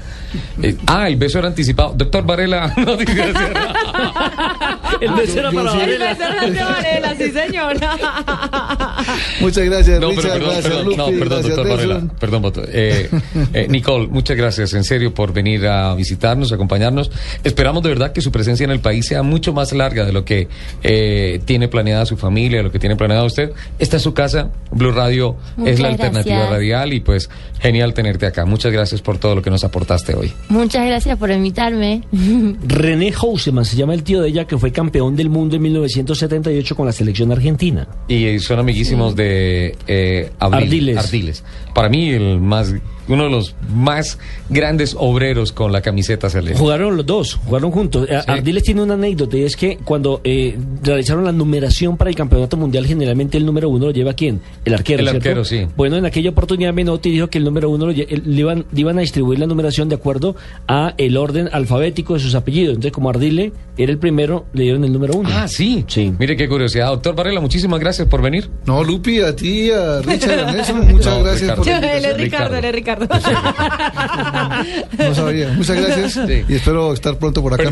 Eh, ah, el beso era anticipado. Doctor Varela, de cierre. El beso era para El Varela. beso era de Varela, sí señora. Muchas gracias, No, pero Richard. perdón, gracias, perdón, Lupi. no, perdón, gracias, doctor Varela. Perdón, doctor. Eh, eh, Nicole, muchas gracias en serio por venir a visitarnos, acompañarnos. Esperamos de verdad que su presencia en el país sea mucho más larga de lo que eh, tiene planeada su familia, de lo que tiene planeado usted. Esta es su casa, Blue Radio es la alternativa radial y pues genial tenerte acá. Muchas gracias por todo lo que nos aportaste hoy. Muchas gracias por invitarme. René Houseman se llama el tío de ella que fue campeón del mundo en 1978 con la selección argentina. Y son amiguísimos de eh, Abril- Ardiles. Ardiles. Para mí, el más, uno de los más grandes obreros con la camiseta celeste. Jugaron los dos, jugaron juntos. Eh, Ardiles tiene una anécdota y es que cuando eh, realizaron la numeración para el campeonato mundial, generalmente el número uno lo lleva quién? El arquero. El ¿cierto? arquero, sí. Bueno, en aquella oportunidad Menotti dijo que el número uno lo lle- el- le iban, le iban a distribuir la numeración de acuerdo a el orden alfabético de sus apellidos. Entonces, como Ardile era el primero, le dieron el número uno. Ah, sí. Sí. Mire qué curiosidad. Doctor Varela, muchísimas gracias por venir. No, Lupi, a ti, a Richard, a Nelson, muchas No, gracias Ricardo. por Él es. Ricardo, él es Ricardo. No sabía. Muchas gracias Sí. y espero estar pronto por acá.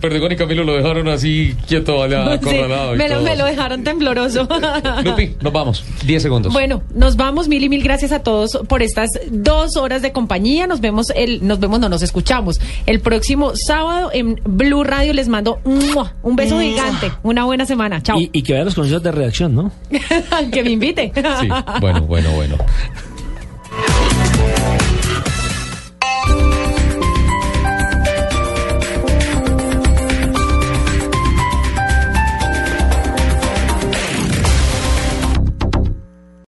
Perdigón, y Camilo lo dejaron así quieto allá, acorralado. me, lo, todo. me lo dejaron tembloroso. Lupi, nos vamos. Diez segundos. Bueno, nos vamos mil y mil gracias a todos por estas dos horas de compañía. Nos vemos el, nos vemos, no nos escuchamos el próximo sábado en Blue Radio. Les mando un beso gigante, una buena semana. Chao. Y, y que vean los consejos de redacción, ¿no? que me invite. Sí, bueno, bueno, bueno.